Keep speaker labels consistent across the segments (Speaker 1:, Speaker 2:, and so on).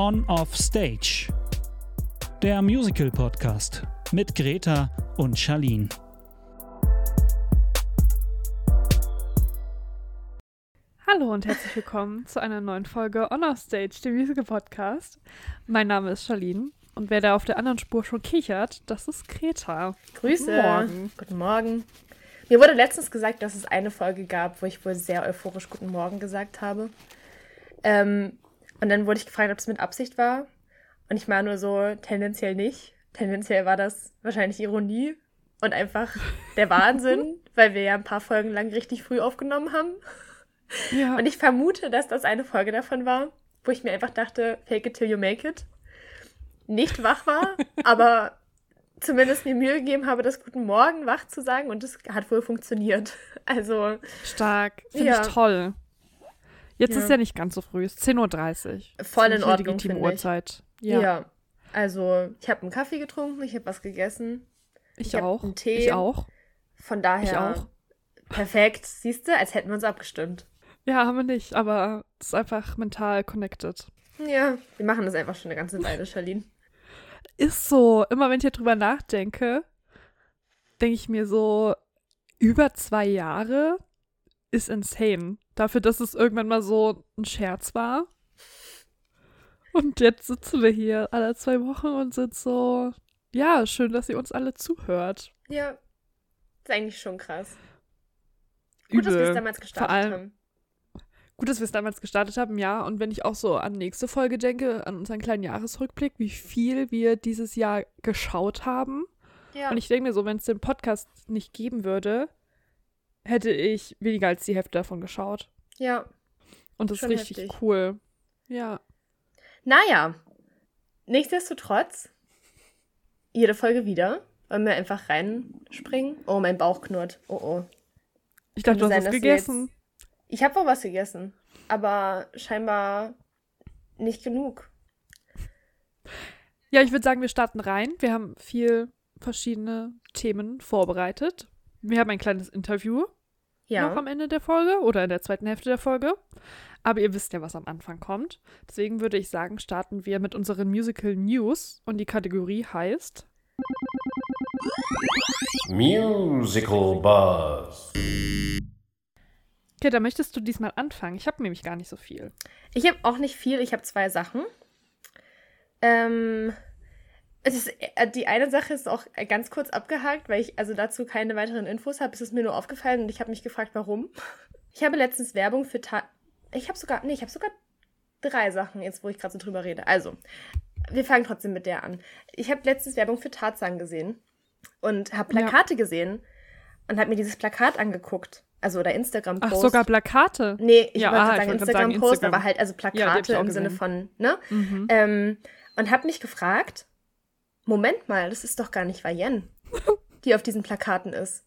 Speaker 1: On Off Stage. Der Musical Podcast mit Greta und Charlene.
Speaker 2: Hallo und herzlich willkommen zu einer neuen Folge On Off Stage, dem Musical Podcast. Mein Name ist Charlene und wer da auf der anderen Spur schon kichert, das ist Greta.
Speaker 3: Grüße.
Speaker 2: Guten Morgen.
Speaker 3: Guten Morgen. Mir wurde letztens gesagt, dass es eine Folge gab, wo ich wohl sehr euphorisch Guten Morgen gesagt habe. Ähm, und dann wurde ich gefragt, ob es mit Absicht war. Und ich war nur so, tendenziell nicht. Tendenziell war das wahrscheinlich Ironie und einfach der Wahnsinn, weil wir ja ein paar Folgen lang richtig früh aufgenommen haben.
Speaker 2: Ja.
Speaker 3: Und ich vermute, dass das eine Folge davon war, wo ich mir einfach dachte, fake it till you make it. Nicht wach war, aber zumindest mir Mühe gegeben habe, das Guten Morgen wach zu sagen und es hat wohl funktioniert. Also,
Speaker 2: Stark. Finde
Speaker 3: Ja.
Speaker 2: ich toll. Jetzt
Speaker 3: Ja.
Speaker 2: ist ja nicht ganz so früh, es ist 10.30 Uhr.
Speaker 3: Voll in Ordnung, ich.
Speaker 2: Uhrzeit.
Speaker 3: ja.
Speaker 2: Ja,
Speaker 3: Also, ich habe einen Kaffee getrunken, ich habe was gegessen.
Speaker 2: ich,
Speaker 3: ich
Speaker 2: auch.
Speaker 3: einen Tee.
Speaker 2: Ich auch.
Speaker 3: Von daher.
Speaker 2: Ich auch.
Speaker 3: Perfekt. Siehst du, als hätten wir uns abgestimmt.
Speaker 2: Ja, haben wir nicht, aber es ist einfach mental connected.
Speaker 3: Ja, wir machen das einfach schon eine ganze Weile, Charlene.
Speaker 2: Ist so. Immer wenn ich drüber nachdenke, denke ich mir so, über zwei Jahre ist insane. Dafür, dass es irgendwann mal so ein Scherz war. Und jetzt sitzen wir hier alle zwei Wochen und sind so, ja, schön, dass ihr uns alle zuhört.
Speaker 3: Ja. Ist eigentlich schon krass. Gut, dass wir es damals gestartet
Speaker 2: allem-
Speaker 3: haben.
Speaker 2: Gut, dass wir es damals gestartet haben, ja. Und wenn ich auch so an nächste Folge denke, an unseren kleinen Jahresrückblick, wie viel wir dieses Jahr geschaut haben.
Speaker 3: Ja.
Speaker 2: Und ich denke mir so, wenn es den Podcast nicht geben würde, hätte ich weniger als die Hälfte davon geschaut.
Speaker 3: ja.
Speaker 2: Und das ist richtig
Speaker 3: heftig.
Speaker 2: cool. Ja.
Speaker 3: Naja, nichtsdestotrotz, jede Folge wieder. Wollen wir einfach reinspringen? Oh, mein Bauch knurrt. Oh, oh.
Speaker 2: Ich dachte,
Speaker 3: Könnte
Speaker 2: du hast
Speaker 3: sein,
Speaker 2: was gegessen.
Speaker 3: Ich habe wohl was gegessen, aber scheinbar nicht genug.
Speaker 2: Ja, ich würde sagen, wir starten rein. Wir haben viel verschiedene Themen vorbereitet. Wir haben ein kleines Interview
Speaker 3: Ja.
Speaker 2: noch am Ende der Folge oder in der zweiten Hälfte der Folge. Aber ihr wisst ja, was am Anfang kommt. Deswegen würde ich sagen, starten wir mit unseren Musical News und die Kategorie heißt
Speaker 4: Musical Buzz.
Speaker 2: Okay, da möchtest du diesmal anfangen. Ich habe nämlich gar nicht so viel.
Speaker 3: Ich habe auch nicht viel, ich habe zwei Sachen. Ähm, es ist, äh, die eine Sache ist auch äh, ganz kurz abgehakt, weil ich also dazu keine weiteren Infos habe. Es ist mir nur aufgefallen und ich habe mich gefragt, warum. Ich habe letztens Werbung für Ta Ich habe sogar, nee, ich habe sogar drei Sachen jetzt, wo ich gerade so drüber rede. Also, wir fangen trotzdem mit der an. Ich habe letztens Werbung für Tarzan gesehen und habe
Speaker 2: Ja.
Speaker 3: Plakate gesehen und habe mir dieses Plakat angeguckt. Also, oder
Speaker 2: Ach,
Speaker 3: Instagram-Post.
Speaker 2: sogar Plakate.
Speaker 3: Nee, ich
Speaker 2: Ja,
Speaker 3: wollte
Speaker 2: aha,
Speaker 3: sagen
Speaker 2: sagen
Speaker 3: Instagram-Post,
Speaker 2: Instagram.
Speaker 3: aber halt also
Speaker 2: Ja,
Speaker 3: Plakate
Speaker 2: auch
Speaker 3: im Sinne
Speaker 2: gesehen.
Speaker 3: von, ne?
Speaker 2: Mhm.
Speaker 3: Ähm, und habe mich gefragt, Moment mal, das ist doch gar nicht Vayenne, die auf diesen Plakaten ist.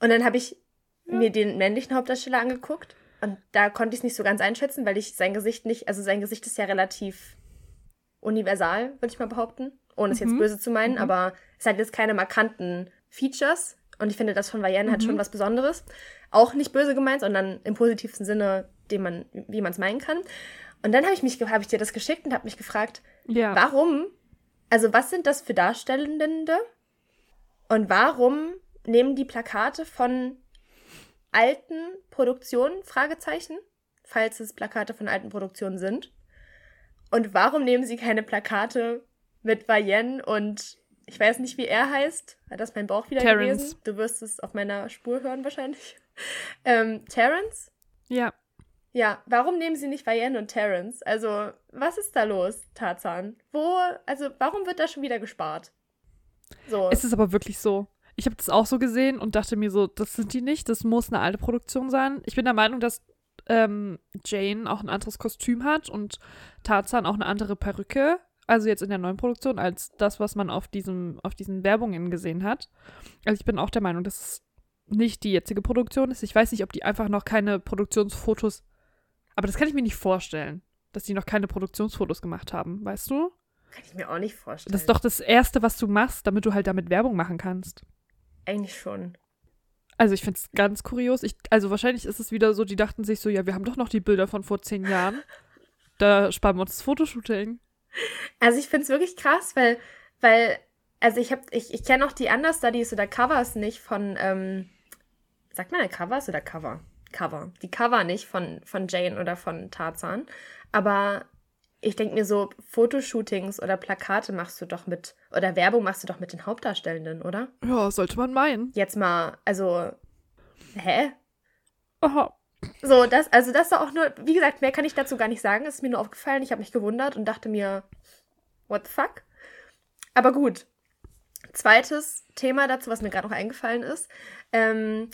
Speaker 3: Und dann habe ich mir den männlichen Hauptdarsteller angeguckt und da konnte ich es nicht so ganz einschätzen, weil ich sein Gesicht nicht, also sein Gesicht ist ja relativ universal, würde ich mal behaupten, ohne es jetzt
Speaker 2: Mhm.
Speaker 3: böse zu meinen,
Speaker 2: Mhm.
Speaker 3: aber es hat jetzt keine markanten Features und ich finde, das von Vayenne hat
Speaker 2: Mhm.
Speaker 3: schon was Besonderes. Auch nicht böse gemeint, sondern im positivsten Sinne, den man, wie man es meinen kann. Und dann habe ich mich, habe ich dir das geschickt und habe mich gefragt,
Speaker 2: Ja.
Speaker 3: warum, also was sind das für Darstellende und warum nehmen die Plakate von alten Produktionen, Fragezeichen, falls es Plakate von alten Produktionen sind. Und warum nehmen sie keine Plakate mit Vayenne und ich weiß nicht, wie er heißt. Hat das mein Bauch wieder
Speaker 2: Terrence.
Speaker 3: gewesen? Du wirst es auf meiner Spur hören wahrscheinlich. Ähm, Terrence?
Speaker 2: Ja.
Speaker 3: Ja, warum nehmen sie nicht Vayenne und Terrence? Also, was ist da los, Tarzan? Wo, also, warum wird da schon wieder gespart? So.
Speaker 2: Es ist aber wirklich so. Ich habe das auch so gesehen und dachte mir so, das sind die nicht, das muss eine alte Produktion sein. Ich bin der Meinung, dass ähm, Jane auch ein anderes Kostüm hat und Tarzan auch eine andere Perücke, also jetzt in der neuen Produktion, als das, was man auf, diesem, auf diesen Werbungen gesehen hat. Also ich bin auch der Meinung, dass es nicht die jetzige Produktion ist. Ich weiß nicht, ob die einfach noch keine Produktionsfotos, aber das kann ich mir nicht vorstellen, dass die noch keine Produktionsfotos gemacht haben, weißt du?
Speaker 3: Kann ich mir auch nicht vorstellen.
Speaker 2: Das ist doch das Erste, was du machst, damit du halt damit Werbung machen kannst.
Speaker 3: Eigentlich schon.
Speaker 2: Also ich finde es ganz kurios. Ich, also wahrscheinlich ist es wieder so, die dachten sich so, ja, wir haben doch noch die Bilder von vor zehn Jahren. Da sparen wir uns das Fotoshooting.
Speaker 3: Also ich finde es wirklich krass, weil, weil, also ich habe, ich, ich kenne auch die Understudies oder Covers nicht von, ähm, sagt man ja Covers oder Cover? Cover. Die Cover nicht von, von Jane oder von Tarzan. Aber ich denke mir so, Fotoshootings oder Plakate machst du doch mit, oder Werbung machst du doch mit den Hauptdarstellenden, oder?
Speaker 2: Ja, sollte man meinen.
Speaker 3: Jetzt mal, also, hä?
Speaker 2: Aha.
Speaker 3: So, das, also das war auch nur, wie gesagt, mehr kann ich dazu gar nicht sagen. Es ist mir nur aufgefallen. Ich habe mich gewundert und dachte mir, what the fuck? Aber gut. Zweites Thema dazu, was mir gerade noch eingefallen ist. Ähm,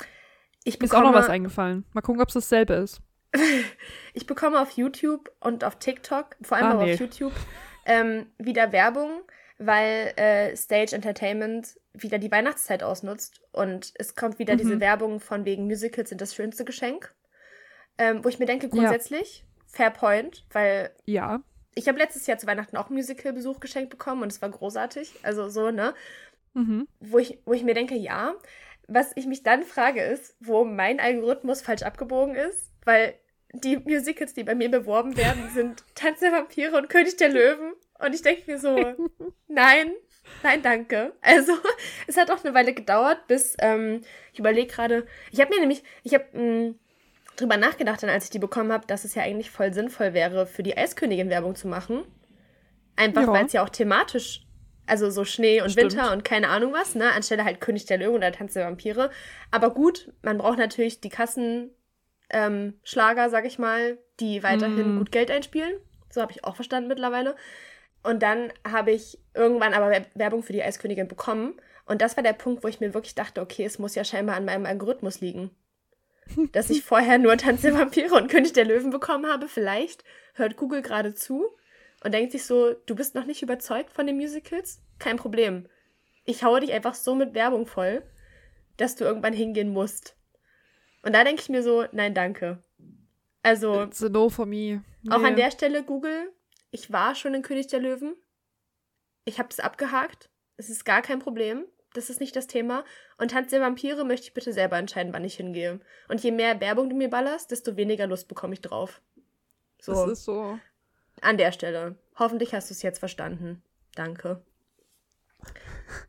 Speaker 3: ich
Speaker 2: Mir ist auch noch was eingefallen. Mal gucken, ob es dasselbe ist.
Speaker 3: ich bekomme auf YouTube und auf TikTok, vor allem
Speaker 2: Ah,
Speaker 3: aber
Speaker 2: nee.
Speaker 3: auf YouTube, ähm, wieder Werbung, weil äh, Stage Entertainment wieder die Weihnachtszeit ausnutzt und es kommt wieder
Speaker 2: Mhm.
Speaker 3: diese Werbung von wegen Musicals sind das schönste Geschenk. Ähm, wo ich mir denke, grundsätzlich, fair point, weil
Speaker 2: Ja.
Speaker 3: ich habe letztes Jahr zu Weihnachten auch Musical-Besuch geschenkt bekommen und es war großartig. Also so, ne?
Speaker 2: Mhm.
Speaker 3: Wo ich, wo ich mir denke, ja. Was ich mich dann frage, ist, wo mein Algorithmus falsch abgebogen ist, weil die Musicals, die bei mir beworben werden, sind Tanz der Vampire und König der Löwen. Und ich denke mir so, nein, nein, danke. Also, es hat auch eine Weile gedauert, bis ähm, ich überlege gerade, ich habe mir nämlich, ich habe drüber nachgedacht, dann als ich die bekommen habe, dass es ja eigentlich voll sinnvoll wäre, für die Eiskönigin Werbung zu machen. Einfach
Speaker 2: Ja.
Speaker 3: weil es ja auch thematisch, also so Schnee und
Speaker 2: Stimmt.
Speaker 3: Winter und keine Ahnung was, ne, anstelle halt König der Löwen oder Tanz der Vampire. Aber gut, man braucht natürlich die Kassenschlager, ähm, Schlager, sag ich mal, die weiterhin
Speaker 2: Mm.
Speaker 3: gut Geld einspielen. So habe ich auch verstanden mittlerweile. Und dann habe ich irgendwann aber Wer- Werbung für die Eiskönigin bekommen. Und das war der Punkt, wo ich mir wirklich dachte, okay, es muss ja scheinbar an meinem Algorithmus liegen. Dass ich vorher nur Tanz der Vampire und König der Löwen bekommen habe. Vielleicht hört Google gerade zu und denkt sich so, du bist noch nicht überzeugt von den Musicals? Kein Problem. Ich haue dich einfach so mit Werbung voll, dass du irgendwann hingehen musst. Und da denke ich mir so, nein, danke. Also,
Speaker 2: It's a no for me.
Speaker 3: auch an
Speaker 2: Nee.
Speaker 3: der Stelle, Google, ich war schon in König der Löwen. Ich habe das abgehakt. Es ist gar kein Problem. Das ist nicht das Thema. Und Tanz der Vampire möchte ich bitte selber entscheiden, wann ich hingehe. Und je mehr Werbung du mir ballerst, desto weniger Lust bekomme ich drauf. So,
Speaker 2: Das ist so.
Speaker 3: An der Stelle. Hoffentlich hast du es jetzt verstanden. Danke.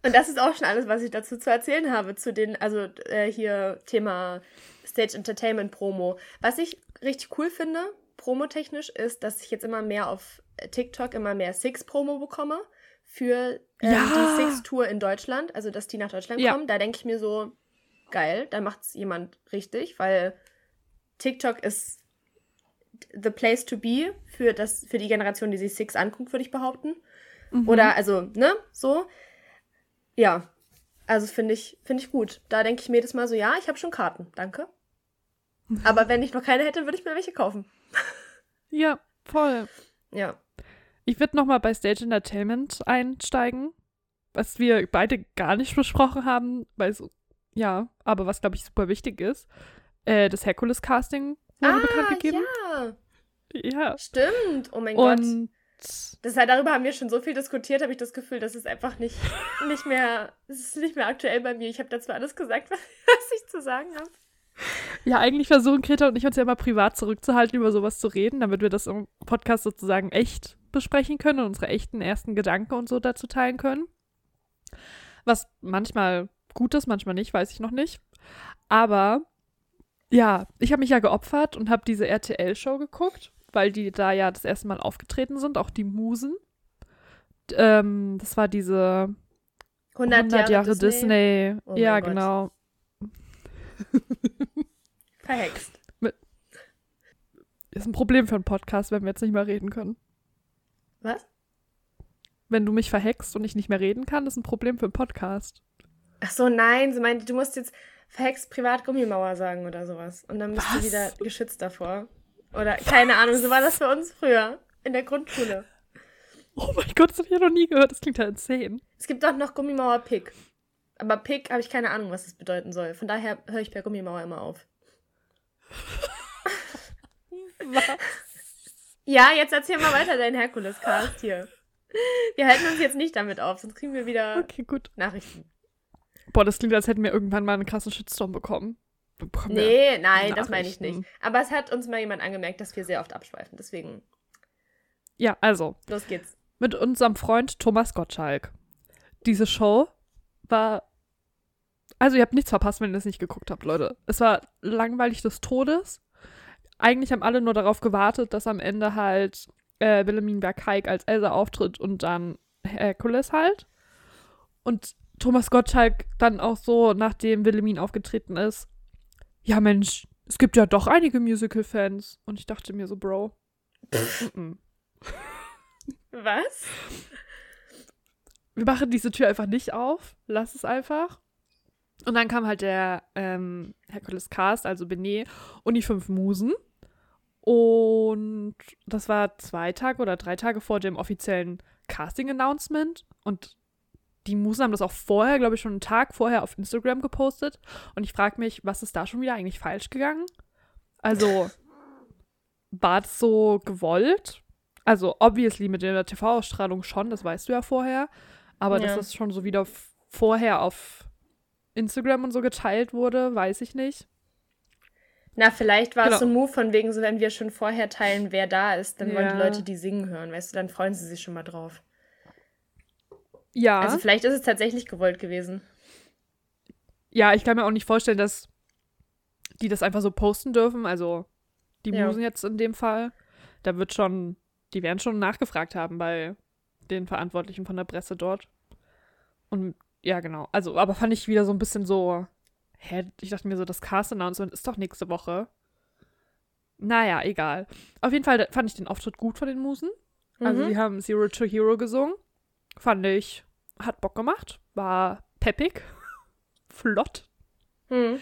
Speaker 3: Und das ist auch schon alles, was ich dazu zu erzählen habe, zu den, also äh, hier Thema Stage Entertainment Promo. Was ich richtig cool finde, promotechnisch, ist, dass ich jetzt immer mehr auf TikTok immer mehr Six-Promo bekomme für ähm,
Speaker 2: Ja.
Speaker 3: die Six-Tour in Deutschland, also dass die nach Deutschland
Speaker 2: Ja.
Speaker 3: kommen. Da denke ich mir so, geil, da macht es jemand richtig, weil TikTok ist the place to be für, das, für die Generation, die sich Six anguckt, würde ich behaupten.
Speaker 2: Mhm.
Speaker 3: Oder, also, ne, so. Ja, also finde ich, finde ich gut. Da denke ich mir jedes Mal so, ja, ich habe schon Karten, danke. Aber wenn ich noch keine hätte, würde ich mir welche kaufen.
Speaker 2: Ja, voll.
Speaker 3: Ja.
Speaker 2: Ich würde nochmal bei Stage Entertainment einsteigen, was wir beide gar nicht besprochen haben, weil so, ja, aber was, glaube ich, super wichtig ist. Äh, das Hercules-Casting wurde bekannt gegeben.
Speaker 3: Ah, ja,
Speaker 2: Ja.
Speaker 3: stimmt. Oh mein Gott.
Speaker 2: Und
Speaker 3: Das heißt, darüber haben wir schon so viel diskutiert, habe ich das Gefühl, das ist einfach nicht, nicht mehr, es ist nicht mehr aktuell bei mir. Ich habe dazu alles gesagt, was, was ich zu sagen habe.
Speaker 2: ja, eigentlich versuchen Greta und ich uns ja immer privat zurückzuhalten, über sowas zu reden, damit wir das im Podcast sozusagen echt besprechen können und unsere echten ersten Gedanken und so dazu teilen können. Was manchmal gut ist, manchmal nicht, weiß ich noch nicht. Aber ja, ich habe mich ja geopfert und habe diese RTL-Show geguckt, weil die da ja das erste Mal aufgetreten sind, auch die Musen. Ähm, das war diese
Speaker 3: 100, Jahre, Disney.
Speaker 2: Disney.
Speaker 3: Oh
Speaker 2: ja,
Speaker 3: Gott.
Speaker 2: genau.
Speaker 3: Verhext.
Speaker 2: Ist ein Problem für einen Podcast, wenn wir jetzt nicht mehr reden können.
Speaker 3: Was?
Speaker 2: Wenn du mich verhext und ich nicht mehr reden kann, ist ein Problem für einen Podcast.
Speaker 3: Ach so, nein, sie meinte, du musst jetzt verhext privat Gummimauer sagen oder sowas. Und dann bist du
Speaker 2: Was?
Speaker 3: wieder geschützt davor. Oder keine Ahnung, so war das für uns früher in der Grundschule.
Speaker 2: Oh mein Gott, das habe ich ja noch nie gehört. Das klingt ja insane.
Speaker 3: Es gibt auch noch Gummimauer Pick. Aber Pick habe ich keine Ahnung, was das bedeuten soll. Von daher höre ich bei Gummimauer immer auf. Ja, jetzt erzähl mal weiter deinen Herkules-Cast hier. Wir halten uns jetzt nicht damit auf, sonst kriegen wir wieder
Speaker 2: Okay, gut.
Speaker 3: Nachrichten.
Speaker 2: Boah, das klingt, als hätten wir irgendwann mal einen krassen Shitstorm bekommen. Bekommen
Speaker 3: Nee, nein, das meine ich nicht. Aber es hat uns mal jemand angemerkt, dass wir sehr oft abschweifen. Deswegen
Speaker 2: Ja, also,
Speaker 3: Los geht's.
Speaker 2: mit unserem Freund Thomas Gottschalk. Diese Show war. Also, ihr habt nichts verpasst, wenn ihr es nicht geguckt habt, Leute. Es war langweilig des Todes. Eigentlich haben alle nur darauf gewartet, dass am Ende halt äh, Wilhelmine Bergheik als Elsa auftritt und dann Herkules halt. Und Thomas Gottschalk dann auch so, nachdem Wilhelmine aufgetreten ist, ja Mensch, es gibt ja doch einige Musical-Fans. Und ich dachte mir so, Bro, mm -mm.
Speaker 3: Was?
Speaker 2: wir machen diese Tür einfach nicht auf, lass es einfach. Und dann kam halt der ähm, Hercules Cast, also Benet und die fünf Musen. Und das war zwei Tage oder drei Tage vor dem offiziellen Casting-Announcement. Und die Musen haben das auch vorher, glaube ich, schon einen Tag vorher auf Instagram gepostet. Und ich frage mich, was ist da schon wieder eigentlich falsch gegangen? Also, war das so gewollt? Also, obviously mit der TV-Ausstrahlung schon, das weißt du ja vorher. Aber
Speaker 3: Ja.
Speaker 2: dass das schon so wieder vorher auf Instagram und so geteilt wurde, weiß ich nicht.
Speaker 3: Na, vielleicht war
Speaker 2: Genau.
Speaker 3: es so ein Move von wegen, so wenn wir schon vorher teilen, wer da ist, dann wollen die
Speaker 2: Ja.
Speaker 3: Leute die singen hören, weißt du, dann freuen sie sich schon mal drauf.
Speaker 2: Ja.
Speaker 3: Also vielleicht ist es tatsächlich gewollt gewesen.
Speaker 2: Ja, ich kann mir auch nicht vorstellen, dass die das einfach so posten dürfen. Also die
Speaker 3: Ja.
Speaker 2: Musen jetzt in dem Fall. Da wird schon, die werden schon nachgefragt haben bei den Verantwortlichen von der Presse dort. Und ja, genau. Also, aber fand ich wieder so ein bisschen so, hä, ich dachte mir so, das Cast-Announcement ist doch nächste Woche. Naja, egal. Auf jeden Fall fand ich den Auftritt gut von den Musen. Also
Speaker 3: Mhm.
Speaker 2: sie haben Zero to Hero gesungen. Fand ich, hat Bock gemacht. War peppig. Flott.
Speaker 3: Hm.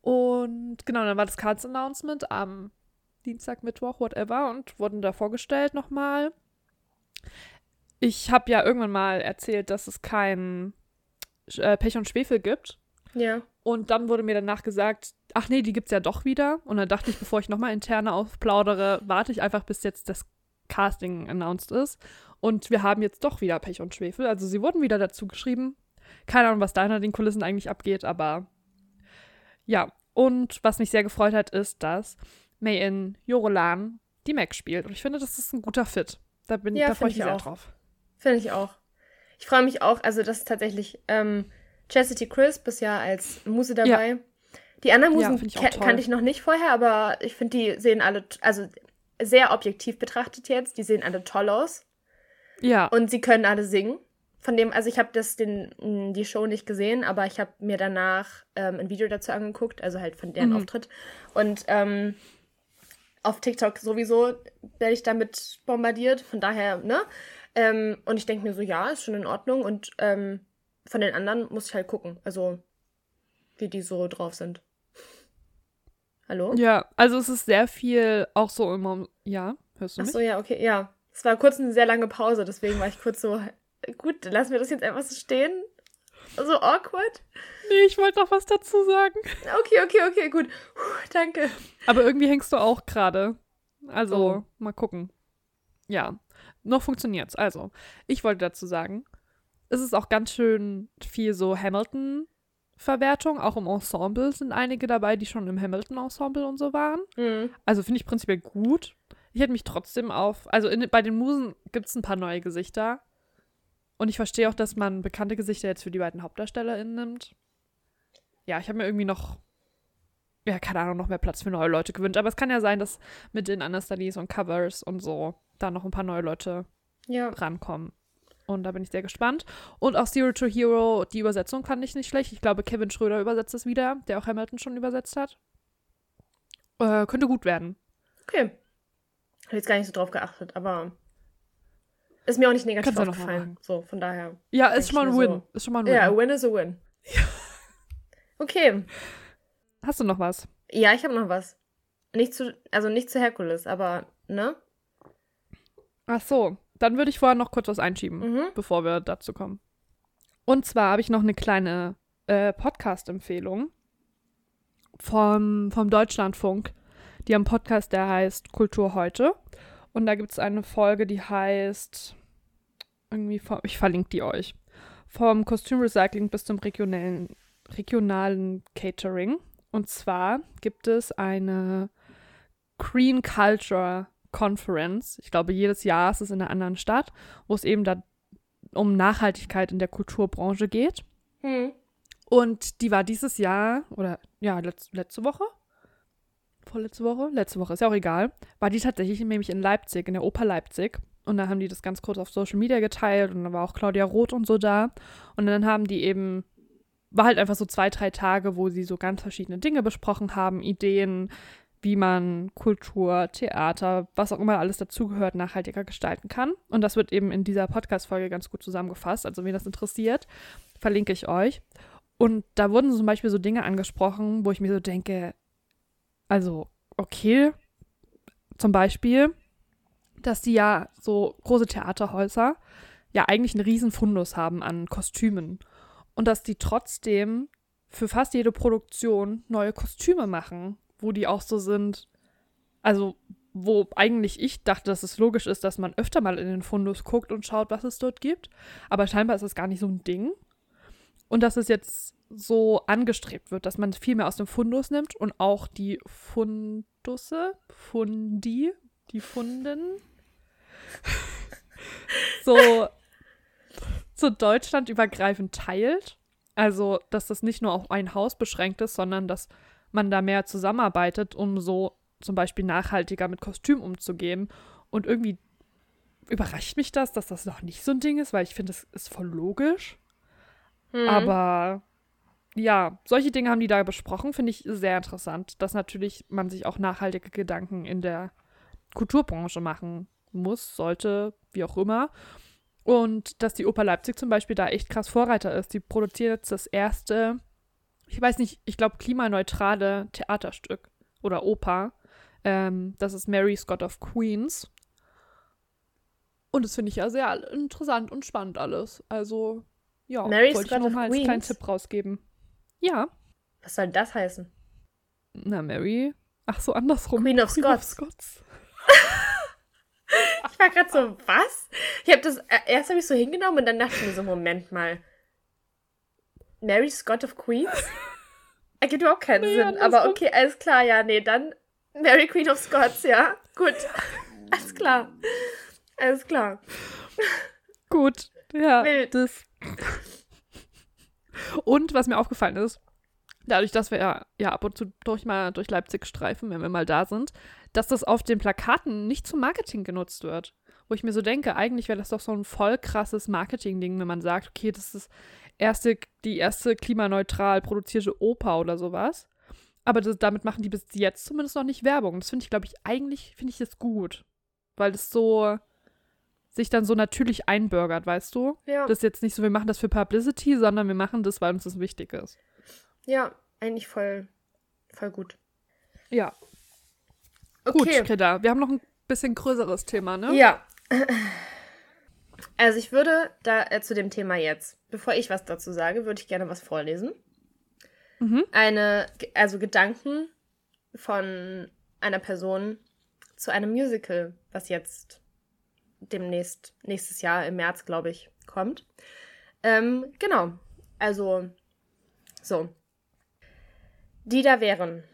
Speaker 2: Und genau, dann war das Cards Announcement am Dienstag, Mittwoch, whatever, und wurden da vorgestellt nochmal. Ich habe ja irgendwann mal erzählt, dass es kein äh, Pech und Schwefel gibt.
Speaker 3: Ja.
Speaker 2: Und dann wurde mir danach gesagt, ach nee, die gibt's ja doch wieder. Und dann dachte ich, bevor ich nochmal interne aufplaudere, warte ich einfach, bis jetzt das Casting announced ist. Und wir haben jetzt doch wieder Pech und Schwefel. Also sie wurden wieder dazu geschrieben. Keine Ahnung, was da hinter den Kulissen eigentlich abgeht, aber ja. Und was mich sehr gefreut hat, ist, dass May in Jorolan die Mac spielt. Und ich finde, das ist ein guter Fit. Da, bin,
Speaker 3: Ja,
Speaker 2: da freue ich mich
Speaker 3: ich
Speaker 2: sehr
Speaker 3: auch.
Speaker 2: drauf.
Speaker 3: Finde ich auch. Ich freue mich auch, also das ist tatsächlich ähm, Chastity Crisp ist ja als Muse dabei. Die anderen
Speaker 2: Ja,
Speaker 3: Musen
Speaker 2: find ich
Speaker 3: kannte ich noch nicht vorher, aber ich finde, die sehen alle, also sehr objektiv betrachtet jetzt, die sehen alle toll aus.
Speaker 2: Ja.
Speaker 3: Und sie können alle singen. Von dem, also ich habe das den, mh, die Show nicht gesehen, aber ich habe mir danach ähm, ein Video dazu angeguckt, also halt von deren
Speaker 2: Mhm.
Speaker 3: Auftritt. Und ähm, auf TikTok sowieso werde ich damit bombardiert, von daher, ne? Ähm, und ich denke mir so, ja, ist schon in Ordnung. Und ähm, von den anderen muss ich halt gucken, also wie die so drauf sind. Hallo?
Speaker 2: Ja, also es ist sehr viel auch so immer. Ja, hörst du
Speaker 3: Ach
Speaker 2: mich?
Speaker 3: so, ja, okay, ja. Es war kurz eine sehr lange Pause, deswegen war ich kurz so, gut, lassen wir das jetzt einfach so stehen. So awkward.
Speaker 2: Nee, ich wollte noch was dazu sagen.
Speaker 3: Okay, okay, okay, gut. Puh, danke.
Speaker 2: Aber irgendwie hängst du auch gerade. Also,
Speaker 3: Oh.
Speaker 2: mal gucken. Ja, noch funktioniert's. Also, ich wollte dazu sagen, es ist auch ganz schön viel so Hamilton-Verwertung. Auch im Ensemble sind einige dabei, die schon im Hamilton-Ensemble und so waren.
Speaker 3: Mhm.
Speaker 2: Also finde ich prinzipiell gut. Ich hätte mich trotzdem auf. Also in, bei den Musen gibt es ein paar neue Gesichter. Und ich verstehe auch, dass man bekannte Gesichter jetzt für die beiden HauptdarstellerInnen nimmt. Ja, ich habe mir irgendwie noch, ja, keine Ahnung, noch mehr Platz für neue Leute gewünscht. Aber es kann ja sein, dass mit den Understudies und Covers und so da noch ein paar neue Leute
Speaker 3: Ja.
Speaker 2: rankommen. Und da bin ich sehr gespannt. Und auch Zero to Hero, die Übersetzung fand ich nicht schlecht. Ich glaube, Kevin Schröder übersetzt es wieder, der auch Hamilton schon übersetzt hat. Äh, könnte gut werden.
Speaker 3: Okay. Habe jetzt gar nicht so drauf geachtet, aber ist mir auch nicht negativ
Speaker 2: Kannst
Speaker 3: aufgefallen. So, von daher.
Speaker 2: Ja, ist schon mal ein Win.
Speaker 3: so.
Speaker 2: Ist schon mal ein Win.
Speaker 3: Ja, a win is a win. Okay.
Speaker 2: Hast du noch was?
Speaker 3: Ja, ich habe noch was. Nicht zu, also nicht zu Herkules, aber, ne?
Speaker 2: Ach so, dann würde ich vorher noch kurz was einschieben,
Speaker 3: Mhm.
Speaker 2: bevor wir dazu kommen. Und zwar habe ich noch eine kleine äh, Podcast-Empfehlung vom, vom Deutschlandfunk. Die haben einen Podcast, der heißt Kultur heute. Und da gibt es eine Folge, die heißt irgendwie, vom, ich verlinke die euch. Vom Kostümrecycling bis zum regionalen, regionalen Catering. Und zwar gibt es eine Green Culture Conference. Ich glaube, jedes Jahr ist es in einer anderen Stadt, wo es eben da um Nachhaltigkeit in der Kulturbranche geht.
Speaker 3: Hm.
Speaker 2: Und die war dieses Jahr, oder ja, letz, letzte Woche? Vorletzte Woche? Letzte Woche, ist ja auch egal. War die tatsächlich nämlich in Leipzig, in der Oper Leipzig. Und da haben die das ganz kurz auf Social Media geteilt und dann war auch Claudia Roth und so da. Und dann haben die eben, war halt einfach so zwei, drei Tage, wo sie so ganz verschiedene Dinge besprochen haben, Ideen, wie man Kultur, Theater, was auch immer alles dazugehört, nachhaltiger gestalten kann. Und das wird eben in dieser Podcast-Folge ganz gut zusammengefasst. Also, wen das interessiert, verlinke ich euch. Und da wurden zum Beispiel so Dinge angesprochen, wo ich mir so denke, also, okay, zum Beispiel, dass die ja so große Theaterhäuser ja eigentlich einen riesen Fundus haben an Kostümen. Und dass die trotzdem für fast jede Produktion neue Kostüme machen, wo die auch so sind, also wo eigentlich ich dachte, dass es logisch ist, dass man öfter mal in den Fundus guckt und schaut, was es dort gibt. Aber scheinbar ist das gar nicht so ein Ding. Und dass es jetzt so angestrebt wird, dass man viel mehr aus dem Fundus nimmt und auch die Fundusse, Fundi, die Funden, so, so deutschlandübergreifend teilt. Also, dass das nicht nur auf ein Haus beschränkt ist, sondern dass man da mehr zusammenarbeitet, um so zum Beispiel nachhaltiger mit Kostüm umzugehen. Und irgendwie überrascht mich das, dass das noch nicht so ein Ding ist, weil ich finde, es ist voll logisch.
Speaker 3: Hm.
Speaker 2: Aber ja, solche Dinge haben die da besprochen, finde ich sehr interessant, dass natürlich man sich auch nachhaltige Gedanken in der Kulturbranche machen muss, sollte, wie auch immer. Und dass die Oper Leipzig zum Beispiel da echt krass Vorreiter ist. Die produziert jetzt das erste, ich weiß nicht, ich glaube klimaneutrale Theaterstück oder Oper. Ähm, das ist Mary Scott of Queens. Und das finde ich ja sehr interessant und spannend alles. Also, ja,
Speaker 3: Mary
Speaker 2: wollte
Speaker 3: Scott
Speaker 2: ich nur
Speaker 3: of
Speaker 2: mal als kleinen? Tipp rausgeben. Ja,
Speaker 3: Was soll das heißen?
Speaker 2: na Mary. Ach so, andersrum.
Speaker 3: Queen of Scots.
Speaker 2: Scots.
Speaker 3: Ich war gerade so, was? Ich habe das, äh, erst habe ich so hingenommen und dann dachte ich mir so, Moment mal. Mary Scott of Queens? Ergibt überhaupt keinen
Speaker 2: Nee,
Speaker 3: Sinn. Aber okay, alles klar, ja, nee, dann Mary Queen of Scots, ja. Gut. Alles klar. Alles klar.
Speaker 2: Gut, ja.
Speaker 3: Wild.
Speaker 2: Das. Und was mir aufgefallen ist, dadurch, dass wir ja, ja ab und zu durch mal durch Leipzig streifen, wenn wir mal da sind, dass das auf den Plakaten nicht zum Marketing genutzt wird. Wo ich mir so denke, eigentlich wäre das doch so ein voll krasses Marketing-Ding, wenn man sagt, okay, das ist erste, die erste klimaneutral produzierte Oper oder sowas. Aber das, damit machen die bis jetzt zumindest noch nicht Werbung. Das finde ich, glaube ich, eigentlich finde ich das gut. Weil das so sich dann so natürlich einbürgert, weißt du?
Speaker 3: Ja.
Speaker 2: Das ist jetzt nicht so, wir machen das für Publicity, sondern wir machen das, weil uns das wichtig ist.
Speaker 3: ja, eigentlich voll, voll gut.
Speaker 2: Ja.
Speaker 3: Okay.
Speaker 2: Gut, Kedda, wir haben noch ein bisschen größeres Thema, ne?
Speaker 3: Ja. Also ich würde da äh, zu dem Thema jetzt, bevor ich was dazu sage, würde ich gerne was vorlesen.
Speaker 2: Mhm.
Speaker 3: Eine, also Gedanken von einer Person zu einem Musical, was jetzt demnächst, nächstes Jahr im März, glaube ich, kommt. Ähm, genau. Also, so. Die da wären.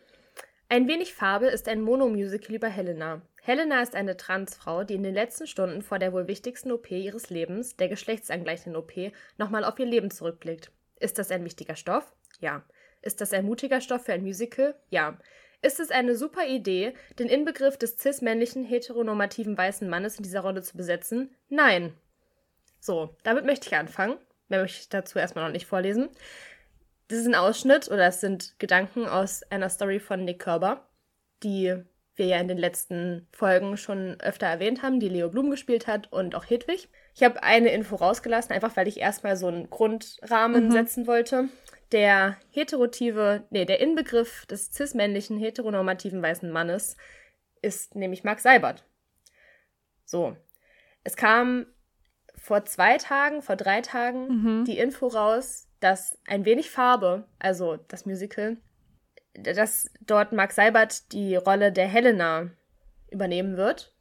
Speaker 3: Ein wenig Farbe ist ein Monomusical über Helena. Helena ist eine Transfrau, die in den letzten Stunden vor der wohl wichtigsten OP ihres Lebens, der geschlechtsangleichenden OP, nochmal auf ihr Leben zurückblickt. Ist das ein wichtiger Stoff? Ja. Ist das ein mutiger Stoff für ein Musical? Ja. Ist es eine super Idee, den Inbegriff des cis-männlichen, heteronormativen weißen Mannes in dieser Rolle zu besetzen? Nein. So, damit möchte ich anfangen. Mehr möchte ich dazu erstmal noch nicht vorlesen. Das ist ein Ausschnitt oder es sind Gedanken aus einer Story von Nick Körber, die wir ja in den letzten Folgen schon öfter erwähnt haben, die Leo Blum gespielt hat und auch Hedwig. Ich habe eine Info rausgelassen, einfach weil ich erstmal so einen Grundrahmen
Speaker 2: Mhm.
Speaker 3: setzen wollte. Der heterotive, nee, der Inbegriff des cis-männlichen, heteronormativen weißen Mannes ist nämlich Mark Seibert. So. Es kam vor zwei Tagen, vor drei Tagen
Speaker 2: Mhm.
Speaker 3: die Info raus, dass ein wenig Farbe, also das Musical, dass dort Mark Seibert die Rolle der Helena übernehmen wird.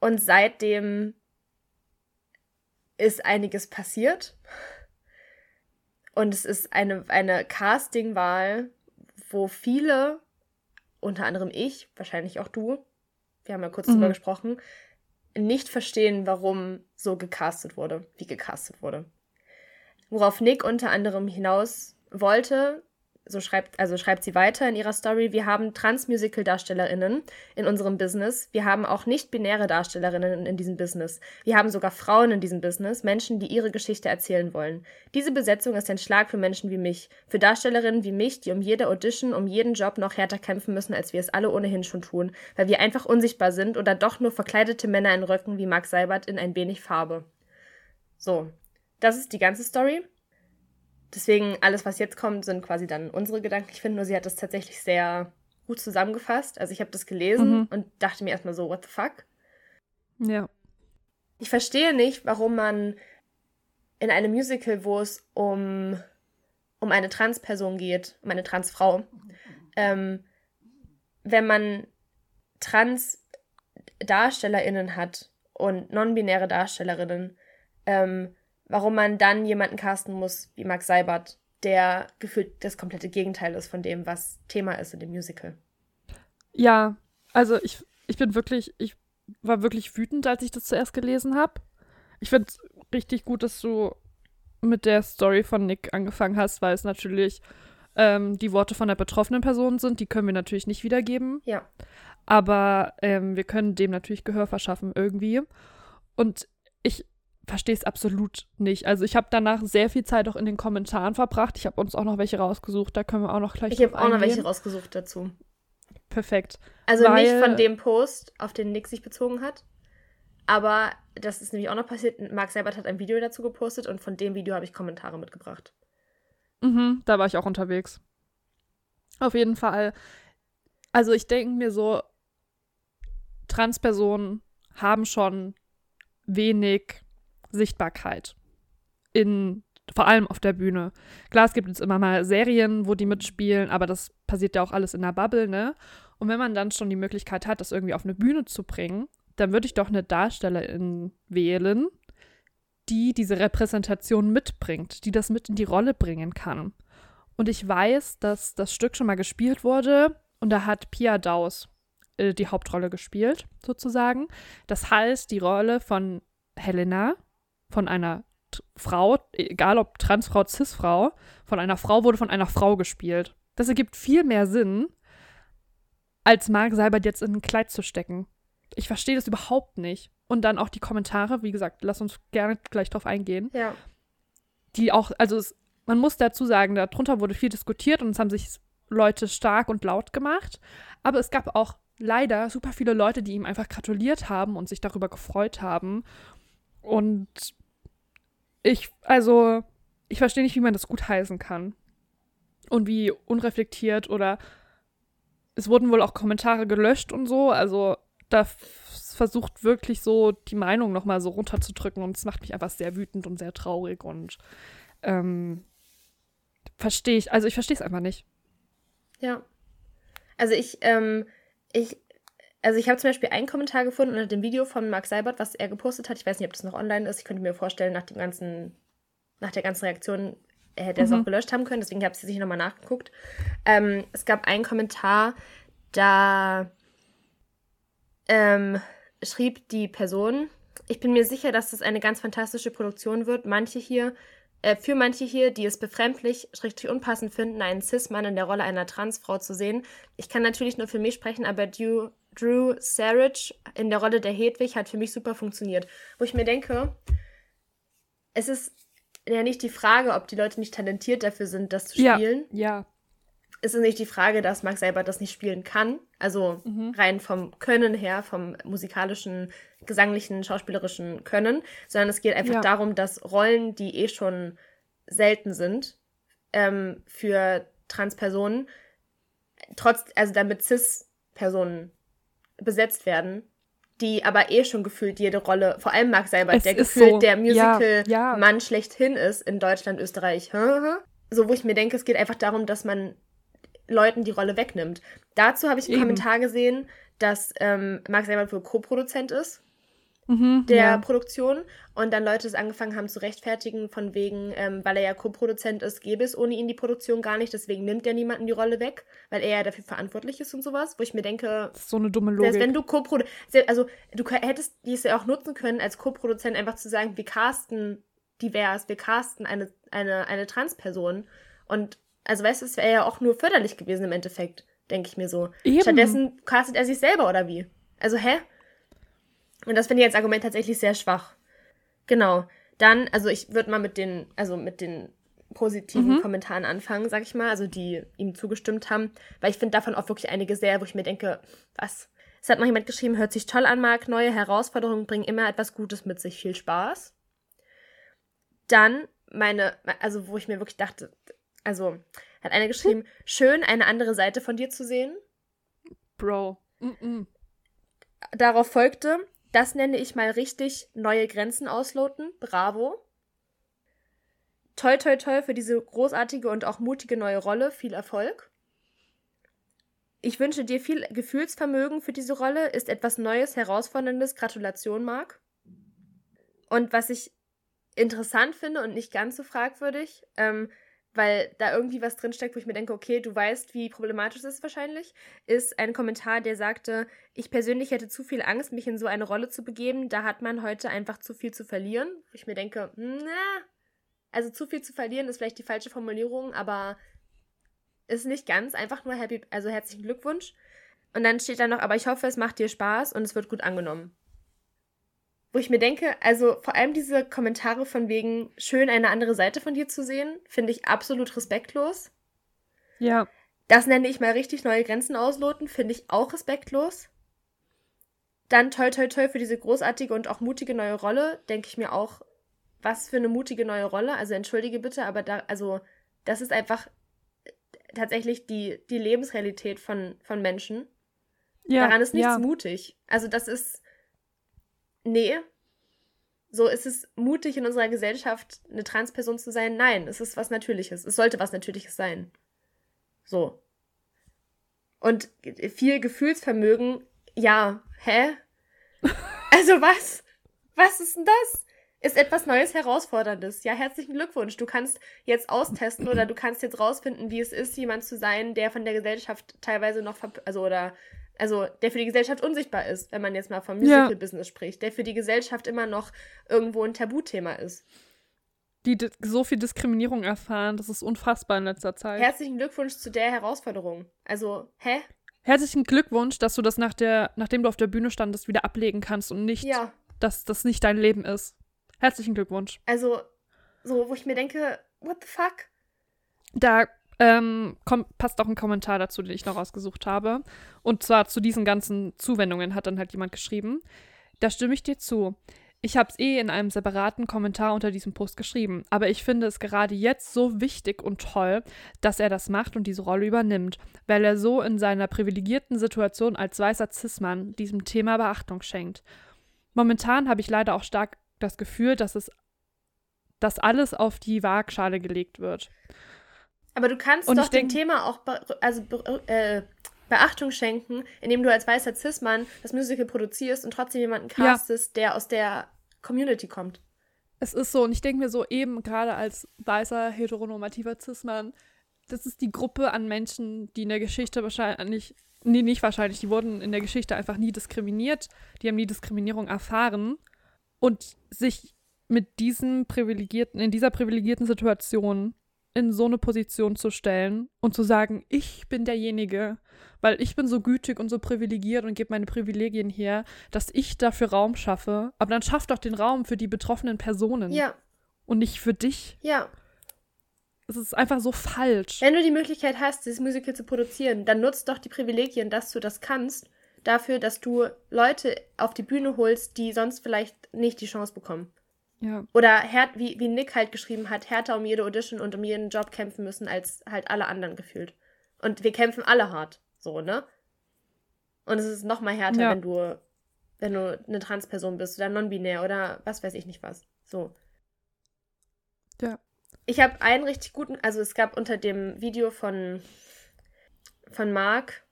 Speaker 3: Und seitdem ist einiges passiert. Und es ist eine, eine Castingwahl, wo viele, unter anderem ich, wahrscheinlich auch du, wir haben ja kurz
Speaker 2: Mhm.
Speaker 3: drüber gesprochen, nicht verstehen, warum so gecastet wurde, wie gecastet wurde. Worauf Nick unter anderem hinaus wollte, so schreibt, also schreibt sie weiter in ihrer Story, wir haben Trans-Musical-DarstellerInnen in unserem Business. Wir haben auch nicht-binäre Darstellerinnen in, diesem Business. Wir haben sogar Frauen in diesem Business, Menschen, die ihre Geschichte erzählen wollen. Diese Besetzung ist ein Schlag für Menschen wie mich, für Darstellerinnen wie mich, die um jede Audition, um jeden Job noch härter kämpfen müssen, als wir es alle ohnehin schon tun, weil wir einfach unsichtbar sind oder doch nur verkleidete Männer in Röcken wie Mark Seibert in ein wenig Farbe. So, das ist die ganze Story. Deswegen, alles, was jetzt kommt, sind quasi dann unsere Gedanken. Ich finde nur, sie hat das tatsächlich sehr gut zusammengefasst. Also ich habe das gelesen
Speaker 2: Mhm.
Speaker 3: und dachte mir erstmal so, what the fuck?
Speaker 2: Ja.
Speaker 3: Ich verstehe nicht, warum man in einem Musical, wo es um, um eine Transperson geht, um eine Transfrau, ähm, wenn man Trans-DarstellerInnen hat und non-binäre Darstellerinnen, ähm, warum man dann jemanden casten muss wie Max Seibert, der gefühlt das komplette Gegenteil ist von dem, was Thema ist in dem Musical.
Speaker 2: Ja, also ich, ich bin wirklich, ich war wirklich wütend, als ich das zuerst gelesen habe. Ich finde es richtig gut, dass du mit der Story von Nick angefangen hast, weil es natürlich ähm, die Worte von der betroffenen Person sind. Die können wir natürlich nicht wiedergeben.
Speaker 3: Ja.
Speaker 2: Aber ähm, wir können dem natürlich Gehör verschaffen irgendwie. Und ich verstehe es absolut nicht. Also ich habe danach sehr viel Zeit auch in den Kommentaren verbracht. Ich habe uns auch noch welche rausgesucht. Da können wir auch noch gleich
Speaker 3: Ich habe auch noch welche rausgesucht dazu.
Speaker 2: Perfekt.
Speaker 3: Also
Speaker 2: Weil-
Speaker 3: nicht von dem Post, auf den Nick sich bezogen hat. Aber das ist nämlich auch noch passiert. Mark Seibert hat ein Video dazu gepostet und von dem Video habe ich Kommentare mitgebracht.
Speaker 2: Mhm, da war ich auch unterwegs. Auf jeden Fall. Also ich denke mir so, Transpersonen haben schon wenig Sichtbarkeit. In, vor allem auf der Bühne. Klar, es gibt jetzt immer mal Serien, wo die mitspielen, aber das passiert ja auch alles in der Bubble, ne? Und wenn man dann schon die Möglichkeit hat, das irgendwie auf eine Bühne zu bringen, dann würde ich doch eine Darstellerin wählen, die diese Repräsentation mitbringt, die das mit in die Rolle bringen kann. Und ich weiß, dass das Stück schon mal gespielt wurde und da hat Pia Daus äh, die Hauptrolle gespielt, sozusagen. Das heißt, die Rolle von Helena, von einer T Frau, egal ob Transfrau, Cisfrau, von einer Frau wurde von einer Frau gespielt. Das ergibt viel mehr Sinn, als Mark Seibert jetzt in ein Kleid zu stecken. Ich verstehe das überhaupt nicht. Und dann auch die Kommentare, wie gesagt, lass uns gerne gleich drauf eingehen
Speaker 3: Ja.
Speaker 2: die auch, also es, man muss dazu sagen, darunter wurde viel diskutiert und es haben sich Leute stark und laut gemacht. Aber es gab auch leider super viele Leute, die ihm einfach gratuliert haben und sich darüber gefreut haben. Und ich, also, ich verstehe nicht, wie man das gutheißen kann. Und wie unreflektiert oder es wurden wohl auch Kommentare gelöscht und so. Also da versucht wirklich so die Meinung nochmal so runterzudrücken und es macht mich einfach sehr wütend und sehr traurig und ähm, verstehe ich, also ich verstehe es einfach nicht.
Speaker 3: Ja. Also ich, ähm, ich, also ich habe zum Beispiel einen Kommentar gefunden unter dem Video von Mark Seibert, was er gepostet hat. Ich weiß nicht, ob das noch online ist. Ich könnte mir vorstellen, nach dem ganzen, nach der ganzen Reaktion hätte er es
Speaker 2: Mhm.
Speaker 3: auch gelöscht haben können, deswegen habe ich es nicht nochmal nachgeguckt. Ähm, es gab einen Kommentar, da ähm, schrieb die Person, ich bin mir sicher, dass das eine ganz fantastische Produktion wird. Manche hier, äh, für manche hier, die es befremdlich, schrägstrich unpassend finden, einen Cis-Mann in der Rolle einer Transfrau zu sehen. Ich kann natürlich nur für mich sprechen, aber Drew, Drew Sarich in der Rolle der Hedwig hat für mich super funktioniert. Wo ich mir denke, es ist ja nicht die Frage, ob die Leute nicht talentiert dafür sind, das zu
Speaker 2: Ja.
Speaker 3: spielen
Speaker 2: Ja.
Speaker 3: es ist nicht die Frage, dass Mark selber das nicht spielen kann. Also
Speaker 2: Mhm.
Speaker 3: rein vom Können her, vom musikalischen, gesanglichen, schauspielerischen Können, sondern es geht einfach
Speaker 2: Ja.
Speaker 3: darum, dass Rollen, die eh schon selten sind, ähm, für Transpersonen, trotz, also damit Cis-Personen besetzt werden, die aber eh schon gefühlt jede Rolle, vor allem Mark Seibert,
Speaker 2: Es
Speaker 3: der gefühlt
Speaker 2: so.
Speaker 3: der
Speaker 2: Ja,
Speaker 3: Musical-Mann
Speaker 2: ja.
Speaker 3: schlechthin ist in Deutschland, Österreich. So, wo ich mir denke, es geht einfach darum, dass man Leuten die Rolle wegnimmt. Dazu habe ich einen
Speaker 2: Eben.
Speaker 3: Kommentar gesehen, dass ähm, Mark Seibert wohl Co-Produzent ist.
Speaker 2: Mhm,
Speaker 3: der
Speaker 2: ja.
Speaker 3: Produktion und dann Leute es angefangen haben zu rechtfertigen, von wegen, ähm, weil er ja Co-Produzent ist, gäbe es ohne ihn die Produktion gar nicht, deswegen nimmt er niemanden die Rolle weg, weil er ja dafür verantwortlich ist und sowas, wo ich mir denke,
Speaker 2: Das ist so eine dumme
Speaker 3: selbst
Speaker 2: Logik.
Speaker 3: wenn du Co-Produzent, also du hättest dies ja auch nutzen können, als Co-Produzent einfach zu sagen, wir casten divers, wir casten eine, eine, eine Transperson und also weißt du, es wäre ja auch nur förderlich gewesen im Endeffekt, denke ich mir so.
Speaker 2: Eben.
Speaker 3: Stattdessen castet er sich selber oder wie? Also hä? Und das finde ich als Argument tatsächlich sehr schwach. Genau. Dann, also ich würde mal mit den, also mit den positiven
Speaker 2: Mhm.
Speaker 3: Kommentaren anfangen, sag ich mal, also die ihm zugestimmt haben, weil ich finde davon auch wirklich einige sehr, wo ich mir denke, was? Es hat noch jemand geschrieben, hört sich toll an, Marc, neue Herausforderungen bringen immer etwas Gutes mit sich, viel Spaß. Dann meine, also wo ich mir wirklich dachte, also hat eine geschrieben, schön eine andere Seite von dir zu sehen.
Speaker 2: Bro. Mm-mm.
Speaker 3: Darauf folgte, das nenne ich mal richtig neue Grenzen ausloten. Bravo. Toi, toi, toi für diese großartige und auch mutige neue Rolle. Viel Erfolg. Ich wünsche dir viel Gefühlsvermögen für diese Rolle. Ist etwas Neues, Herausforderndes. Gratulation, Marc. Und was ich interessant finde und nicht ganz so fragwürdig, ähm, weil da irgendwie was drinsteckt, wo ich mir denke, okay, du weißt, wie problematisch es ist wahrscheinlich, ist ein Kommentar, der sagte, ich persönlich hätte zu viel Angst, mich in so eine Rolle zu begeben. Da hat man heute einfach zu viel zu verlieren. Wo ich mir denke, na, also zu viel zu verlieren ist vielleicht die falsche Formulierung, aber ist nicht ganz einfach nur happy, also herzlichen Glückwunsch. Und dann steht da noch, aber ich hoffe, es macht dir Spaß und es wird gut angenommen. Wo ich mir denke, also vor allem diese Kommentare von wegen, schön eine andere Seite von dir zu sehen, finde ich absolut respektlos.
Speaker 2: Ja.
Speaker 3: Das nenne ich mal richtig neue Grenzen ausloten, finde ich auch respektlos. Dann toi toi toi für diese großartige und auch mutige neue Rolle, denke ich mir auch, was für eine mutige neue Rolle. Also entschuldige bitte, aber da, also, das ist einfach tatsächlich die, die Lebensrealität von, von Menschen.
Speaker 2: ja.
Speaker 3: Daran ist nichts
Speaker 2: ja.
Speaker 3: mutig. Also das ist. Nee. So ist es mutig in unserer Gesellschaft, eine Transperson zu sein? Nein, es ist was Natürliches. Es sollte was Natürliches sein. So. Und viel Gefühlsvermögen, ja, hä? Also was? Was ist denn das? Ist etwas Neues, Herausforderndes. Ja, herzlichen Glückwunsch. Du kannst jetzt austesten oder du kannst jetzt rausfinden, wie es ist, jemand zu sein, der von der Gesellschaft teilweise noch, also oder, also der für die Gesellschaft unsichtbar ist, wenn man jetzt mal vom
Speaker 2: Ja.
Speaker 3: Musical-Business spricht, der für die Gesellschaft immer noch irgendwo ein Tabuthema ist.
Speaker 2: Die di- so viel Diskriminierung erfahren, das ist unfassbar in letzter Zeit.
Speaker 3: Herzlichen Glückwunsch zu der Herausforderung. Also, hä?
Speaker 2: Herzlichen Glückwunsch, dass du das nach der, nachdem du auf der Bühne standest, wieder ablegen kannst und nicht,
Speaker 3: Ja.
Speaker 2: dass das nicht dein Leben ist. Herzlichen Glückwunsch.
Speaker 3: Also, so, wo ich mir denke, what the fuck?
Speaker 2: Da ähm, kommt, passt auch ein Kommentar dazu, den ich noch rausgesucht habe. Und zwar zu diesen ganzen Zuwendungen hat dann halt jemand geschrieben. Da stimme ich dir zu. Ich habe es eh in einem separaten Kommentar unter diesem Post geschrieben, aber ich finde es gerade jetzt so wichtig und toll, dass er das macht und diese Rolle übernimmt, weil er so in seiner privilegierten Situation als weißer Cis-Mann diesem Thema Beachtung schenkt. Momentan habe ich leider auch stark das Gefühl, dass es dass alles auf die Waagschale gelegt wird.
Speaker 3: Aber du kannst
Speaker 2: Und
Speaker 3: doch dem Thema auch be also be äh, Beachtung schenken, indem du als weißer Cis-Mann das Musical produzierst und trotzdem jemanden
Speaker 2: Ja.
Speaker 3: castest, der aus der Community kommt.
Speaker 2: Es ist so, und ich denke mir so, eben gerade als weißer, heteronormativer Cis-Mann, das ist die Gruppe an Menschen, die in der Geschichte wahrscheinlich, nee, nicht wahrscheinlich, die wurden in der Geschichte einfach nie diskriminiert, die haben nie Diskriminierung erfahren und sich mit diesem privilegierten, in dieser privilegierten Situation in so eine Position zu stellen und zu sagen, ich bin derjenige, weil ich bin so gütig und so privilegiert und gebe meine Privilegien her, dass ich dafür Raum schaffe. Aber dann schaff doch den Raum für die betroffenen Personen
Speaker 3: Ja,
Speaker 2: und nicht für dich.
Speaker 3: ja.
Speaker 2: Es ist einfach so falsch.
Speaker 3: Wenn du die Möglichkeit hast, dieses Musical zu produzieren, dann nutzt doch die Privilegien, dass du das kannst, dafür, dass du Leute auf die Bühne holst, die sonst vielleicht nicht die Chance bekommen.
Speaker 2: Ja.
Speaker 3: Oder härt, wie, wie Nick halt geschrieben hat, härter um jede Audition und um jeden Job kämpfen müssen als halt alle anderen gefühlt. Und wir kämpfen alle hart, so, ne? Und es ist noch mal härter,
Speaker 2: Ja.
Speaker 3: wenn du wenn du eine Transperson bist oder non-binär oder was weiß ich nicht was. So.
Speaker 2: Ja.
Speaker 3: Ich habe einen richtig guten, also es gab unter dem Video von von Marc,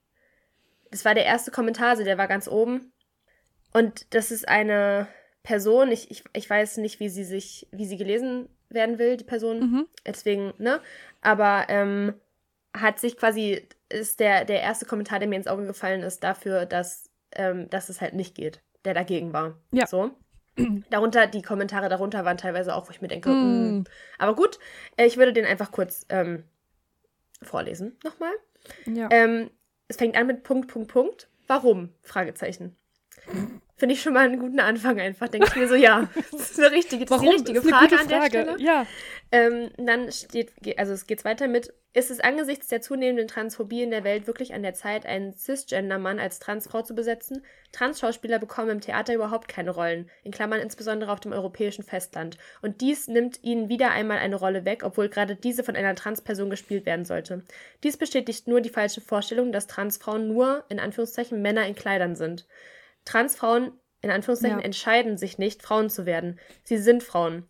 Speaker 3: das war der erste Kommentar, also der war ganz oben. Und das ist eine Person, ich, ich, ich weiß nicht, wie sie sich, wie sie gelesen werden will, die Person.
Speaker 2: Mhm.
Speaker 3: Deswegen, ne? Aber ähm, hat sich quasi, ist der, der erste Kommentar, der mir ins Auge gefallen ist, dafür, dass, ähm, dass es halt nicht geht, der dagegen war.
Speaker 2: Ja.
Speaker 3: So. Darunter, die Kommentare darunter waren teilweise auch, wo ich mir denke,
Speaker 2: Mm.
Speaker 3: mm. aber gut, äh, ich würde den einfach kurz ähm, vorlesen nochmal.
Speaker 2: Ja.
Speaker 3: Ähm, es fängt an mit Punkt, Punkt, Punkt. Warum? Fragezeichen. Finde ich schon mal einen guten Anfang einfach. Denke ich mir so, ja, das ist eine richtige, das ist die richtige Frage
Speaker 2: gute
Speaker 3: an der
Speaker 2: Frage.
Speaker 3: Stelle.
Speaker 2: Ja.
Speaker 3: Ähm, dann steht, also es geht weiter mit, ist es angesichts der zunehmenden Transphobie in der Welt wirklich an der Zeit, einen Cisgender-Mann als Transfrau zu besetzen? Trans-Schauspieler bekommen im Theater überhaupt keine Rollen, in Klammern insbesondere auf dem europäischen Festland. Und dies nimmt ihnen wieder einmal eine Rolle weg, obwohl gerade diese von einer Transperson gespielt werden sollte. Dies bestätigt nur die falsche Vorstellung, dass Transfrauen nur, in Anführungszeichen, Männer in Kleidern sind. Transfrauen, in Anführungszeichen,
Speaker 2: Ja.
Speaker 3: entscheiden sich nicht, Frauen zu werden. Sie sind Frauen.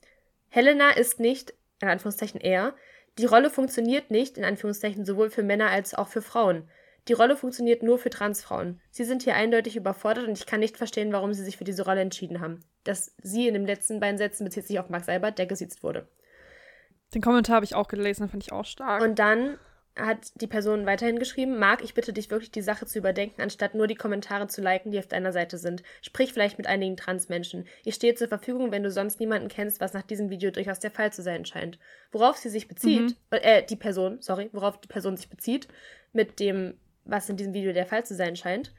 Speaker 3: Helena ist nicht, in Anführungszeichen er, die Rolle funktioniert nicht, in Anführungszeichen, sowohl für Männer als auch für Frauen. Die Rolle funktioniert nur für Transfrauen. Sie sind hier eindeutig überfordert und ich kann nicht verstehen, warum sie sich für diese Rolle entschieden haben. Das sie in den letzten beiden Sätzen bezieht sich auf Max Seibert, der gesiezt wurde.
Speaker 2: Den Kommentar habe ich auch gelesen, den fand ich auch stark.
Speaker 3: Und dann hat die Person weiterhin geschrieben, Marc, ich bitte dich wirklich, die Sache zu überdenken, anstatt nur die Kommentare zu liken, die auf deiner Seite sind. Sprich vielleicht mit einigen Transmenschen. Ich stehe zur Verfügung, wenn du sonst niemanden kennst, was nach diesem Video durchaus der Fall zu sein scheint. Worauf sie sich bezieht, äh, die Person, sorry, worauf die Person sich bezieht, mit dem, was in diesem Video der Fall zu sein scheint,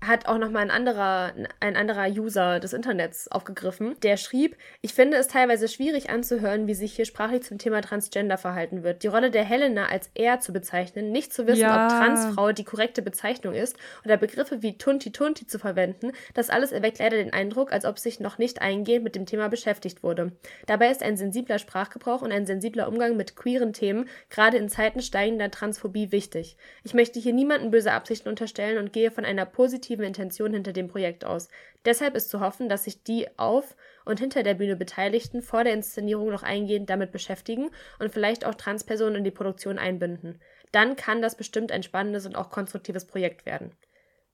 Speaker 3: hat auch nochmal ein anderer, ein anderer User des Internets aufgegriffen, der schrieb, ich finde es teilweise schwierig anzuhören, wie sich hier sprachlich zum Thema Transgender verhalten wird. Die Rolle der Helena als er zu bezeichnen, nicht zu wissen,
Speaker 2: Ja.
Speaker 3: ob Transfrau die korrekte Bezeichnung ist oder Begriffe wie Tunti Tunti zu verwenden, das alles erweckt leider den Eindruck, als ob sich noch nicht eingehend mit dem Thema beschäftigt wurde. Dabei ist ein sensibler Sprachgebrauch und ein sensibler Umgang mit queeren Themen gerade in Zeiten steigender Transphobie wichtig. Ich möchte hier niemanden böse Absichten unterstellen und gehe von einer positiven Intention hinter dem Projekt aus. Deshalb ist zu hoffen, dass sich die auf und hinter der Bühne Beteiligten vor der Inszenierung noch eingehend damit beschäftigen und vielleicht auch Transpersonen in die Produktion einbinden. Dann kann das bestimmt ein spannendes und auch konstruktives Projekt werden.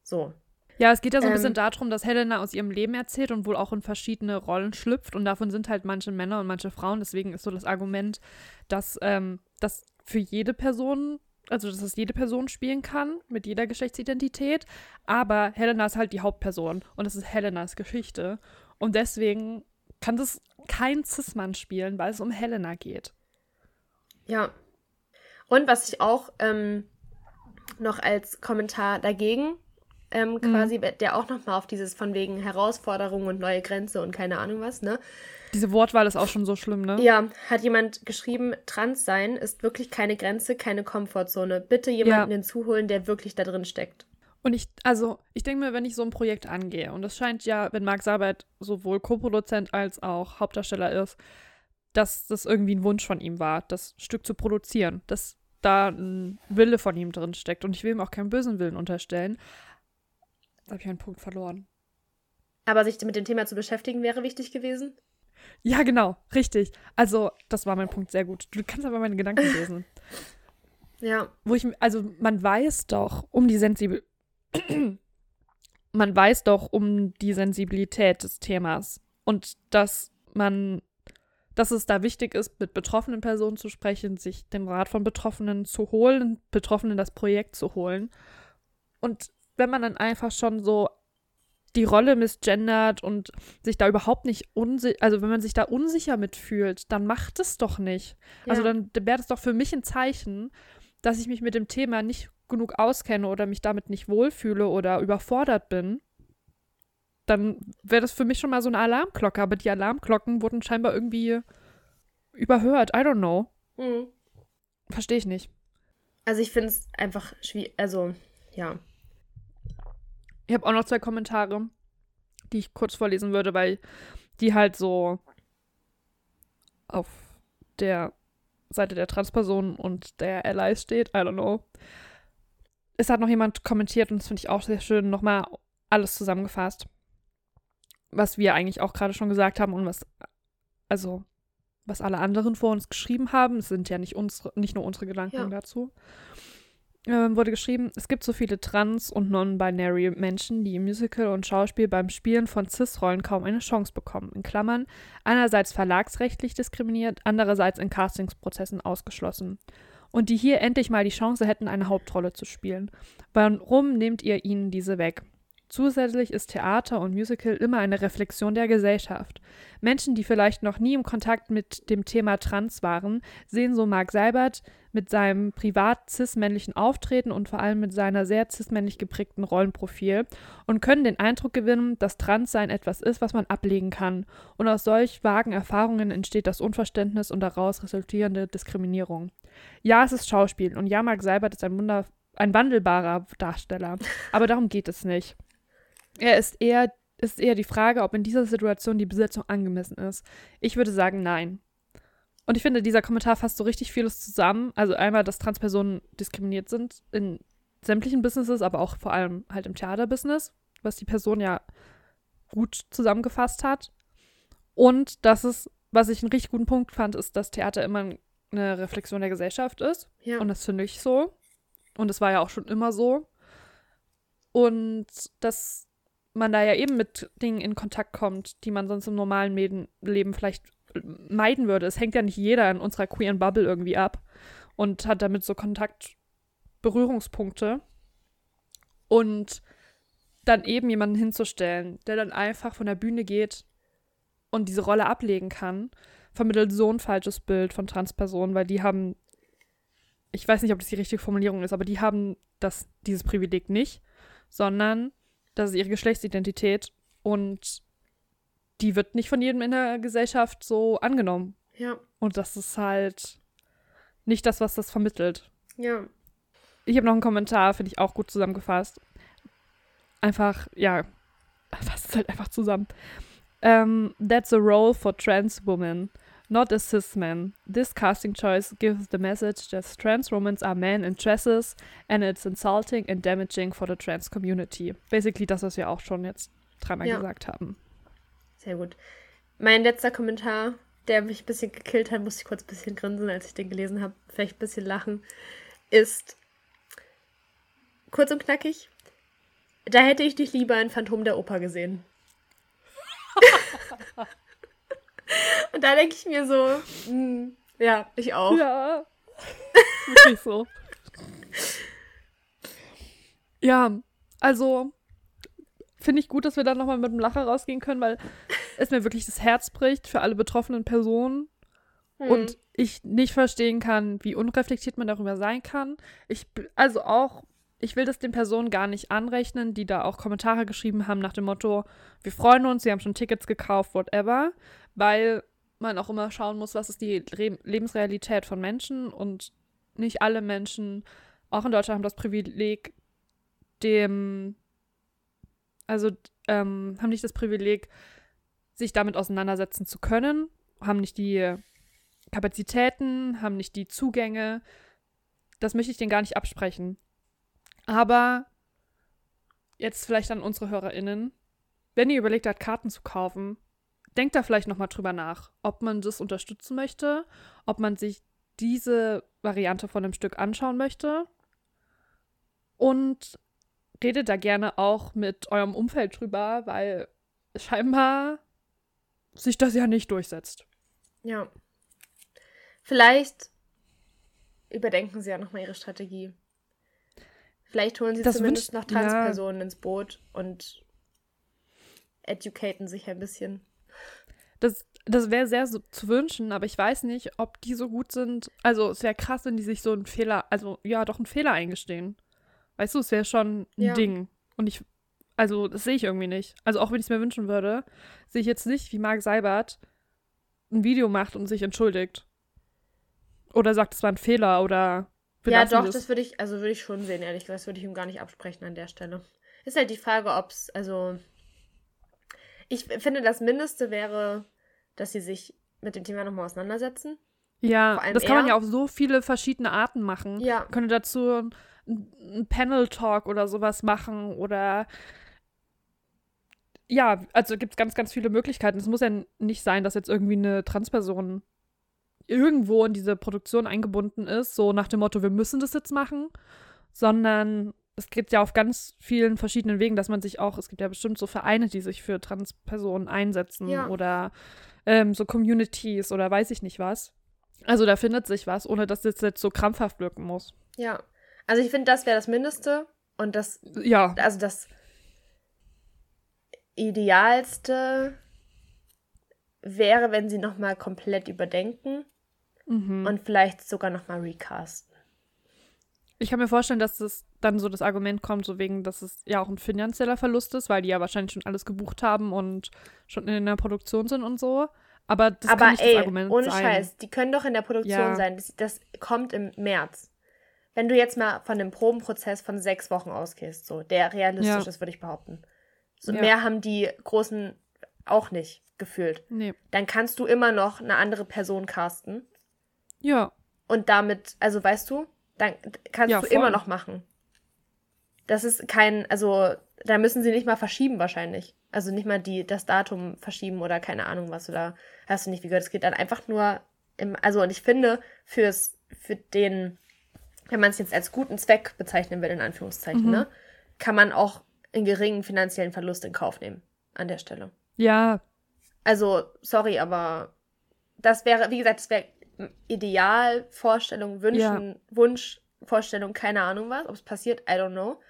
Speaker 3: So.
Speaker 2: Ja, es geht ja so ein
Speaker 3: Ähm,
Speaker 2: bisschen darum, dass Helena aus ihrem Leben erzählt und wohl auch in verschiedene Rollen schlüpft und davon sind halt manche Männer und manche Frauen. Deswegen ist so das Argument, dass ähm, das für jede Person, also dass das jede Person spielen kann mit jeder Geschlechtsidentität, aber Helena ist halt die Hauptperson und es ist Helenas Geschichte und deswegen kann das kein Cis-Mann spielen, weil es um Helena geht.
Speaker 3: Ja. Und was ich auch ähm, noch als Kommentar dagegen ähm, quasi, der auch nochmal auf dieses von wegen Herausforderungen und neue Grenze und keine Ahnung was, ne?
Speaker 2: Diese Wortwahl ist auch schon so schlimm, ne?
Speaker 3: Ja, hat jemand geschrieben, trans sein ist wirklich keine Grenze, keine Komfortzone. Bitte jemanden
Speaker 2: Ja.
Speaker 3: hinzuholen, der wirklich da drin steckt.
Speaker 2: Und ich, also, ich denke mir, wenn ich so ein Projekt angehe, und es scheint ja, wenn Marc Sabert sowohl Co-Produzent als auch Hauptdarsteller ist, dass das irgendwie ein Wunsch von ihm war, das Stück zu produzieren, dass da ein Wille von ihm drin steckt. Und ich will ihm auch keinen bösen Willen unterstellen. Da habe ich einen Punkt verloren.
Speaker 3: Aber sich mit dem Thema zu beschäftigen wäre wichtig gewesen.
Speaker 2: Ja, genau, richtig. Also, das war mein Punkt sehr gut. Du kannst aber meine Gedanken lesen.
Speaker 3: Ja.
Speaker 2: wo ich, also man weiß doch um die Sensibel man weiß doch um die Sensibilität des Themas und dass man, dass es da wichtig ist, mit betroffenen Personen zu sprechen, sich den Rat von Betroffenen zu holen, Betroffenen das Projekt zu holen. Und wenn man dann einfach schon so die Rolle misgendert und sich da überhaupt nicht unsicher, also wenn man sich da unsicher mitfühlt, dann macht es doch nicht. Also
Speaker 3: Ja.
Speaker 2: dann wäre das doch für mich ein Zeichen, dass ich mich mit dem Thema nicht genug auskenne oder mich damit nicht wohlfühle oder überfordert bin, dann wäre das für mich schon mal so eine Alarmglocke. Aber die Alarmglocken wurden scheinbar irgendwie überhört. I don't know.
Speaker 3: Mhm.
Speaker 2: Verstehe ich nicht.
Speaker 3: Also ich finde es einfach schwierig. Also, ja.
Speaker 2: Ich habe auch noch zwei Kommentare, die ich kurz vorlesen würde, weil die halt so auf der Seite der Transpersonen und der Allies steht. I don't know. Es hat noch jemand kommentiert und das finde ich auch sehr schön. Nochmal alles zusammengefasst. Was wir eigentlich auch gerade schon gesagt haben und was, also, was alle anderen vor uns geschrieben haben. Es sind ja nicht, unsere, nicht nur unsere Gedanken
Speaker 3: Ja.
Speaker 2: dazu. Ähm, wurde geschrieben, es gibt so viele trans- und non-binary Menschen, die im Musical und Schauspiel beim Spielen von Cis-Rollen kaum eine Chance bekommen. In Klammern, einerseits verlagsrechtlich diskriminiert, andererseits in Castingsprozessen ausgeschlossen. Und die hier endlich mal die Chance hätten, eine Hauptrolle zu spielen. Warum nehmt ihr ihnen diese weg? Zusätzlich ist Theater und Musical immer eine Reflexion der Gesellschaft. Menschen, die vielleicht noch nie im Kontakt mit dem Thema Trans waren, sehen so Mark Seibert mit seinem privat cis-männlichen Auftreten und vor allem mit seiner sehr cis-männlich geprägten Rollenprofil und können den Eindruck gewinnen, dass Transsein etwas ist, was man ablegen kann. Und aus solch vagen Erfahrungen entsteht das Unverständnis und daraus resultierende Diskriminierung. Ja, es ist Schauspiel und ja, Mark Seibert ist ein Wunder ein wandelbarer Darsteller. Aber darum geht es nicht. Er ist eher, ist eher die Frage, ob in dieser Situation die Besetzung angemessen ist. Ich würde sagen, nein. Und ich finde, dieser Kommentar fasst so richtig vieles zusammen. Also einmal, dass Transpersonen diskriminiert sind in sämtlichen Businesses, aber auch vor allem halt im Theaterbusiness, was die Person ja gut zusammengefasst hat. Und dass es, was ich einen richtig guten Punkt fand, ist, dass Theater immer eine Reflexion der Gesellschaft ist.
Speaker 3: Ja.
Speaker 2: Und das finde ich so. Und es war ja auch schon immer so. Und dass man da ja eben mit Dingen in Kontakt kommt, die man sonst im normalen Meden Leben vielleicht meiden würde. Es hängt ja nicht jeder in unserer queeren Bubble irgendwie ab und hat damit so Kontakt, Berührungspunkte. Und dann eben jemanden hinzustellen, der dann einfach von der Bühne geht und diese Rolle ablegen kann, vermittelt so ein falsches Bild von Transpersonen, weil die haben, ich weiß nicht, ob das die richtige Formulierung ist, aber die haben das, dieses Privileg nicht, sondern das ist ihre Geschlechtsidentität und die wird nicht von jedem in der Gesellschaft so angenommen.
Speaker 3: Ja.
Speaker 2: Und das ist halt nicht das, was das vermittelt.
Speaker 3: Ja.
Speaker 2: Ich habe noch einen Kommentar, finde ich auch gut zusammengefasst. Einfach, ja, fasst es halt einfach zusammen. Um, that's a role for trans women, not a cis man. This casting choice gives the message that trans women are men in dresses and it's insulting and damaging for the trans community. Basically das, was wir auch schon jetzt dreimal
Speaker 3: Ja.
Speaker 2: gesagt haben.
Speaker 3: Sehr gut. Mein letzter Kommentar, der mich ein bisschen gekillt hat, musste ich kurz ein bisschen grinsen, als ich den gelesen habe, vielleicht ein bisschen lachen, ist kurz und knackig. Da hätte ich dich lieber in Phantom der Oper gesehen. und da denke ich mir so, hm, ja, ich auch.
Speaker 2: Ja. Wirklich so. Ja, also finde ich gut, dass wir dann nochmal mit dem Lacher rausgehen können, weil es mir wirklich das Herz bricht für alle betroffenen Personen
Speaker 3: Hm.
Speaker 2: und ich nicht verstehen kann, wie unreflektiert man darüber sein kann. Ich, also auch, ich will das den Personen gar nicht anrechnen, die da auch Kommentare geschrieben haben nach dem Motto, wir freuen uns, sie haben schon Tickets gekauft, whatever, weil man auch immer schauen muss, was ist die Re Lebensrealität von Menschen und nicht alle Menschen, auch in Deutschland, haben das Privileg, dem, also ähm, haben nicht das Privileg, sich damit auseinandersetzen zu können, haben nicht die Kapazitäten, haben nicht die Zugänge. Das möchte ich denen gar nicht absprechen. Aber jetzt vielleicht an unsere HörerInnen, wenn ihr überlegt habt, Karten zu kaufen, denkt da vielleicht nochmal drüber nach, ob man das unterstützen möchte, ob man sich diese Variante von dem Stück anschauen möchte. Und redet da gerne auch mit eurem Umfeld drüber, weil scheinbar sich das ja nicht durchsetzt.
Speaker 3: Ja. Vielleicht überdenken sie ja nochmal ihre Strategie. Vielleicht holen sie
Speaker 2: Das
Speaker 3: zumindest noch
Speaker 2: ja.
Speaker 3: Transpersonen ins Boot und educaten sich ein bisschen.
Speaker 2: Das, das wäre sehr so zu wünschen, aber ich weiß nicht, ob die so gut sind. Also es wäre krass, wenn die sich so einen Fehler, also ja, doch einen Fehler eingestehen. Weißt du, es wäre schon ein
Speaker 3: Ja.
Speaker 2: Ding. Und ich, also das sehe ich irgendwie nicht. Also auch wenn ich es mir wünschen würde, sehe ich jetzt nicht, wie Marc Seibert ein Video macht und sich entschuldigt. Oder sagt, es war ein Fehler oder
Speaker 3: ja, doch,
Speaker 2: das.
Speaker 3: würde ich, also würde ich schon sehen, ehrlich gesagt. Das würde ich ihm gar nicht absprechen an der Stelle. Ist halt die Frage, ob es, also. Ich finde, das Mindeste wäre, dass sie sich mit dem Thema nochmal auseinandersetzen.
Speaker 2: Ja, das kann man ja auf so viele verschiedene Arten machen.
Speaker 3: Ja.
Speaker 2: Man könnte dazu ein, Panel-Talk oder sowas machen oder ja, also gibt es ganz, ganz viele Möglichkeiten. Es muss ja nicht sein, dass jetzt irgendwie eine Transperson irgendwo in diese Produktion eingebunden ist, so nach dem Motto, wir müssen das jetzt machen, sondern es geht ja auf ganz vielen verschiedenen Wegen, dass man sich auch, es gibt ja bestimmt so Vereine, die sich für Transpersonen einsetzen
Speaker 3: Ja.
Speaker 2: oder ähm, so Communities oder weiß ich nicht was. Also da findet sich was, ohne dass es jetzt so krampfhaft wirken muss.
Speaker 3: Ja. Also ich finde, das wäre das Mindeste und das,
Speaker 2: Ja,
Speaker 3: also das Idealste wäre, wenn sie nochmal komplett überdenken
Speaker 2: mhm.
Speaker 3: und vielleicht sogar nochmal recasten.
Speaker 2: ich kann mir vorstellen, dass das dann so das Argument kommt, so wegen, dass es ja auch ein finanzieller Verlust ist, weil die ja wahrscheinlich schon alles gebucht haben und schon in der Produktion sind und so. Aber das
Speaker 3: Aber
Speaker 2: kann nicht
Speaker 3: ey,
Speaker 2: das Argument
Speaker 3: ohne
Speaker 2: sein.
Speaker 3: Scheiß, die können doch in der Produktion
Speaker 2: Ja.
Speaker 3: sein. Das, das kommt im März. Wenn du jetzt mal von dem Probenprozess von sechs Wochen ausgehst, so, der realistisch
Speaker 2: Ja.
Speaker 3: ist, würde ich behaupten. So
Speaker 2: Ja.
Speaker 3: mehr haben die Großen auch nicht gefühlt.
Speaker 2: Nee.
Speaker 3: Dann kannst du immer noch eine andere Person casten
Speaker 2: Ja,
Speaker 3: und damit, also weißt du, dann kannst
Speaker 2: Ja,
Speaker 3: du
Speaker 2: voll.
Speaker 3: immer noch machen. Das ist kein, also da müssen sie nicht mal verschieben wahrscheinlich. Also nicht mal die, das Datum verschieben oder keine Ahnung was oder hast du nicht wie gehört. Es geht dann einfach nur im, also und ich finde, fürs, für den, wenn man es jetzt als guten Zweck bezeichnen will, in Anführungszeichen,
Speaker 2: Mhm.
Speaker 3: ne, kann man auch einen geringen finanziellen Verlust in Kauf nehmen an der Stelle.
Speaker 2: ja,
Speaker 3: Also, sorry, aber das wäre, wie gesagt, das wäre Ideal, Vorstellung, Wünschen, Wunsch, Vorstellung, keine Ahnung was. Ob es passiert, I don't know.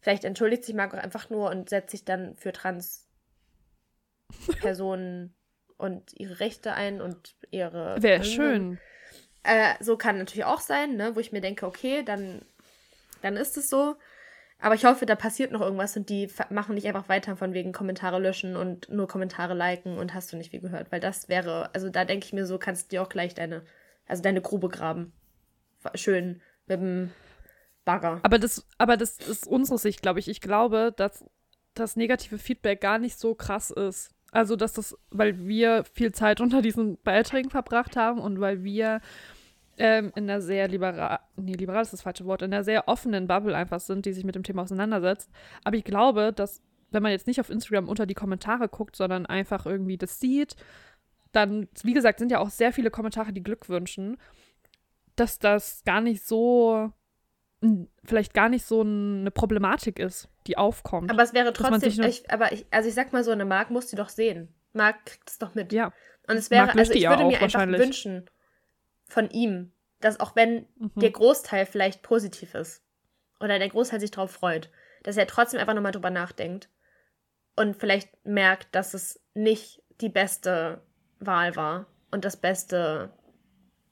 Speaker 3: Vielleicht entschuldigt sich Marco einfach nur und setzt sich dann für Trans-Personen und ihre Rechte ein und ihre.
Speaker 2: wäre schön.
Speaker 3: Äh, so kann natürlich auch sein, ne? Wo ich mir denke, okay, dann, dann ist es so. Aber ich hoffe, da passiert noch irgendwas und die machen nicht einfach weiter von wegen Kommentare löschen und nur Kommentare liken und hast du nicht viel gehört. Weil das wäre, also da denke ich mir so, kannst du dir auch gleich deine, also deine Grube graben. Schön mit dem Bagger.
Speaker 2: Aber das, aber das ist unsere Sicht, glaube ich. Ich glaube, dass das negative Feedback gar nicht so krass ist. Also, dass das, weil wir viel Zeit unter diesen Beiträgen verbracht haben und weil wir ähm, in einer sehr liberal, nee, liberal ist das falsche Wort, in einer sehr offenen Bubble einfach sind, die sich mit dem Thema auseinandersetzt. Aber ich glaube, dass, wenn man jetzt nicht auf Instagram unter die Kommentare guckt, sondern einfach irgendwie das sieht, dann, wie gesagt, sind ja auch sehr viele Kommentare, die Glück wünschen, dass das gar nicht so vielleicht gar nicht so eine Problematik ist, die aufkommt.
Speaker 3: Aber es wäre trotzdem, ich, aber ich, also ich sag mal so, eine Mark muss die doch sehen. Mark kriegt es doch mit.
Speaker 2: ja.
Speaker 3: Und es wäre, also ich würde
Speaker 2: auch
Speaker 3: mir einfach
Speaker 2: wahrscheinlich.
Speaker 3: wünschen von ihm, dass auch wenn
Speaker 2: Mhm.
Speaker 3: der Großteil vielleicht positiv ist oder der Großteil sich darauf freut, dass er trotzdem einfach nochmal drüber nachdenkt und vielleicht merkt, dass es nicht die beste Wahl war und das Beste,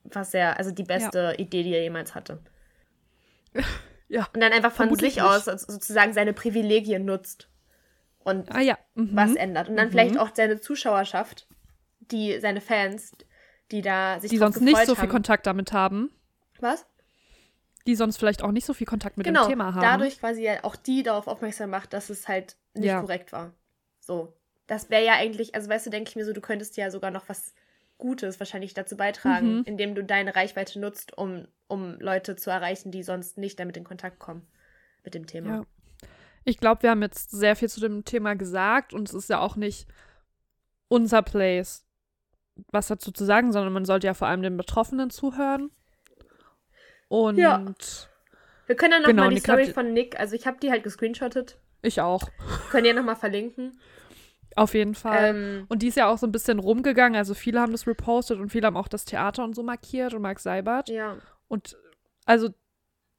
Speaker 3: was er, also die beste Idee, die er jemals hatte.
Speaker 2: Ja.
Speaker 3: Und dann einfach von sich aus so- sozusagen seine Privilegien nutzt und
Speaker 2: Ah ja. Mhm.
Speaker 3: was ändert. Und dann
Speaker 2: Mhm.
Speaker 3: vielleicht auch seine Zuschauerschaft, die, seine Fans, die da sich
Speaker 2: die sonst nicht so viel
Speaker 3: haben.
Speaker 2: Kontakt damit haben,
Speaker 3: Was?
Speaker 2: die sonst vielleicht auch nicht so viel Kontakt mit
Speaker 3: genau,
Speaker 2: dem Thema haben.
Speaker 3: dadurch quasi ja auch die darauf aufmerksam macht, dass es halt nicht
Speaker 2: Ja.
Speaker 3: korrekt war. So. Das wäre ja eigentlich, also weißt du, denke ich mir so, du könntest ja sogar noch was Gutes wahrscheinlich dazu beitragen,
Speaker 2: Mhm.
Speaker 3: indem du deine Reichweite nutzt, um, um Leute zu erreichen, die sonst nicht damit in Kontakt kommen mit dem Thema.
Speaker 2: Ja. Ich glaube, wir haben jetzt sehr viel zu dem Thema gesagt und es ist ja auch nicht unser Place, was dazu zu sagen, sondern man sollte ja vor allem den Betroffenen zuhören. Und
Speaker 3: Ja. Wir können ja noch
Speaker 2: Genau,
Speaker 3: mal die
Speaker 2: Nick
Speaker 3: Story von Nick, also ich habe die halt gescreenshottet,
Speaker 2: ich auch,
Speaker 3: können ja noch mal verlinken.
Speaker 2: auf jeden Fall.
Speaker 3: Ähm,
Speaker 2: Und die ist ja auch so ein bisschen rumgegangen. Also viele haben das repostet und viele haben auch das Theater und so markiert und Mark Seibert.
Speaker 3: ja.
Speaker 2: Und also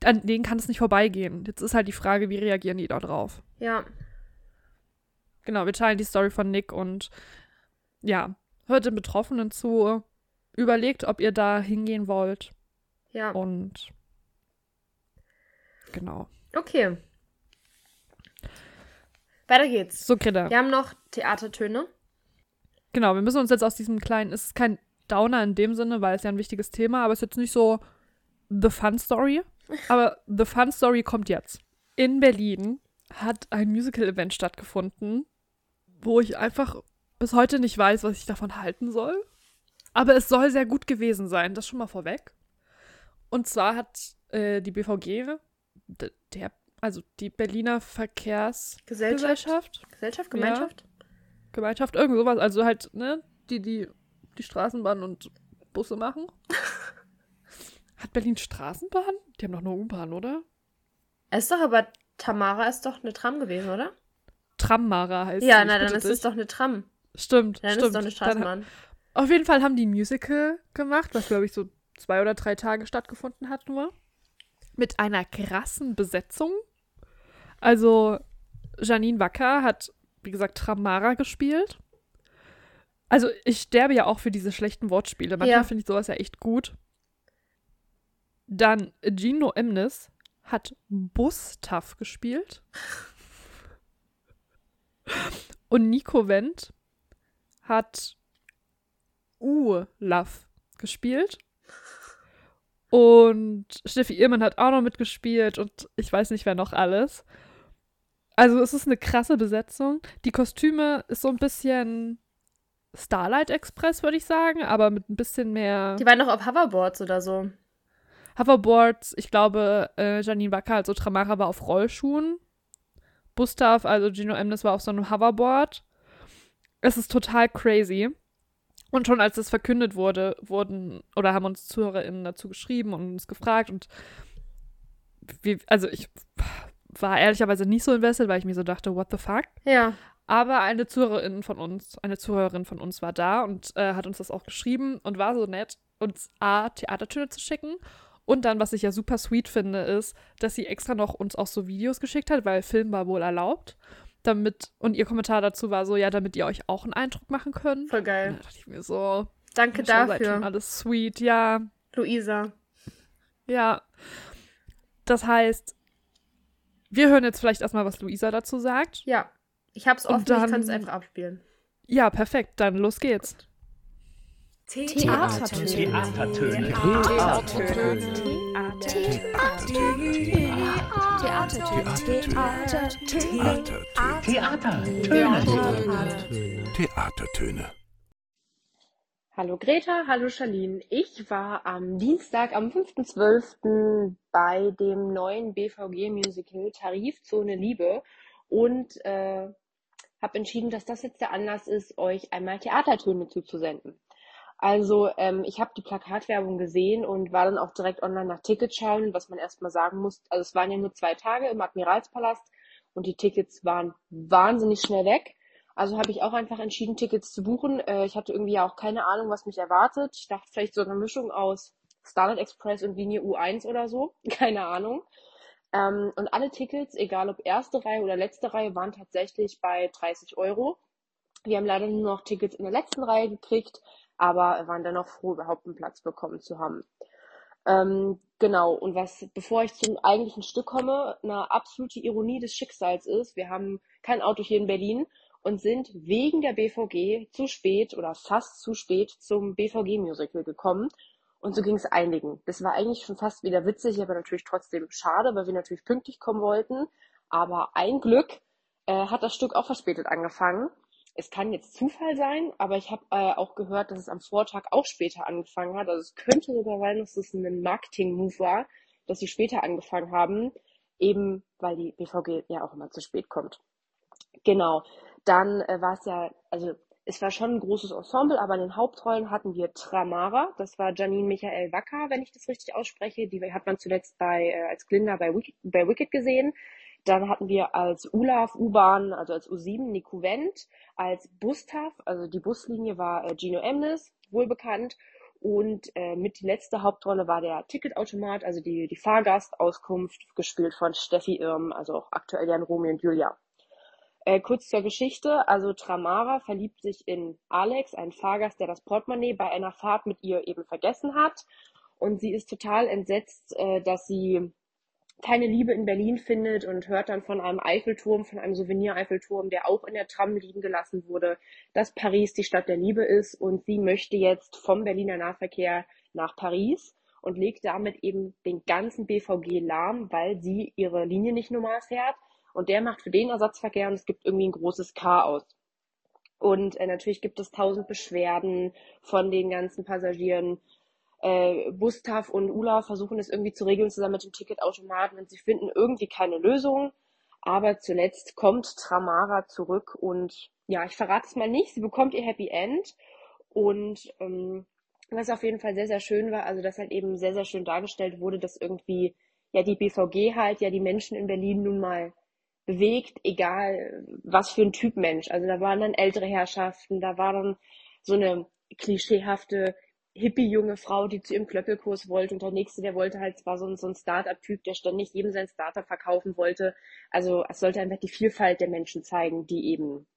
Speaker 2: an denen kann es nicht vorbeigehen. Jetzt ist halt die Frage, wie reagieren die da drauf?
Speaker 3: Ja,
Speaker 2: Genau, wir teilen die Story von Nick und ja, hört den Betroffenen zu, überlegt, ob ihr da hingehen wollt
Speaker 3: ja.
Speaker 2: und genau.
Speaker 3: Okay. Weiter geht's.
Speaker 2: So, Greta.
Speaker 3: Wir haben noch Theatertöne.
Speaker 2: Genau, wir müssen uns jetzt aus diesem kleinen, es ist kein Downer in dem Sinne, weil es ja ein wichtiges Thema, aber es ist jetzt nicht so The Fun Story. Aber The Fun Story kommt jetzt. In Berlin hat ein Musical-Event stattgefunden, wo ich einfach bis heute nicht weiß, was ich davon halten soll. Aber es soll sehr gut gewesen sein, das schon mal vorweg. Und zwar hat äh, die BVG, der, also die Berliner Verkehrsgesellschaft,
Speaker 3: Gesellschaft. Gesellschaft, Gemeinschaft?
Speaker 2: Gemeinschaft, irgend sowas. Also halt, ne, die, die die Straßenbahn und Busse machen. Hat Berlin Straßenbahn? Die haben doch nur U-Bahn, oder?
Speaker 3: Es ist doch aber, Tamara ist doch eine Tram gewesen, oder?
Speaker 2: Trammara heißt
Speaker 3: ja, na, dann ist es doch eine Tram.
Speaker 2: Stimmt,
Speaker 3: Dann
Speaker 2: stimmt.
Speaker 3: ist doch eine
Speaker 2: Dann-
Speaker 3: Straßenbahn.
Speaker 2: Auf jeden Fall haben die ein Musical gemacht, was glaube ich so zwei oder drei Tage stattgefunden hat nur. Mit einer krassen Besetzung. Also Janine Wacker hat, wie gesagt, Tramara gespielt. Also ich sterbe ja auch für diese schlechten Wortspiele. Manchmal
Speaker 3: Ja.
Speaker 2: finde ich sowas ja echt gut. Dann Gino Emnes hat Bustaff gespielt. Und Nico Wendt hat Ulaf gespielt. Und Steffi Irmann hat auch noch mitgespielt und ich weiß nicht, wer noch alles. Also es ist eine krasse Besetzung. Die Kostüme ist so ein bisschen Starlight Express, würde ich sagen, aber mit ein bisschen mehr
Speaker 3: Die waren noch auf Hoverboards oder so.
Speaker 2: Hoverboards. Ich glaube, äh, Janine Wacker, also Tramara, war auf Rollschuhen. Gustav, also Gino Emnes, war auf so einem Hoverboard. Es ist total crazy. Und schon als es verkündet wurde, wurden oder haben uns ZuhörerInnen dazu geschrieben und uns gefragt und wie, also ich war ehrlicherweise nicht so invested, weil ich mir so dachte, what the fuck?
Speaker 3: Ja.
Speaker 2: Aber eine Zuhörerin von uns, eine Zuhörerin von uns war da und äh, hat uns das auch geschrieben und war so nett, uns A, Theatertöne zu schicken. Und dann, was ich ja super sweet finde, ist, dass sie extra noch uns auch so Videos geschickt hat, weil Film war wohl erlaubt. Damit, und ihr Kommentar dazu war so, ja, damit ihr euch auch einen Eindruck machen könnt.
Speaker 3: Voll
Speaker 2: Und
Speaker 3: geil.
Speaker 2: da dachte ich mir so,
Speaker 3: Danke dafür,
Speaker 2: alles sweet, ja,
Speaker 3: Luisa.
Speaker 2: ja. Das heißt, wir hören jetzt vielleicht erstmal, was Luisa dazu sagt.
Speaker 3: Ja. Ich hab's
Speaker 2: Und
Speaker 3: offen, ich
Speaker 2: dann-
Speaker 3: kann es einfach abspielen.
Speaker 2: Ja, perfekt, dann los geht's.
Speaker 5: Theatertöne.
Speaker 6: Theatertöne.
Speaker 7: Hallo Greta, hallo Charlene. Ich war am Dienstag, am 5.12. bei dem neuen BVG-Musical Tarifzone Liebe und äh, habe entschieden, dass das jetzt der Anlass ist, euch einmal Theatertöne zuzusenden. Also ähm, ich habe die Plakatwerbung gesehen und war dann auch direkt online nach Tickets schauen, was man erstmal sagen muss. Also es waren ja nur zwei Tage im Admiralspalast und die Tickets waren wahnsinnig schnell weg. Also habe ich auch einfach entschieden, Tickets zu buchen. Äh, ich hatte irgendwie auch keine Ahnung, was mich erwartet. Ich dachte vielleicht so eine Mischung aus Starlight Express und Linie U1 oder so. Keine Ahnung. Ähm, und alle Tickets, egal ob erste Reihe oder letzte Reihe, waren tatsächlich bei 30 Euro. Wir haben leider nur noch Tickets in der letzten Reihe gekriegt, aber waren dennoch froh, überhaupt einen Platz bekommen zu haben. Ähm, genau, und was, bevor ich zum eigentlichen Stück komme, eine absolute Ironie des Schicksals ist, wir haben kein Auto hier in Berlin und sind wegen der BVG zu spät oder fast zu spät zum BVG-Musical gekommen. Und so ging es einigen. Das war eigentlich schon fast wieder witzig, aber natürlich trotzdem schade, weil wir natürlich pünktlich kommen wollten. Aber ein Glück äh, hat das Stück auch verspätet angefangen. Es kann jetzt Zufall sein, aber ich habe äh, auch gehört, dass es am Vortag auch später angefangen hat. Also es könnte sogar sein, dass es ein Marketing-Move war, dass sie später angefangen haben, eben weil die BVG ja auch immer zu spät kommt. Genau. Dann äh, war es ja, also es war schon ein großes Ensemble, aber in den Hauptrollen hatten wir Tramara, das war Janine Michael Wacker, wenn ich das richtig ausspreche. Die hat man zuletzt bei, äh, als Glinda bei Wicked, bei Wicked gesehen. Dann hatten wir als Ulaf U-Bahn, also als U7, Nico Wendt, als Bustav, also die Buslinie war äh, Gino Emnes, wohlbekannt. Und äh, mit die letzte Hauptrolle war der Ticketautomat, also die, die Fahrgastauskunft, gespielt von Steffi Irm, also auch aktuell ja in Romeo und Julia. Äh, kurz zur Geschichte, also Tramara verliebt sich in Alex, einen Fahrgast, der das Portemonnaie bei einer Fahrt mit ihr eben vergessen hat. Und sie ist total entsetzt, äh, dass sie keine Liebe in Berlin findet und hört dann von einem Eiffelturm, von einem Souvenir-Eiffelturm, der auch in der Tram liegen gelassen wurde, dass Paris die Stadt der Liebe ist und sie möchte jetzt vom Berliner Nahverkehr nach Paris und legt damit eben den ganzen BVG lahm, weil sie ihre Linie nicht normal fährt und der macht für den Ersatzverkehr und es gibt irgendwie ein großes Chaos. Und äh, natürlich gibt es tausend Beschwerden von den ganzen Passagieren. Äh, Gustav und Ula versuchen es irgendwie zu regeln zusammen mit dem Ticketautomaten und sie finden irgendwie keine Lösung. Aber zuletzt kommt Tramara zurück und ja, ich verrate es mal nicht. Sie bekommt ihr Happy End und ähm, was auf jeden Fall sehr, sehr schön war, also dass halt eben sehr, sehr schön dargestellt wurde, dass irgendwie ja die BVG halt ja die Menschen in Berlin nun mal bewegt, egal was für ein Typ Mensch. Also da waren dann ältere Herrschaften, da war dann so eine klischeehafte hippie-junge Frau, die zu ihrem Klöppelkurs wollte und der nächste, der wollte halt, war so ein, so ein Start-up-Typ, der ständig jedem sein Startup verkaufen wollte. Also es sollte einfach die Vielfalt der Menschen zeigen, die eben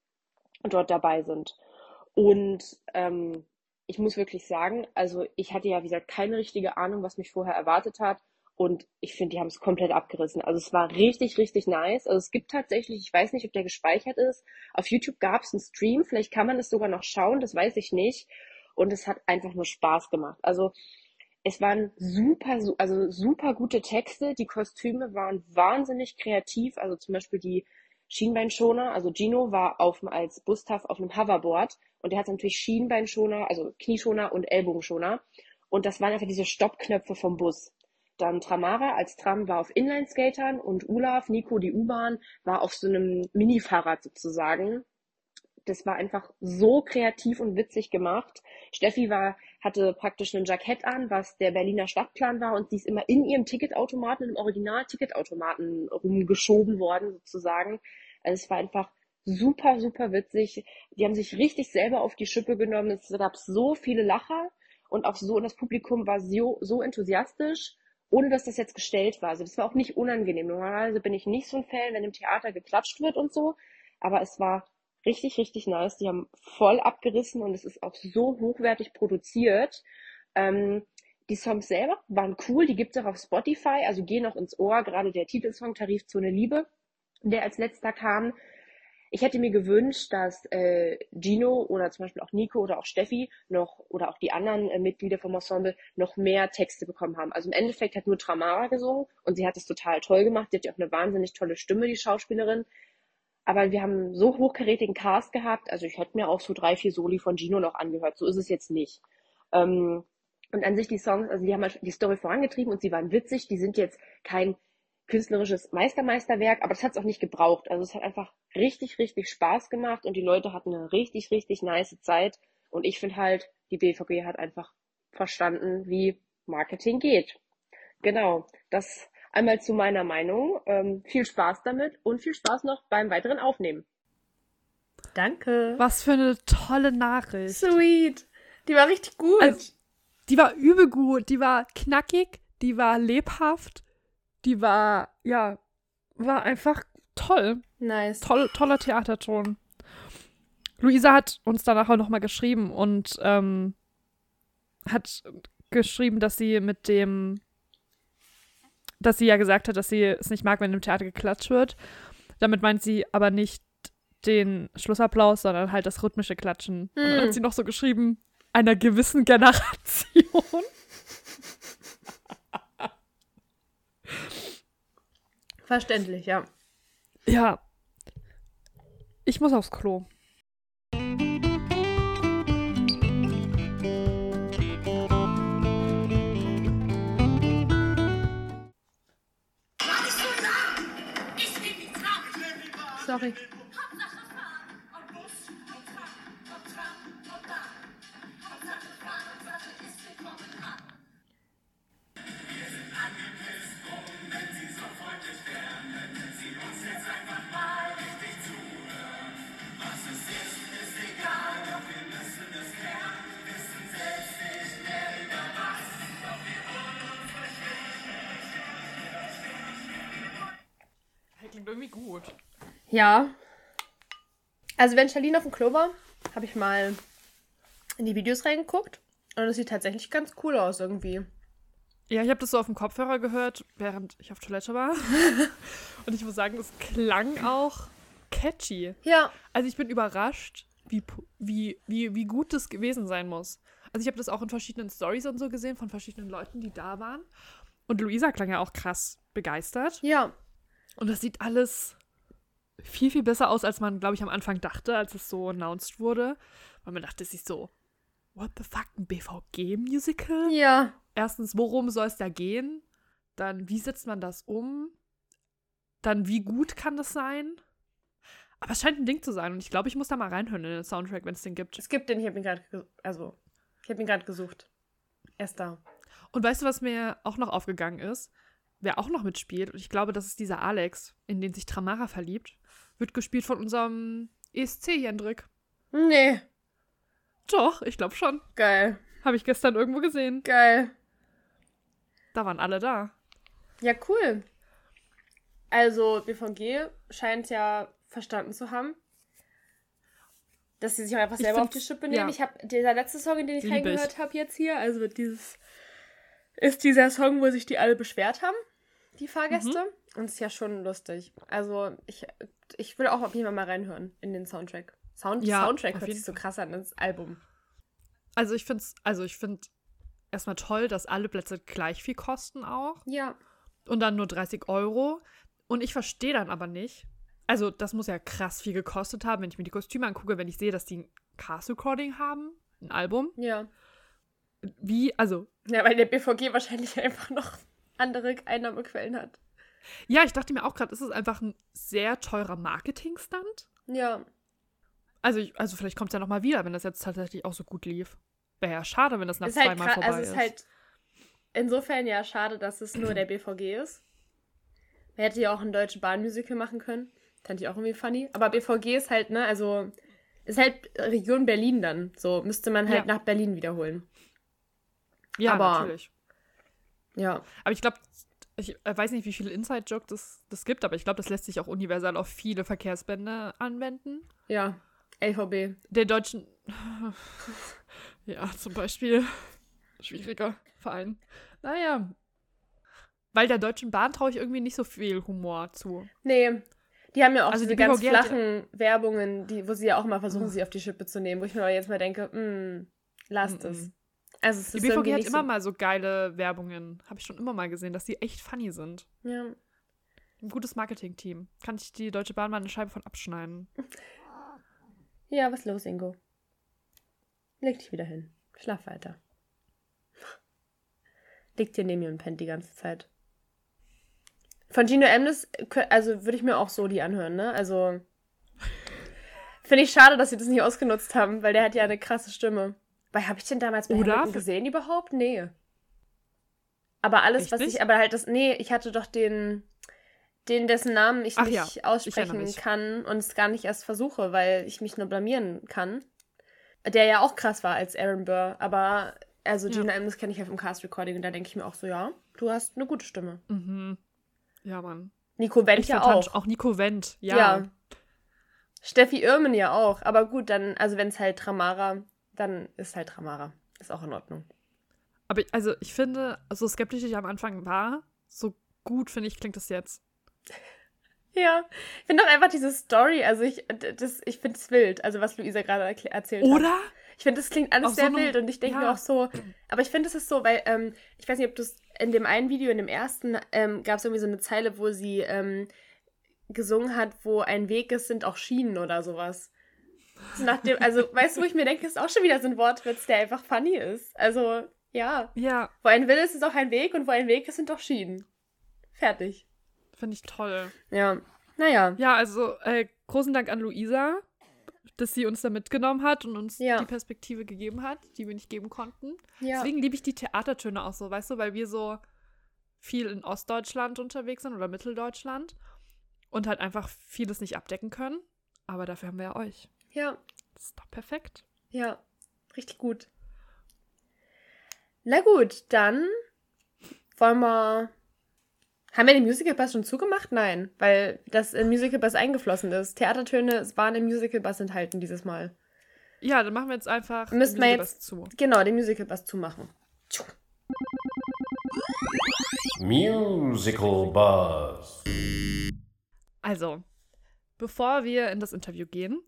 Speaker 7: dort dabei sind. Und ähm, ich muss wirklich sagen, also ich hatte ja, wie gesagt, keine richtige Ahnung, was mich vorher erwartet hat. Und ich finde, die haben es komplett abgerissen. Also es war richtig, richtig nice. Also es gibt tatsächlich, ich weiß nicht, ob der gespeichert ist. Auf YouTube gab es einen Stream, vielleicht kann man es sogar noch schauen, das weiß ich nicht und es hat einfach nur Spaß gemacht. Also es waren super, also super gute Texte. Die Kostüme waren wahnsinnig kreativ. Also zum Beispiel die Schienbeinschoner. Also Gino war auf, als Bustaff auf einem Hoverboard und der hat natürlich Schienbeinschoner, also Knieschoner und Ellbogenschoner. Und das waren einfach diese Stoppknöpfe vom Bus. Dann Tramara als Tram war auf Inlineskatern und Olaf, Nico, die U-Bahn, war auf so einem Mini-Fahrrad sozusagen das war einfach so kreativ und witzig gemacht. Steffi war, hatte praktisch ein Jackett an, was der Berliner Stadtplan war und sie ist immer in ihrem Ticketautomaten, im Original-Ticketautomaten rumgeschoben worden sozusagen. Also es war einfach super, super witzig. Die haben sich richtig selber auf die Schippe genommen. Es gab so viele Lacher und auch so, und das Publikum war so, so enthusiastisch, ohne dass das jetzt gestellt war. Also das war auch nicht unangenehm. Normalerweise bin ich nicht so ein Fan, wenn im Theater geklatscht wird und so. Aber es war richtig, richtig nice. Die haben voll abgerissen und es ist auch so hochwertig produziert. Ähm, die Songs selber waren cool, die gibt es auch auf Spotify, also gehen auch ins Ohr, gerade der Titelsong Tarifzone Liebe, der als letzter kam. Ich hätte mir gewünscht, dass äh, Gino oder zum Beispiel auch Nico oder auch Steffi noch oder auch die anderen äh, Mitglieder vom Ensemble noch mehr Texte bekommen haben. Also im Endeffekt hat nur Tramara gesungen und sie hat es total toll gemacht. Sie hat ja auch eine wahnsinnig tolle Stimme, die Schauspielerin. Aber wir haben so hochkarätigen Cast gehabt, also ich hätte mir auch so drei, vier Soli von Gino noch angehört. So ist es jetzt nicht. Ähm, und an sich die Songs, also die haben halt die Story vorangetrieben und sie waren witzig. Die sind jetzt kein künstlerisches Meistermeisterwerk, aber das hat es auch nicht gebraucht. Also es hat einfach richtig, richtig Spaß gemacht und die Leute hatten eine richtig, richtig nice Zeit. Und ich finde halt, die BVG hat einfach verstanden, wie Marketing geht. Genau, das Einmal zu meiner Meinung. Ähm, viel Spaß damit und viel Spaß noch beim weiteren Aufnehmen.
Speaker 3: Danke.
Speaker 2: Was für eine tolle Nachricht.
Speaker 3: Sweet. Die war richtig gut. Also,
Speaker 2: die war übel gut. Die war knackig, die war lebhaft, die war, ja, war einfach toll.
Speaker 3: Nice.
Speaker 2: Toll, toller Theaterton. Luisa hat uns danach auch nochmal geschrieben und ähm, hat geschrieben, dass sie mit dem dass sie ja gesagt hat, dass sie es nicht mag, wenn im Theater geklatscht wird. Damit meint sie aber nicht den Schlussapplaus, sondern halt das rhythmische Klatschen. Hm. Und dann hat hm. sie noch so geschrieben, einer gewissen Generation.
Speaker 3: Verständlich, ja.
Speaker 2: Ja. Ich muss aufs Klo.
Speaker 3: Sorry.
Speaker 2: Klingt irgendwie gut.
Speaker 3: Ja. Also wenn Charlene auf dem Klo war, habe ich mal in die Videos reingeguckt. Und es sieht tatsächlich ganz cool aus irgendwie.
Speaker 2: Ja, ich habe das so auf dem Kopfhörer gehört, während ich auf Toilette war. und ich muss sagen, es klang auch catchy.
Speaker 3: Ja.
Speaker 2: Also ich bin überrascht, wie, wie, wie, wie gut das gewesen sein muss. Also ich habe das auch in verschiedenen Stories und so gesehen von verschiedenen Leuten, die da waren. Und Luisa klang ja auch krass begeistert.
Speaker 3: Ja.
Speaker 2: Und das sieht alles viel, viel besser aus, als man, glaube ich, am Anfang dachte, als es so announced wurde. Weil man dachte sich so, what the fuck, ein BVG-Musical?
Speaker 3: Ja.
Speaker 2: Erstens, worum soll es da gehen? Dann, wie setzt man das um? Dann, wie gut kann das sein? Aber es scheint ein Ding zu sein und ich glaube, ich muss da mal reinhören in den Soundtrack, wenn es den gibt.
Speaker 3: Es gibt den, ich habe ihn gerade, also, ich habe ihn gerade gesucht. Er ist da.
Speaker 2: Und weißt du, was mir auch noch aufgegangen ist? wer auch noch mitspielt, und ich glaube, das ist dieser Alex, in den sich Tramara verliebt, wird gespielt von unserem ESC-Jendrik.
Speaker 3: Nee.
Speaker 2: Doch, ich glaube schon.
Speaker 3: Geil.
Speaker 2: Habe ich gestern irgendwo gesehen.
Speaker 3: Geil.
Speaker 2: Da waren alle da.
Speaker 3: Ja, cool. Also, BVG scheint ja verstanden zu haben, dass sie sich auch einfach selber auf die Schippe nehmen.
Speaker 2: ja.
Speaker 3: Ich habe dieser letzte Song, in den ich. reingehört habe jetzt hier, also dieses ist dieser Song, wo sich die alle beschwert haben, die Fahrgäste.
Speaker 2: Mhm.
Speaker 3: Und ist ja schon lustig. Also, ich, ich will auch auf jeden Fall mal reinhören in den Soundtrack. Sound,
Speaker 2: Ja,
Speaker 3: Soundtrack hört sich so krass an, das Album.
Speaker 2: Also ich finde also ich finde erstmal toll, dass alle Plätze gleich viel kosten auch.
Speaker 3: Ja.
Speaker 2: Und dann nur 30 Euro. Und ich verstehe dann aber nicht. Also, das muss ja krass viel gekostet haben, wenn ich mir die Kostüme angucke, wenn ich sehe, dass die ein Cast Recording haben, ein Album.
Speaker 3: Ja.
Speaker 2: Wie, also,
Speaker 3: Ja, weil der BVG wahrscheinlich einfach noch andere Einnahmequellen hat.
Speaker 2: ja, ich dachte mir auch gerade, ist es einfach ein sehr teurer Marketing-Stunt?
Speaker 3: Ja.
Speaker 2: Also, also vielleicht kommt es ja nochmal wieder, wenn das jetzt tatsächlich auch so gut lief. Wäre ja schade, wenn das nach
Speaker 3: ist halt
Speaker 2: zweimal
Speaker 3: gra-
Speaker 2: vorbei
Speaker 3: also
Speaker 2: ist.
Speaker 3: ist halt insofern ja schade, dass es nur der BVG ist. Man hätte ja auch ein deutsche Bahnmusical machen können. Fand ich auch irgendwie funny. Aber BVG ist halt, ne, also ist halt Region Berlin dann. So müsste man halt
Speaker 2: Ja.
Speaker 3: nach Berlin wiederholen.
Speaker 2: ja,
Speaker 3: aber-
Speaker 2: natürlich.
Speaker 3: Ja.
Speaker 2: Aber ich glaube, ich äh, weiß nicht, wie viele Inside-Joke das, das gibt, aber ich glaube, das lässt sich auch universal auf viele Verkehrsbände anwenden.
Speaker 3: Ja. LVB.
Speaker 2: Der deutschen. ja, zum Beispiel. Schwieriger Verein. Naja. Weil der Deutschen Bahn traue ich irgendwie nicht so viel Humor zu.
Speaker 3: Nee. Die haben ja auch
Speaker 2: Also
Speaker 3: diese
Speaker 2: die
Speaker 3: ganz
Speaker 2: BVG
Speaker 3: flachen Werbungen, die, wo sie ja auch mal versuchen, sie auf die Schippe zu nehmen, wo ich mir aber jetzt mal denke, mh, lasst
Speaker 2: Mhm.
Speaker 3: es. Also es
Speaker 2: Die
Speaker 3: ist
Speaker 2: BVG hat immer
Speaker 3: so,
Speaker 2: mal so geile Werbungen. Habe ich schon immer mal gesehen, dass die echt funny sind.
Speaker 3: Ja.
Speaker 2: Ein gutes Marketing-Team. Kann ich die Deutsche Bahn mal eine Scheibe von abschneiden.
Speaker 3: ja, was los, Ingo? Leg dich wieder hin. Schlaf weiter. Liegt hier neben mir und pennt die ganze Zeit. Von Gino Emnes, kö- also würde ich mir auch Soli anhören, ne? Also finde ich schade, dass sie das nicht ausgenutzt haben, weil der hat ja eine krasse Stimme. Weil habe ich den damals bei
Speaker 2: Oder?
Speaker 3: Hamilton gesehen überhaupt? Nee. Aber alles,
Speaker 2: Echt
Speaker 3: was ich, aber halt das, nee, ich hatte doch den, den, dessen Namen ich
Speaker 2: Ach
Speaker 3: nicht
Speaker 2: ja, ich
Speaker 3: aussprechen
Speaker 2: mich.
Speaker 3: kann und es gar nicht erst versuche, weil ich mich nur blamieren kann. Der ja auch krass war als Aaron Burr, aber also
Speaker 2: Ja.
Speaker 3: Gina Emnes kenne ich ja vom Cast Recording und da denke ich mir auch so, ja, du hast eine gute Stimme.
Speaker 2: Mhm. Ja, Mann.
Speaker 3: Nico Wendt
Speaker 2: Ich
Speaker 3: ja auch.
Speaker 2: auch Nico Wendt. Ja.
Speaker 3: Ja. Steffi Irmen ja auch. Aber gut, dann, also wenn es halt Tramara, dann ist halt Tramara. Ist auch in Ordnung.
Speaker 2: Aber ich- also ich finde, so skeptisch ich am Anfang war, so gut finde ich, klingt das jetzt.
Speaker 3: Ja. Ich finde auch einfach diese Story, also ich, das, ich finde es wild, also was Luisa gerade erzählt hat.
Speaker 2: Oder?
Speaker 3: Ich finde, das klingt alles
Speaker 2: Auf so
Speaker 3: sehr
Speaker 2: einem-
Speaker 3: wild und ich denke
Speaker 2: ja.
Speaker 3: mir auch so, aber ich finde, es ist so, weil, ähm, ich weiß nicht, ob du es in dem einen Video, in dem ersten, ähm, gab es irgendwie so eine Zeile, wo sie ähm, gesungen hat, wo ein Weg ist, sind auch Schienen oder sowas. So nach dem, also, weißt du, wo ich mir denke, ist auch schon wieder so ein Wortwitz, der einfach funny ist. Also, ja.
Speaker 2: Ja,
Speaker 3: Wo ein Wille ist, ist auch ein Weg und wo ein Weg ist, sind doch Schienen. Fertig.
Speaker 2: finde ich toll.
Speaker 3: Ja. Naja.
Speaker 2: Ja, also äh, großen Dank an Luisa, dass sie uns da mitgenommen hat und uns
Speaker 3: Ja.
Speaker 2: die Perspektive gegeben hat, die wir nicht geben konnten.
Speaker 3: Ja.
Speaker 2: Deswegen liebe ich die Theatertöne auch so, weißt du, weil wir so viel in Ostdeutschland unterwegs sind oder Mitteldeutschland und halt einfach vieles nicht abdecken können. Aber dafür haben wir ja euch.
Speaker 3: Ja.
Speaker 2: Das ist doch perfekt.
Speaker 3: Ja. Richtig gut. Na gut, dann wollen wir. Haben wir den Musical Bus schon zugemacht? Nein, weil das in Musical Bus eingeflossen ist. Theatertöne waren im Musical Bus enthalten dieses Mal.
Speaker 2: Ja, dann machen wir jetzt einfach
Speaker 3: Müssten
Speaker 2: den
Speaker 3: wir
Speaker 2: Musical
Speaker 3: jetzt-
Speaker 2: Bus zu.
Speaker 3: Genau, den Musical Bus zumachen.
Speaker 4: Musical Buzz.
Speaker 2: Also, bevor wir in das Interview gehen,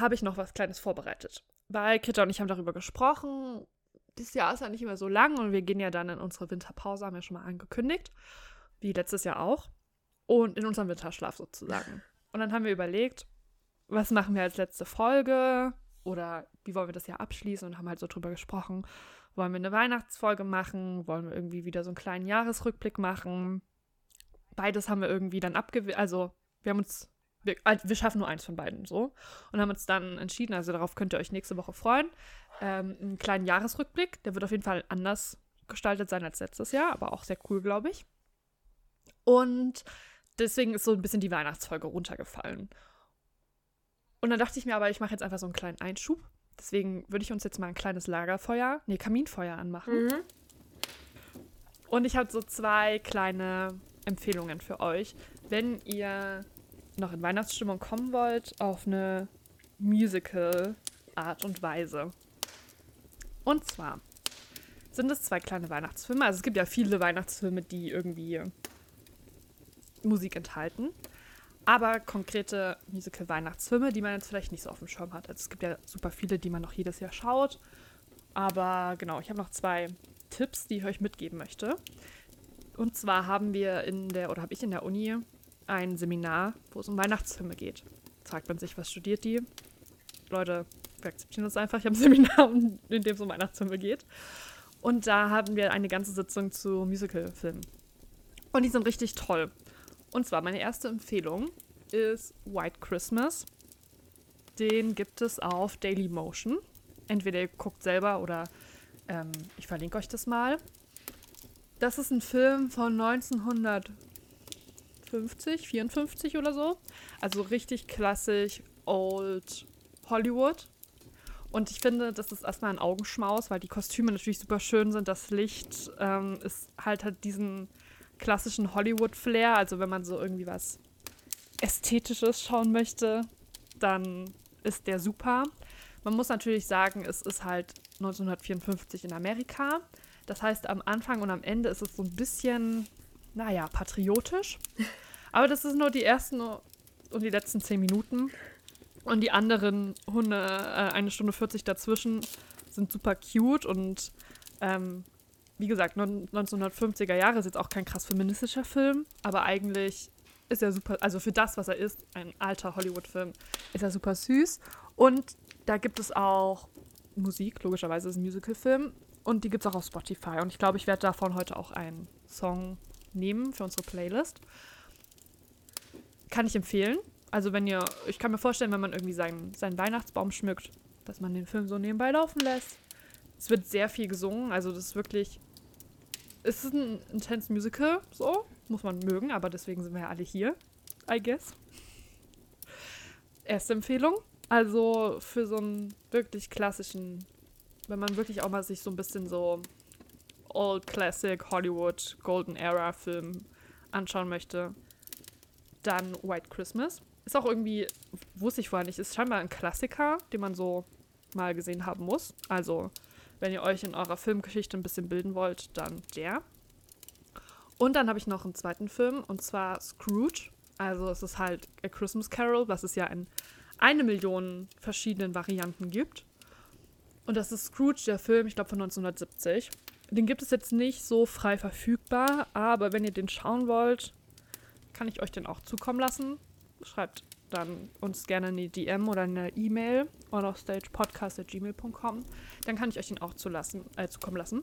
Speaker 2: habe ich noch was Kleines vorbereitet. Weil Kitta und ich haben darüber gesprochen. Dieses Jahr ist ja nicht immer so lang und wir gehen ja dann in unsere Winterpause, haben wir schon mal angekündigt. Wie letztes Jahr auch. Und in unserem Winterschlaf sozusagen. Und dann haben wir überlegt, was machen wir als letzte Folge oder wie wollen wir das Jahr abschließen und haben halt so drüber gesprochen. Wollen wir eine Weihnachtsfolge machen? Wollen wir irgendwie wieder so einen kleinen Jahresrückblick machen? beides haben wir irgendwie dann abgewählt. Also, wir haben uns. Wir, also wir schaffen nur eins von beiden so. Und haben uns dann entschieden, also darauf könnt ihr euch nächste Woche freuen. Ähm, einen kleinen Jahresrückblick, der wird auf jeden Fall anders gestaltet sein als letztes Jahr, aber auch sehr cool, glaube ich. Und deswegen ist so ein bisschen die Weihnachtsfolge runtergefallen. Und dann dachte ich mir aber, ich mache jetzt einfach so einen kleinen Einschub. Deswegen würde ich uns jetzt mal ein kleines Lagerfeuer, nee, Kaminfeuer anmachen.
Speaker 3: Mhm.
Speaker 2: Und ich habe so zwei kleine Empfehlungen für euch, wenn ihr noch in Weihnachtsstimmung kommen wollt, auf eine Musical-Art und Weise. Und zwar sind es zwei kleine Weihnachtsfilme. Also es gibt ja viele Weihnachtsfilme, die irgendwie Musik enthalten. Aber konkrete Musical-Weihnachtsfilme, die man jetzt vielleicht nicht so auf dem Schirm hat. Also es gibt ja super viele, die man noch jedes Jahr schaut. Aber genau, ich habe noch zwei Tipps, die ich euch mitgeben möchte. Und zwar haben wir in der, oder habe ich in der Uni ein Seminar, wo es um Weihnachtsfilme geht. Fragt man sich, was studiert die? Leute, wir akzeptieren das einfach. Ich habe ein Seminar, in dem es um Weihnachtsfilme geht. Und da haben wir eine ganze Sitzung zu Musicalfilmen. Und die sind richtig toll. Und zwar meine erste Empfehlung ist White Christmas. Den gibt es auf Daily Motion. Entweder ihr guckt selber oder ähm, ich verlinke euch das mal. Das ist ein Film von 1950, 54 oder so. Also richtig klassisch Old Hollywood. Und ich finde, das ist erstmal ein Augenschmaus, weil die Kostüme natürlich super schön sind. Das Licht ähm, ist halt halt diesen klassischen Hollywood-Flair. Also wenn man so irgendwie was Ästhetisches schauen möchte, dann ist der super. Man muss natürlich sagen, es ist halt 1954 in Amerika. Das heißt, am Anfang und am Ende ist es so ein bisschen, naja, patriotisch. Aber das ist nur die ersten und die letzten zehn Minuten. Und die anderen Hunde, äh, eine Stunde 40 dazwischen, sind super cute und ähm, wie gesagt, 1950er Jahre ist jetzt auch kein krass feministischer Film, aber eigentlich ist er super, also für das, was er ist, ein alter Hollywood-Film, ist er super süß. Und da gibt es auch Musik, logischerweise ist es ein Musical-Film. Und die gibt es auch auf Spotify. Und ich glaube, ich werde davon heute auch einen Song nehmen für unsere Playlist. Kann ich empfehlen. Also wenn ihr, ich kann mir vorstellen, wenn man irgendwie seinen, seinen Weihnachtsbaum schmückt, dass man den Film so nebenbei laufen lässt. Es wird sehr viel gesungen, also das ist wirklich, es ist ein intense Musical, so, muss man mögen, aber deswegen sind wir ja alle hier, I guess. Erste Empfehlung, also für so einen wirklich klassischen, wenn man wirklich auch mal sich so ein bisschen so Old Classic Hollywood Golden Era Film anschauen möchte, dann White Christmas. Ist auch irgendwie, wusste ich vorher nicht, ist scheinbar ein Klassiker, den man so mal gesehen haben muss. Also, wenn ihr euch in eurer Filmgeschichte ein bisschen bilden wollt, dann der. Und dann habe ich noch einen zweiten Film, und zwar Scrooge. Also, es ist halt A Christmas Carol, was es ja in eine Million verschiedenen Varianten gibt. Und das ist Scrooge, der Film, ich glaube von 1970. Den gibt es jetzt nicht so frei verfügbar, aber wenn ihr den schauen wollt, kann ich euch den auch zukommen lassen schreibt dann uns gerne eine DM oder eine E-Mail onoffstagepodcast.gmail.com. Dann kann ich euch den auch zulassen, äh, zukommen lassen.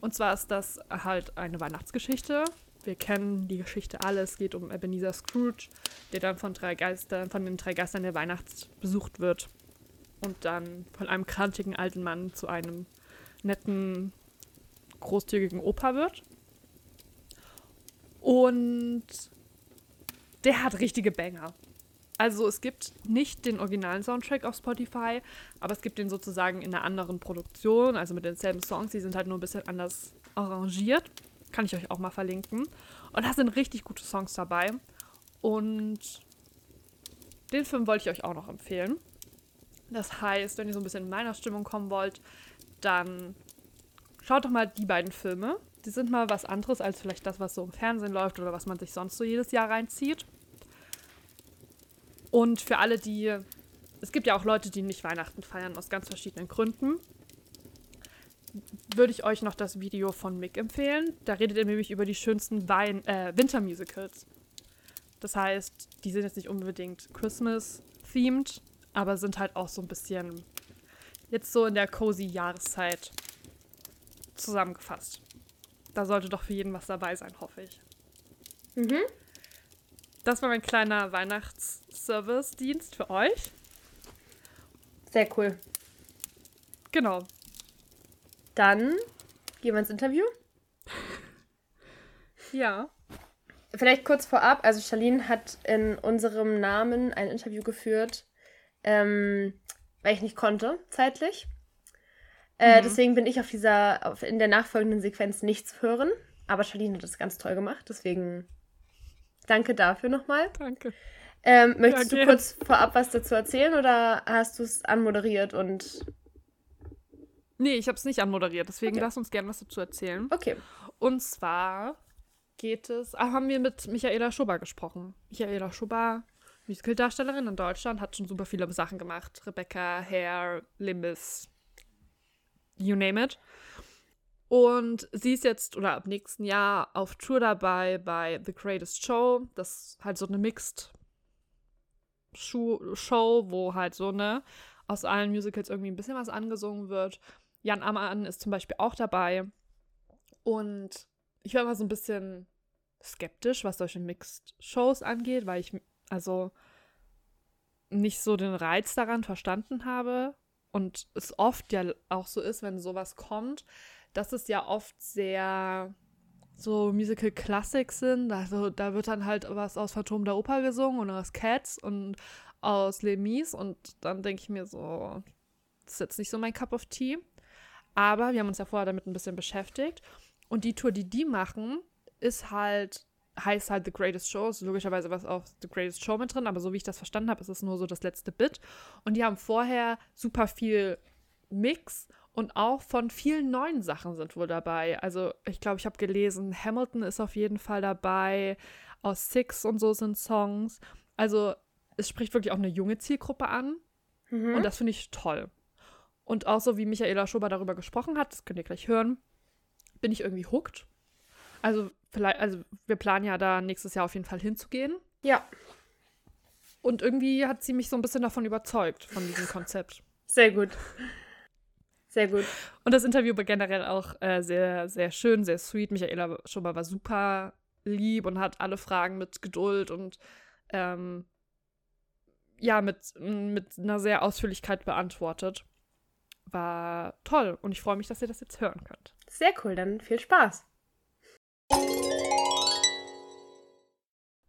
Speaker 2: Und zwar ist das halt eine Weihnachtsgeschichte. Wir kennen die Geschichte alle. Es geht um Ebenezer Scrooge, der dann von drei Geistern, von den drei Geistern der Weihnacht besucht wird. Und dann von einem krantigen alten Mann zu einem netten, großzügigen Opa wird. Und der hat richtige Banger. Also es gibt nicht den originalen Soundtrack auf Spotify, aber es gibt den sozusagen in einer anderen Produktion, also mit denselben Songs, die sind halt nur ein bisschen anders arrangiert. Kann ich euch auch mal verlinken. Und da sind richtig gute Songs dabei. Und den Film wollte ich euch auch noch empfehlen. Das heißt, wenn ihr so ein bisschen in meiner Stimmung kommen wollt, dann schaut doch mal die beiden Filme. Die sind mal was anderes als vielleicht das, was so im Fernsehen läuft oder was man sich sonst so jedes Jahr reinzieht. Und für alle, die. Es gibt ja auch Leute, die nicht Weihnachten feiern, aus ganz verschiedenen Gründen. Würde ich euch noch das Video von Mick empfehlen. Da redet er nämlich über die schönsten Wein äh, Wintermusicals. Das heißt, die sind jetzt nicht unbedingt Christmas-themed, aber sind halt auch so ein bisschen jetzt so in der cozy Jahreszeit zusammengefasst. Da sollte doch für jeden was dabei sein, hoffe ich.
Speaker 3: Mhm.
Speaker 2: Das war mein kleiner Weihnachtsservice-Dienst für euch.
Speaker 3: Sehr cool.
Speaker 2: Genau.
Speaker 3: Dann gehen wir ins Interview.
Speaker 2: Ja.
Speaker 3: Vielleicht kurz vorab, also Charlene hat in unserem Namen ein Interview geführt, ähm, weil ich nicht konnte, zeitlich. Äh,
Speaker 2: Mhm.
Speaker 3: Deswegen bin ich auf dieser, auf, in der nachfolgenden Sequenz nicht zu hören. Aber Charlene hat das ganz toll gemacht, deswegen danke dafür nochmal.
Speaker 2: Danke.
Speaker 3: Ähm, möchtest du
Speaker 2: gerne.
Speaker 3: kurz vorab was dazu erzählen oder hast du es anmoderiert und
Speaker 2: Nee, ich habe es nicht anmoderiert, deswegen
Speaker 3: Okay.
Speaker 2: lass uns gerne was dazu erzählen.
Speaker 3: okay.
Speaker 2: Und zwar geht es, ah, haben wir mit Michaela Schubber gesprochen. Michaela Schubber, Musicaldarstellerin in Deutschland, hat schon super viele Sachen gemacht. Rebecca, Hair, Limbis, you name it. Und sie ist jetzt oder ab nächsten Jahr auf Tour dabei bei The Greatest Show. Das ist halt so eine Mixed Show, wo halt so ne aus allen Musicals irgendwie ein bisschen was angesungen wird. Jan Ammann ist zum Beispiel auch dabei. Und ich war immer so ein bisschen skeptisch, was solche Mixed-Shows angeht, weil ich also nicht so den Reiz daran verstanden habe. Und es oft ja auch so ist, wenn sowas kommt, dass es ja oft sehr so Musical Classics sind. Also da wird dann halt was aus Phantom der Oper gesungen und aus Cats und aus Les Mis. Und dann denke ich mir so, das ist jetzt nicht so mein Cup of Tea. Aber wir haben uns ja vorher damit ein bisschen beschäftigt. Und die Tour, die die machen, ist halt, heißt halt The Greatest Show. Ist logischerweise was auf The Greatest Show mit drin, aber so wie ich das verstanden habe, ist es nur so das letzte Bit. Und die haben vorher super viel Mix und auch von vielen neuen Sachen sind wohl dabei. Also ich glaube, ich habe gelesen, Hamilton ist auf jeden Fall dabei, aus Six und so sind Songs. Also es spricht wirklich auch eine junge Zielgruppe an.
Speaker 3: Mhm.
Speaker 2: Und das finde ich toll. Und auch so wie Michaela Schober darüber gesprochen hat, das könnt ihr gleich hören, bin ich irgendwie hooked. Also vielleicht, also wir planen ja da nächstes Jahr auf jeden Fall hinzugehen.
Speaker 3: ja,
Speaker 2: Und irgendwie hat sie mich so ein bisschen davon überzeugt, von diesem Konzept.
Speaker 3: sehr gut. Sehr gut.
Speaker 2: Und das Interview war generell auch äh, sehr, sehr schön, sehr sweet. Michaela Schober war super lieb und hat alle Fragen mit Geduld und ähm, ja, mit, mit einer sehr Ausführlichkeit beantwortet. War toll und ich freue mich, dass ihr das jetzt hören könnt.
Speaker 3: Sehr cool, dann viel Spaß.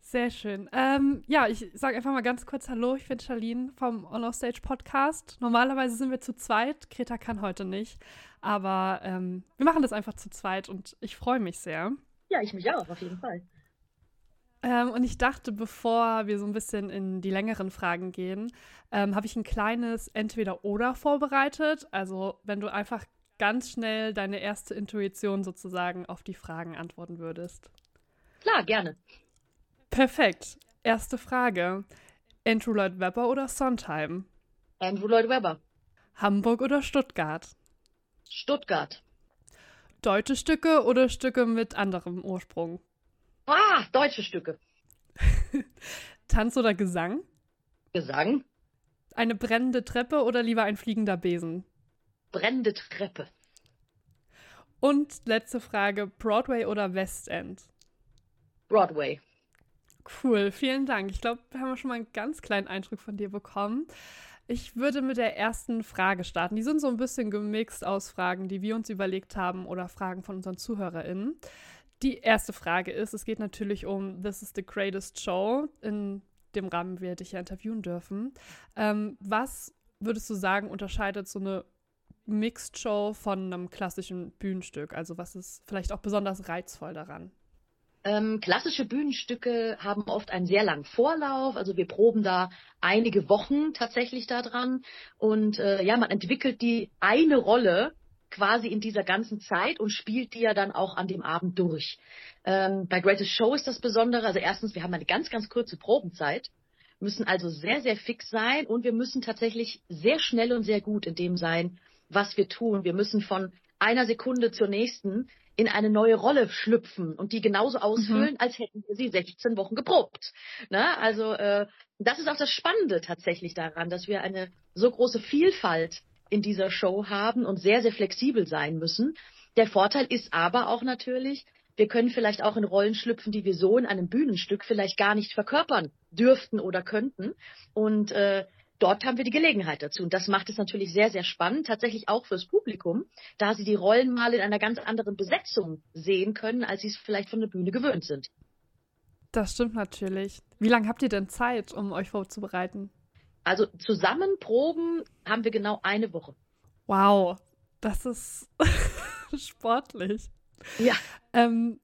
Speaker 2: Sehr schön. Ähm, ja, ich sage einfach mal ganz kurz Hallo. Ich bin Charlene vom On Off Stage Podcast. Normalerweise sind wir zu zweit. Greta kann heute nicht. Aber ähm, wir machen das einfach zu zweit und ich freue mich sehr.
Speaker 5: Ja, ich mich auch, auf jeden Fall.
Speaker 2: Ähm, und ich dachte, bevor wir so ein bisschen in die längeren Fragen gehen, ähm, habe ich ein kleines Entweder-Oder vorbereitet. Also, wenn du einfach ganz schnell deine erste Intuition sozusagen auf die Fragen antworten würdest.
Speaker 5: Klar, gerne.
Speaker 2: Perfekt. Erste Frage. Andrew Lloyd Webber oder Sondheim?
Speaker 5: Andrew Lloyd Webber.
Speaker 2: Hamburg oder Stuttgart?
Speaker 5: Stuttgart.
Speaker 2: Deutsche Stücke oder Stücke mit anderem Ursprung?
Speaker 5: Ah, deutsche Stücke.
Speaker 2: Tanz oder Gesang?
Speaker 5: Gesang.
Speaker 2: Eine brennende Treppe oder lieber ein fliegender Besen?
Speaker 5: Brennende Treppe.
Speaker 2: Und letzte Frage, Broadway oder West End?
Speaker 5: Broadway.
Speaker 2: Cool, vielen Dank. Ich glaube, wir haben schon mal einen ganz kleinen Eindruck von dir bekommen. Ich würde mit der ersten Frage starten. Die sind so ein bisschen gemixt aus Fragen, die wir uns überlegt haben oder Fragen von unseren ZuhörerInnen. Die erste Frage ist, es geht natürlich um This is the Greatest Show, in dem Rahmen wir dich ja interviewen dürfen. Ähm, was würdest du sagen, unterscheidet so eine Mixed Show von einem klassischen Bühnenstück? Also was ist vielleicht auch besonders reizvoll daran?
Speaker 5: Ähm, klassische Bühnenstücke haben oft einen sehr langen Vorlauf. Also wir proben da einige Wochen tatsächlich daran. Und äh, ja, man entwickelt die eine Rolle quasi in dieser ganzen Zeit und spielt die ja dann auch an dem Abend durch. Ähm, bei Greatest Show ist das Besondere. Also erstens, wir haben eine ganz, ganz kurze Probenzeit, müssen also sehr, sehr fix sein und wir müssen tatsächlich sehr schnell und sehr gut in dem sein, was wir tun. Wir müssen von einer Sekunde zur nächsten in eine neue Rolle schlüpfen und die genauso ausfüllen, als hätten wir sie 16 Wochen geprobt. Ne? Also äh, das ist auch das Spannende tatsächlich daran, dass wir eine so große Vielfalt in dieser Show haben und sehr, sehr flexibel sein müssen. Der Vorteil ist aber auch natürlich, wir können vielleicht auch in Rollen schlüpfen, die wir so in einem Bühnenstück vielleicht gar nicht verkörpern dürften oder könnten. Und äh, dort haben wir die Gelegenheit dazu. Und das macht es natürlich sehr, sehr spannend, tatsächlich auch fürs Publikum, da sie die Rollen mal in einer ganz anderen Besetzung sehen können, als sie es vielleicht von der Bühne gewöhnt sind.
Speaker 2: Das stimmt natürlich. Wie lange habt ihr denn Zeit, um euch vorzubereiten?
Speaker 5: Also zusammen proben haben wir genau eine Woche.
Speaker 2: Wow, das ist sportlich.
Speaker 5: Ja.
Speaker 2: Ähm,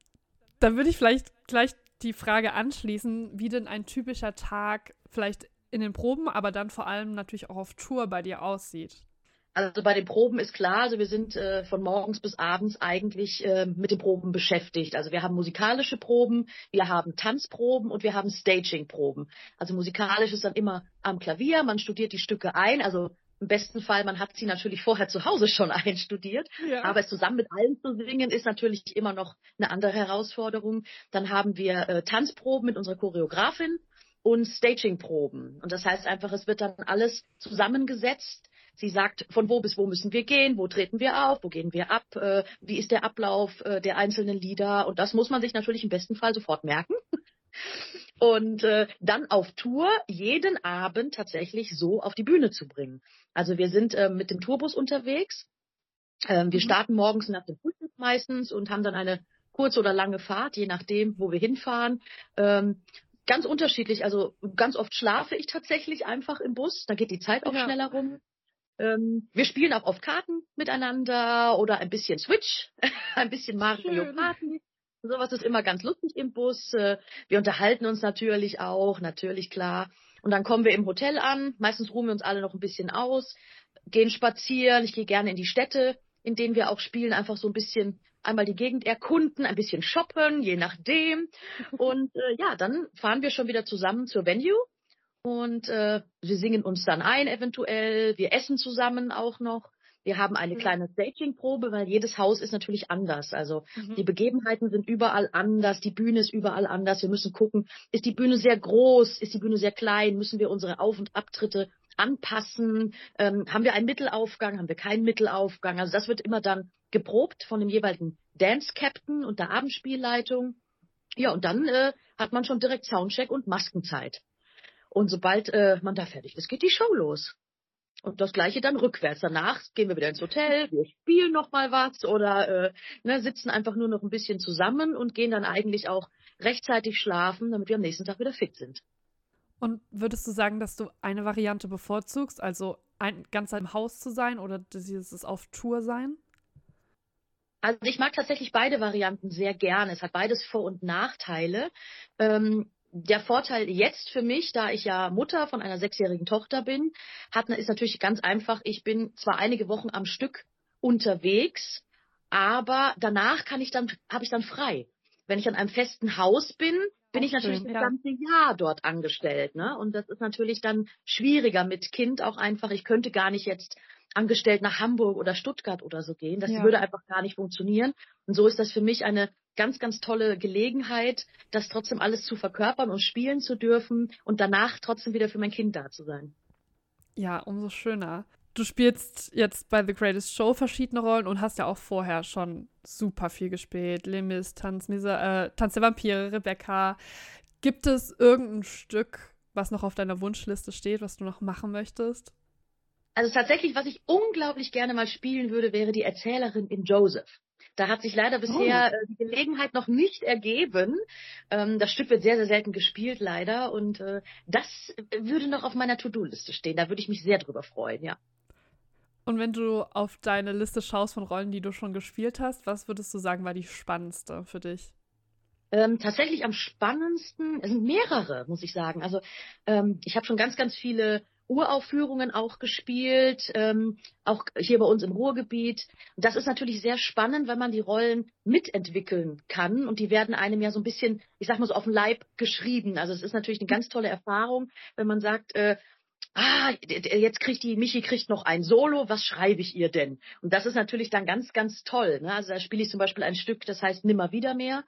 Speaker 2: dann würde ich vielleicht gleich die Frage anschließen, wie denn ein typischer Tag vielleicht in den Proben, aber dann vor allem natürlich auch auf Tour bei dir aussieht.
Speaker 5: Also bei den Proben ist klar, also wir sind äh, von morgens bis abends eigentlich äh, mit den Proben beschäftigt. Also wir haben musikalische Proben, wir haben Tanzproben und wir haben Staging-Proben. Also musikalisch ist dann immer am Klavier, man studiert die Stücke ein, also im besten Fall, man hat sie natürlich vorher zu Hause schon einstudiert, ja. aber es zusammen mit allen zu singen ist natürlich immer noch eine andere Herausforderung. Dann haben wir äh, Tanzproben mit unserer Choreografin und Staging-Proben. Und das heißt einfach, es wird dann alles zusammengesetzt Sie sagt, von wo bis wo müssen wir gehen, wo treten wir auf, wo gehen wir ab, äh, wie ist der Ablauf äh, der einzelnen Lieder. Und das muss man sich natürlich im besten Fall sofort merken. Und äh, dann auf Tour jeden Abend tatsächlich so auf die Bühne zu bringen. Also wir sind äh, mit dem Tourbus unterwegs. Ähm, wir mhm. starten morgens nach dem Frühstück meistens und haben dann eine kurze oder lange Fahrt, je nachdem, wo wir hinfahren. Ähm, ganz unterschiedlich. Also ganz oft schlafe ich tatsächlich einfach im Bus. Da geht die Zeit auch ja. schneller rum. Ähm, wir spielen auch oft Karten miteinander oder ein bisschen Switch, ein bisschen Mario Party. Sowas ist immer ganz lustig im Bus. Äh, wir unterhalten uns natürlich auch, natürlich klar. Und dann kommen wir im Hotel an. Meistens ruhen wir uns alle noch ein bisschen aus, gehen spazieren. Ich gehe gerne in die Städte, in denen wir auch spielen, einfach so ein bisschen einmal die Gegend erkunden, ein bisschen shoppen, je nachdem. Und äh, ja, dann fahren wir schon wieder zusammen zur Venue und äh, wir singen uns dann ein eventuell, wir essen zusammen auch noch. Wir haben eine mhm. kleine Staging-Probe, weil jedes Haus ist natürlich anders. Also mhm. die Begebenheiten sind überall anders, die Bühne ist überall anders. Wir müssen gucken, ist die Bühne sehr groß, ist die Bühne sehr klein, müssen wir unsere Auf- und Abtritte anpassen, ähm, haben wir einen Mittelaufgang, haben wir keinen Mittelaufgang. Also das wird immer dann geprobt von dem jeweiligen Dance-Captain und der Abendspielleitung. Ja, und dann äh, hat man schon direkt Soundcheck und Maskenzeit. Und sobald äh, man da fertig ist, geht die Show los. Und das gleiche dann rückwärts. Danach gehen wir wieder ins Hotel, wir spielen noch mal was oder äh, ne, sitzen einfach nur noch ein bisschen zusammen und gehen dann eigentlich auch rechtzeitig schlafen, damit wir am nächsten Tag wieder fit sind.
Speaker 2: Und würdest du sagen, dass du eine Variante bevorzugst, also ein, ganz im Haus zu sein oder dieses auf Tour sein?
Speaker 5: Also ich mag tatsächlich beide Varianten sehr gerne. Es hat beides Vor- und Nachteile. Ähm, der Vorteil jetzt für mich, da ich ja Mutter von einer sechsjährigen Tochter bin, hat, ist natürlich ganz einfach. Ich bin zwar einige Wochen am Stück unterwegs, aber danach kann ich dann, habe ich dann frei. Wenn ich an einem festen Haus bin, bin ich natürlich schön, das ganze Jahr dort angestellt, ne? Und das ist natürlich dann schwieriger mit Kind auch einfach. Ich könnte gar nicht jetzt angestellt nach Hamburg oder Stuttgart oder so gehen. Das ja. würde einfach gar nicht funktionieren. Und so ist das für mich eine ganz, ganz tolle Gelegenheit, das trotzdem alles zu verkörpern und spielen zu dürfen und danach trotzdem wieder für mein Kind da zu sein.
Speaker 2: Ja, umso schöner. Du spielst jetzt bei The Greatest Show verschiedene Rollen und hast ja auch vorher schon super viel gespielt. Limis, Tanz, Misa, äh, Tanz der Vampire, Rebecca. Gibt es irgendein Stück, was noch auf deiner Wunschliste steht, was du noch machen möchtest?
Speaker 5: Also tatsächlich, was ich unglaublich gerne mal spielen würde, wäre die Erzählerin in Joseph. Da hat sich leider bisher oh. Äh, die Gelegenheit noch nicht ergeben. Ähm, das Stück wird sehr, sehr selten gespielt, leider. Und äh, das würde noch auf meiner To-Do-Liste stehen. Da würde ich mich sehr drüber freuen, ja.
Speaker 2: Und wenn du auf deine Liste schaust von Rollen, die du schon gespielt hast, was würdest du sagen, war die spannendste für dich?
Speaker 5: Ähm, tatsächlich am spannendsten, es sind mehrere, muss ich sagen. Also ähm, ich habe schon ganz, ganz viele Uraufführungen auch gespielt, ähm, auch hier bei uns im Ruhrgebiet. Das ist natürlich sehr spannend, wenn man die Rollen mitentwickeln kann und die werden einem ja so ein bisschen, ich sag mal so auf den Leib geschrieben. Also es ist natürlich eine ganz tolle Erfahrung, wenn man sagt, äh, ah, jetzt kriegt die, Michi kriegt noch ein Solo, was schreibe ich ihr denn? Und das ist natürlich dann ganz, ganz toll. Ne? Also da spiele ich zum Beispiel ein Stück, das heißt Nimmer wieder mehr.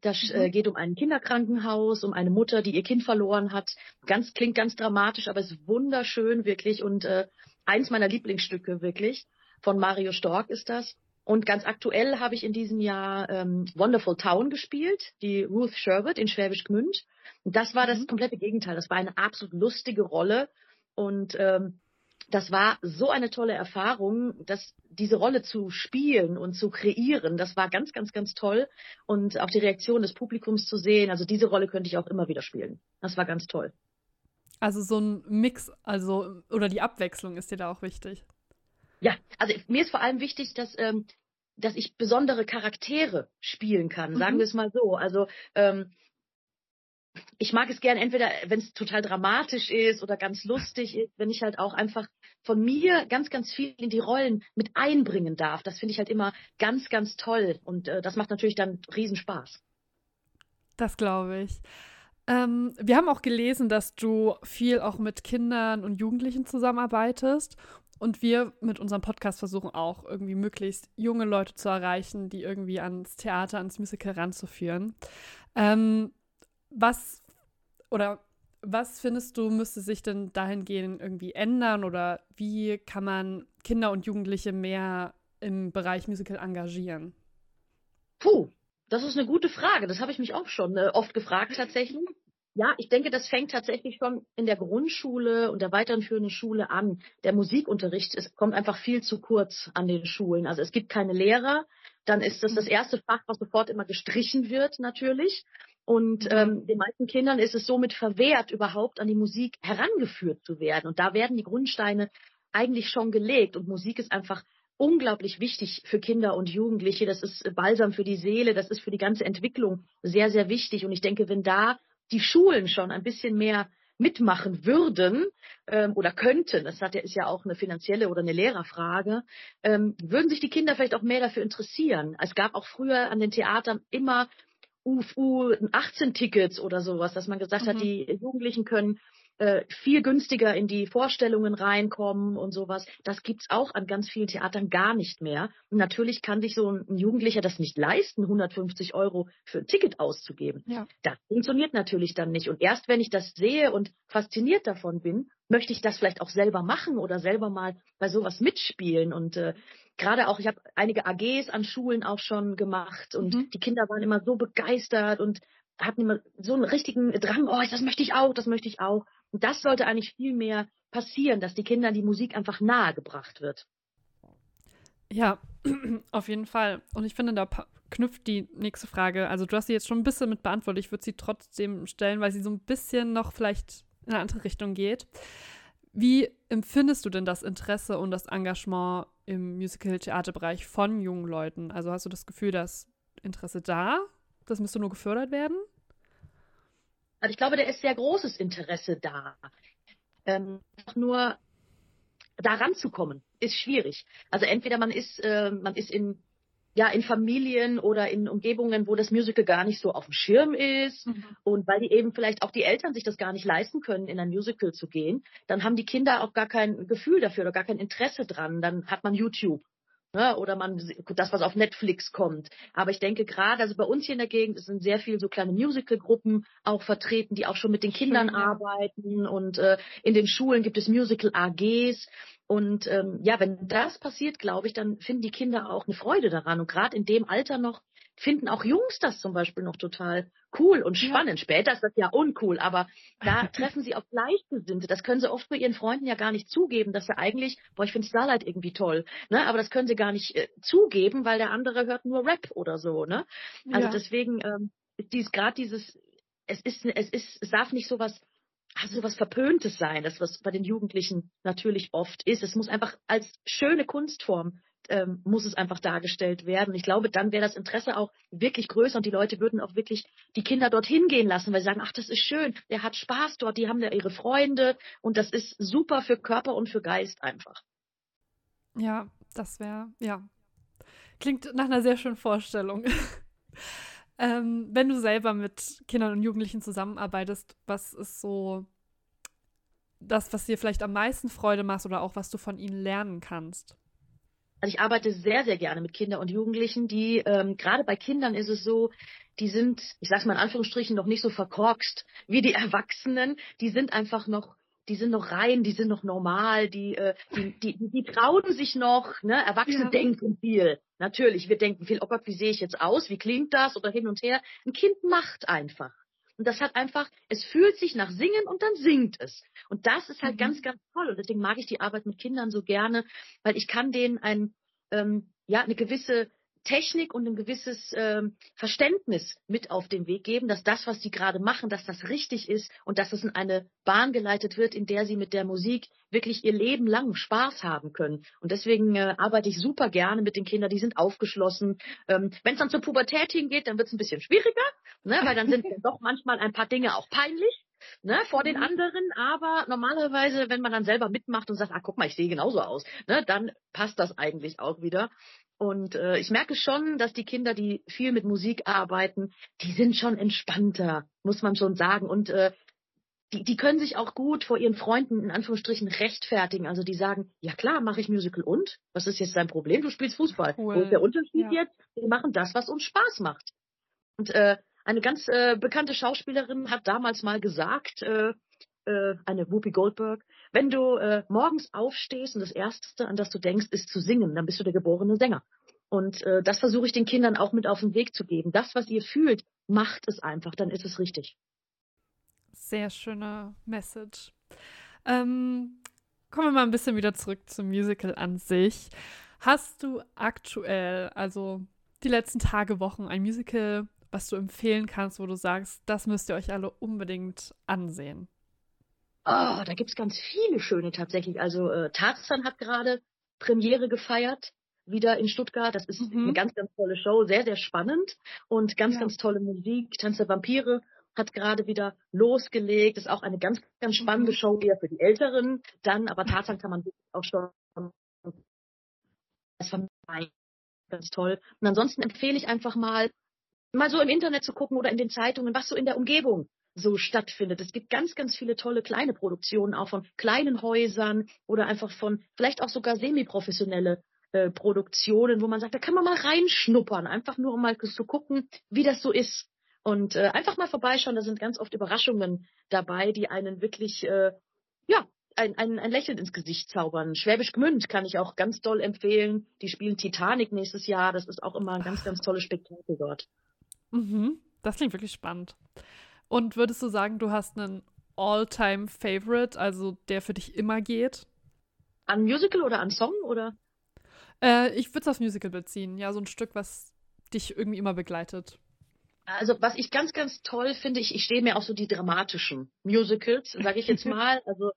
Speaker 5: Das äh, mhm. geht um ein Kinderkrankenhaus, um eine Mutter, die ihr Kind verloren hat. Ganz klingt ganz dramatisch, aber es ist wunderschön wirklich und äh, eins meiner Lieblingsstücke wirklich. Von Mario Stork ist das. Und ganz aktuell habe ich in diesem Jahr ähm, Wonderful Town gespielt, die Ruth Sherwood in Schwäbisch Gmünd. Und das war das mhm. komplette Gegenteil. Das war eine absolut lustige Rolle. Und ähm, das war so eine tolle Erfahrung, dass diese Rolle zu spielen und zu kreieren, das war ganz, ganz, ganz toll. Und auch die Reaktion des Publikums zu sehen, also diese Rolle könnte ich auch immer wieder spielen. Das war ganz toll.
Speaker 2: Also so ein Mix, also oder die Abwechslung ist dir da auch wichtig.
Speaker 5: Ja, also mir ist vor allem wichtig, dass ähm, dass ich besondere Charaktere spielen kann, sagen
Speaker 2: Mhm.
Speaker 5: wir es mal so. Also ähm, ich mag es gern, entweder wenn es total dramatisch ist oder ganz lustig ist, wenn ich halt auch einfach von mir ganz, ganz viel in die Rollen mit einbringen darf. Das finde ich halt immer ganz, ganz toll und äh, das macht natürlich dann Riesenspaß.
Speaker 2: Das glaube ich. Ähm, wir haben auch gelesen, dass du viel auch mit Kindern und Jugendlichen zusammenarbeitest. Und wir mit unserem Podcast versuchen auch irgendwie möglichst junge Leute zu erreichen, die irgendwie ans Theater, ans Musical ranzuführen. Ähm, was oder was findest du, müsste sich denn dahingehend irgendwie ändern oder wie kann man Kinder und Jugendliche mehr im Bereich Musical engagieren?
Speaker 5: Puh, das ist eine gute Frage. Das habe ich mich auch schon äh, oft gefragt tatsächlich. Ja, ich denke, das fängt tatsächlich schon in der Grundschule und der weiterführenden Schule an. Der Musikunterricht es kommt einfach viel zu kurz an den Schulen. Also es gibt keine Lehrer. Dann ist das das erste Fach, was sofort immer gestrichen wird, natürlich. Und ähm, den meisten Kindern ist es somit verwehrt, überhaupt an die Musik herangeführt zu werden. Und da werden die Grundsteine eigentlich schon gelegt. Und Musik ist einfach unglaublich wichtig für Kinder und Jugendliche. Das ist Balsam für die Seele, das ist für die ganze Entwicklung sehr, sehr wichtig. Und ich denke, wenn da die Schulen schon ein bisschen mehr mitmachen würden ähm, oder könnten, das hat ja, ist ja auch eine finanzielle oder eine Lehrerfrage, ähm, würden sich die Kinder vielleicht auch mehr dafür interessieren. Es gab auch früher an den Theatern immer U 18 Tickets oder sowas, dass man gesagt
Speaker 2: Mhm.
Speaker 5: hat, die Jugendlichen können äh, viel günstiger in die Vorstellungen reinkommen und sowas. Das gibt's auch an ganz vielen Theatern gar nicht mehr. Und natürlich kann sich so ein Jugendlicher das nicht leisten, 150 Euro für ein Ticket auszugeben.
Speaker 2: Ja.
Speaker 5: Das funktioniert natürlich dann nicht. Und erst wenn ich das sehe und fasziniert davon bin, möchte ich das vielleicht auch selber machen oder selber mal bei sowas mitspielen. Und äh, gerade auch, ich habe einige AGs an Schulen auch schon gemacht und
Speaker 2: Mhm.
Speaker 5: die Kinder waren immer so begeistert und hatten immer so einen richtigen Drang, oh, das möchte ich auch, das möchte ich auch. Und das sollte eigentlich viel mehr passieren, dass die Kindern die Musik einfach nahegebracht wird.
Speaker 2: Ja, auf jeden Fall. Und ich finde, da knüpft die nächste Frage. Also du hast sie jetzt schon ein bisschen mit beantwortet. Ich würde sie trotzdem stellen, weil sie so ein bisschen noch vielleicht in eine andere Richtung geht. Wie empfindest du denn das Interesse und das Engagement im Musical-Theaterbereich von jungen Leuten? Also hast du das Gefühl, dass Interesse da? Das müsste nur gefördert werden?
Speaker 5: Also ich glaube, da ist sehr großes Interesse da. Ähm, nur da ranzukommen, ist schwierig. Also entweder man ist, äh, man ist in, ja, in Familien oder in Umgebungen, wo das Musical gar nicht so auf dem Schirm ist und weil die eben vielleicht auch die Eltern sich das gar nicht leisten können, in ein Musical zu gehen, dann haben die Kinder auch gar kein Gefühl dafür oder gar kein Interesse dran. Dann hat man YouTube. Ne, oder man das, was auf Netflix kommt. Aber ich denke gerade, also bei uns hier in der Gegend es sind sehr viele so kleine Musical-Gruppen auch vertreten, die auch schon mit den Kindern
Speaker 2: Schön, ja.
Speaker 5: arbeiten und äh, in den Schulen gibt es Musical AGs. Und ähm, ja, wenn das passiert, glaube ich, dann finden die Kinder auch eine Freude daran. Und gerade in dem Alter noch finden auch Jungs das zum Beispiel noch total cool und
Speaker 2: Ja.
Speaker 5: spannend. Später ist das ja uncool, aber da treffen sie auf Gleichgesinnte. Das können sie oft bei ihren Freunden ja gar nicht zugeben, dass sie eigentlich, boah, ich finde Starlight irgendwie toll, ne? Aber das können sie gar nicht äh, zugeben, weil der andere hört nur Rap oder so, ne? Also
Speaker 2: Ja.
Speaker 5: deswegen ähm, ist dies gerade dieses, es ist, es ist, es darf nicht sowas also sowas Verpöntes sein, das was bei den Jugendlichen natürlich oft ist. Es muss einfach als schöne Kunstform ähm, muss es einfach dargestellt werden. Ich glaube, dann wäre das Interesse auch wirklich größer und die Leute würden auch wirklich die Kinder dorthin gehen lassen, weil sie sagen, ach, das ist schön, der hat Spaß dort, die haben da ihre Freunde und das ist super für Körper und für Geist einfach.
Speaker 2: Ja, das wäre, ja. Klingt nach einer sehr schönen Vorstellung. ähm, wenn du selber mit Kindern und Jugendlichen zusammenarbeitest, was ist so das, was dir vielleicht am meisten Freude macht oder auch was du von ihnen lernen kannst?
Speaker 5: Also ich arbeite sehr, sehr gerne mit Kindern und Jugendlichen, die ähm, gerade bei Kindern ist es so, die sind, ich sage mal in Anführungsstrichen, noch nicht so verkorkst wie die Erwachsenen. Die sind einfach noch, die sind noch rein, die sind noch normal, die, äh, die, die, die trauen sich noch. Ne? Erwachsene
Speaker 2: Ja.
Speaker 5: denken viel. Natürlich, wir denken viel, oh Gott, wie sehe ich jetzt aus? Wie klingt das? Oder hin und her. Ein Kind macht einfach. Und das hat einfach, es fühlt sich nach Singen und dann singt es. Und das ist halt
Speaker 2: Mhm.
Speaker 5: ganz, ganz toll. Und deswegen mag ich die Arbeit mit Kindern so gerne, weil ich kann denen ein, ähm, ja, eine gewisse Technik und ein gewisses ähm, Verständnis mit auf den Weg geben, dass das, was sie gerade machen, dass das richtig ist und dass es in eine Bahn geleitet wird, in der sie mit der Musik wirklich ihr Leben lang Spaß haben können. Und deswegen äh, arbeite ich super gerne mit den Kindern, die sind aufgeschlossen. Ähm, Wenn es dann zur Pubertät hingeht, dann wird es ein bisschen schwieriger, ne, weil dann sind doch manchmal ein paar Dinge auch peinlich. Ne, vor den anderen, aber normalerweise, wenn man dann selber mitmacht und sagt, ah, guck mal, ich sehe genauso aus, ne, dann passt das eigentlich auch wieder. Und äh, ich merke schon, dass die Kinder, die viel mit Musik arbeiten, die sind schon entspannter, muss man schon sagen. Und äh, die, die können sich auch gut vor ihren Freunden in Anführungsstrichen rechtfertigen. Also die sagen, ja klar, mache ich Musical und? Was ist jetzt dein Problem? Du spielst Fußball.
Speaker 2: Cool.
Speaker 5: Wo ist der Unterschied
Speaker 2: Ja.
Speaker 5: jetzt? Wir machen das, was uns Spaß macht. Und äh, eine ganz äh, bekannte Schauspielerin hat damals mal gesagt, äh, äh, eine Whoopi Goldberg, wenn du äh, morgens aufstehst und das Erste, an das du denkst, ist zu singen, dann bist du der geborene Sänger. Und äh, das versuche ich den Kindern auch mit auf den Weg zu geben. Das, was ihr fühlt, macht es einfach, dann ist es richtig.
Speaker 2: Sehr schöne Message. Ähm, kommen wir mal ein bisschen wieder zurück zum Musical an sich. Hast du aktuell, also die letzten Tage, Wochen, ein Musical, was du empfehlen kannst, wo du sagst, das müsst ihr euch alle unbedingt ansehen?
Speaker 5: Oh, da gibt's ganz viele schöne tatsächlich. Also äh, Tarzan hat gerade Premiere gefeiert, wieder in Stuttgart. Das ist
Speaker 2: Mhm.
Speaker 5: eine ganz, ganz tolle Show, sehr, sehr spannend und ganz,
Speaker 2: Ja.
Speaker 5: ganz tolle Musik. Tanz der Vampire hat gerade wieder losgelegt. Ist auch eine ganz, ganz spannende
Speaker 2: Mhm.
Speaker 5: Show eher für die Älteren. Dann, aber Tarzan kann man wirklich auch schon das war ganz toll. Und ansonsten empfehle ich einfach mal, mal so im Internet zu gucken oder in den Zeitungen, was so in der Umgebung so stattfindet. Es gibt ganz, ganz viele tolle kleine Produktionen, auch von kleinen Häusern oder einfach von vielleicht auch sogar semi-professionelle äh, Produktionen, wo man sagt, da kann man mal reinschnuppern, einfach nur um mal zu gucken, wie das so ist. Und äh, einfach mal vorbeischauen, da sind ganz oft Überraschungen dabei, die einen wirklich, äh, ja, ein, ein, ein Lächeln ins Gesicht zaubern. Schwäbisch Gmünd kann ich auch ganz doll empfehlen. Die spielen Titanic nächstes Jahr. Das ist auch immer ein ganz, ganz tolles Spektakel dort.
Speaker 2: Mhm, das klingt wirklich spannend. Und würdest du sagen, du hast einen All-Time-Favorite, also der für dich immer geht?
Speaker 5: An Musical oder an Song oder?
Speaker 2: Äh, ich würde es aufs Musical beziehen. Ja, so ein Stück, was dich irgendwie immer begleitet.
Speaker 5: Also was ich ganz, ganz toll finde, ich, ich stehe mir auch so die dramatischen Musicals, sage ich jetzt mal. Also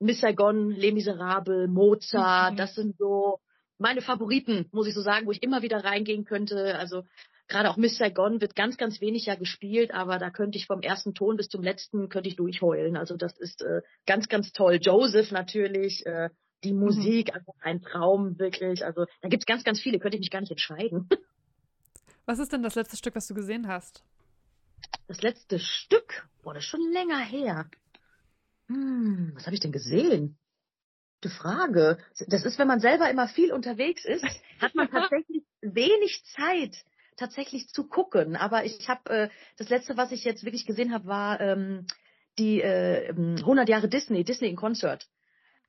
Speaker 5: Miss Saigon, Les Miserables, Mozart,
Speaker 2: Mhm.
Speaker 5: das sind so meine Favoriten, muss ich so sagen, wo ich immer wieder reingehen könnte. Also gerade auch Miss Saigon wird ganz, ganz wenig ja gespielt, aber da könnte ich vom ersten Ton bis zum letzten könnte ich durchheulen. Also das ist äh, ganz, ganz toll. Joseph natürlich, äh, die Musik, einfach ein Traum wirklich. Also da gibt's ganz, ganz viele, könnte ich mich gar nicht entscheiden.
Speaker 2: Was ist denn das letzte Stück, was du gesehen hast?
Speaker 5: Das letzte Stück, boah, das ist schon länger her. Hm, was habe ich denn gesehen? Gute Frage. Das ist, wenn man selber immer viel unterwegs ist, hat man tatsächlich wenig Zeit, tatsächlich zu gucken. Aber ich habe äh, das letzte, was ich jetzt wirklich gesehen habe, war ähm, die äh, 100 Jahre Disney, Disney in Concert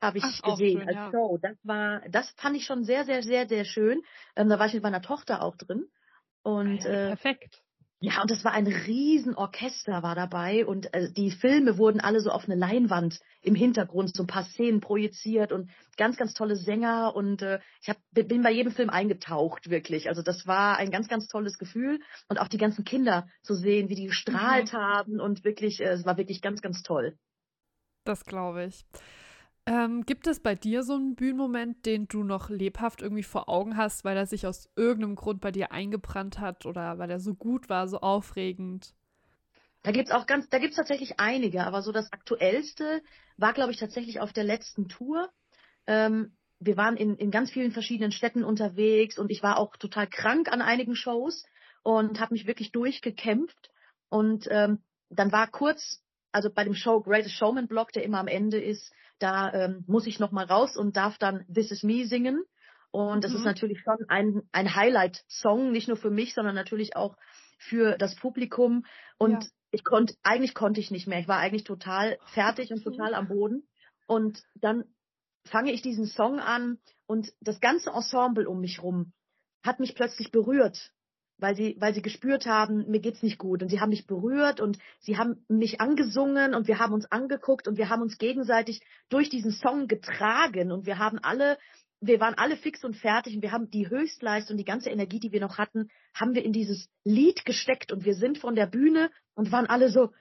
Speaker 5: habe ich
Speaker 2: Ach,
Speaker 5: gesehen
Speaker 2: schön,
Speaker 5: als
Speaker 2: ja.
Speaker 5: Show. Das war, das fand ich schon sehr, sehr, sehr, sehr schön. Ähm, da war ich mit meiner Tochter auch drin. Und äh,
Speaker 2: Perfekt.
Speaker 5: Ja, und es war ein Riesenorchester war dabei und äh, die Filme wurden alle so auf eine Leinwand im Hintergrund so ein paar Szenen projiziert und ganz, ganz tolle Sänger und äh, ich hab, bin bei jedem Film eingetaucht, wirklich. Also das war ein ganz, ganz tolles Gefühl und auch die ganzen Kinder zu sehen, wie die gestrahlt haben und wirklich, äh, es war wirklich ganz, ganz toll.
Speaker 2: Das glaube ich. Ähm, gibt es bei dir so einen Bühnenmoment, den du noch lebhaft irgendwie vor Augen hast, weil er sich aus irgendeinem Grund bei dir eingebrannt hat oder weil er so gut war, so aufregend?
Speaker 5: Da gibt's auch ganz, da gibt's tatsächlich einige, aber so das aktuellste war, glaube ich, tatsächlich auf der letzten Tour. Ähm, wir waren in, in ganz vielen verschiedenen Städten unterwegs und ich war auch total krank an einigen Shows und habe mich wirklich durchgekämpft. Und ähm, dann war kurz, also bei dem Show Greatest Showman Block, der immer am Ende ist, da ähm, muss ich noch mal raus und darf dann This Is Me singen. Und das
Speaker 2: Mhm.
Speaker 5: ist natürlich schon ein, ein Highlight-Song, nicht nur für mich, sondern natürlich auch für das Publikum. Und
Speaker 2: Ja.
Speaker 5: ich konnte, eigentlich konnte ich nicht mehr. Ich war eigentlich total fertig und total am Boden. Und dann fange ich diesen Song an und das ganze Ensemble um mich rum hat mich plötzlich berührt. Weil sie, weil sie gespürt haben, mir geht's nicht gut und sie haben mich berührt und sie haben mich angesungen und wir haben uns angeguckt und wir haben uns gegenseitig durch diesen Song getragen und wir haben alle, wir waren alle fix und fertig und wir haben die Höchstleistung, die ganze Energie, die wir noch hatten, haben wir in dieses Lied gesteckt und wir sind von der Bühne und waren alle so,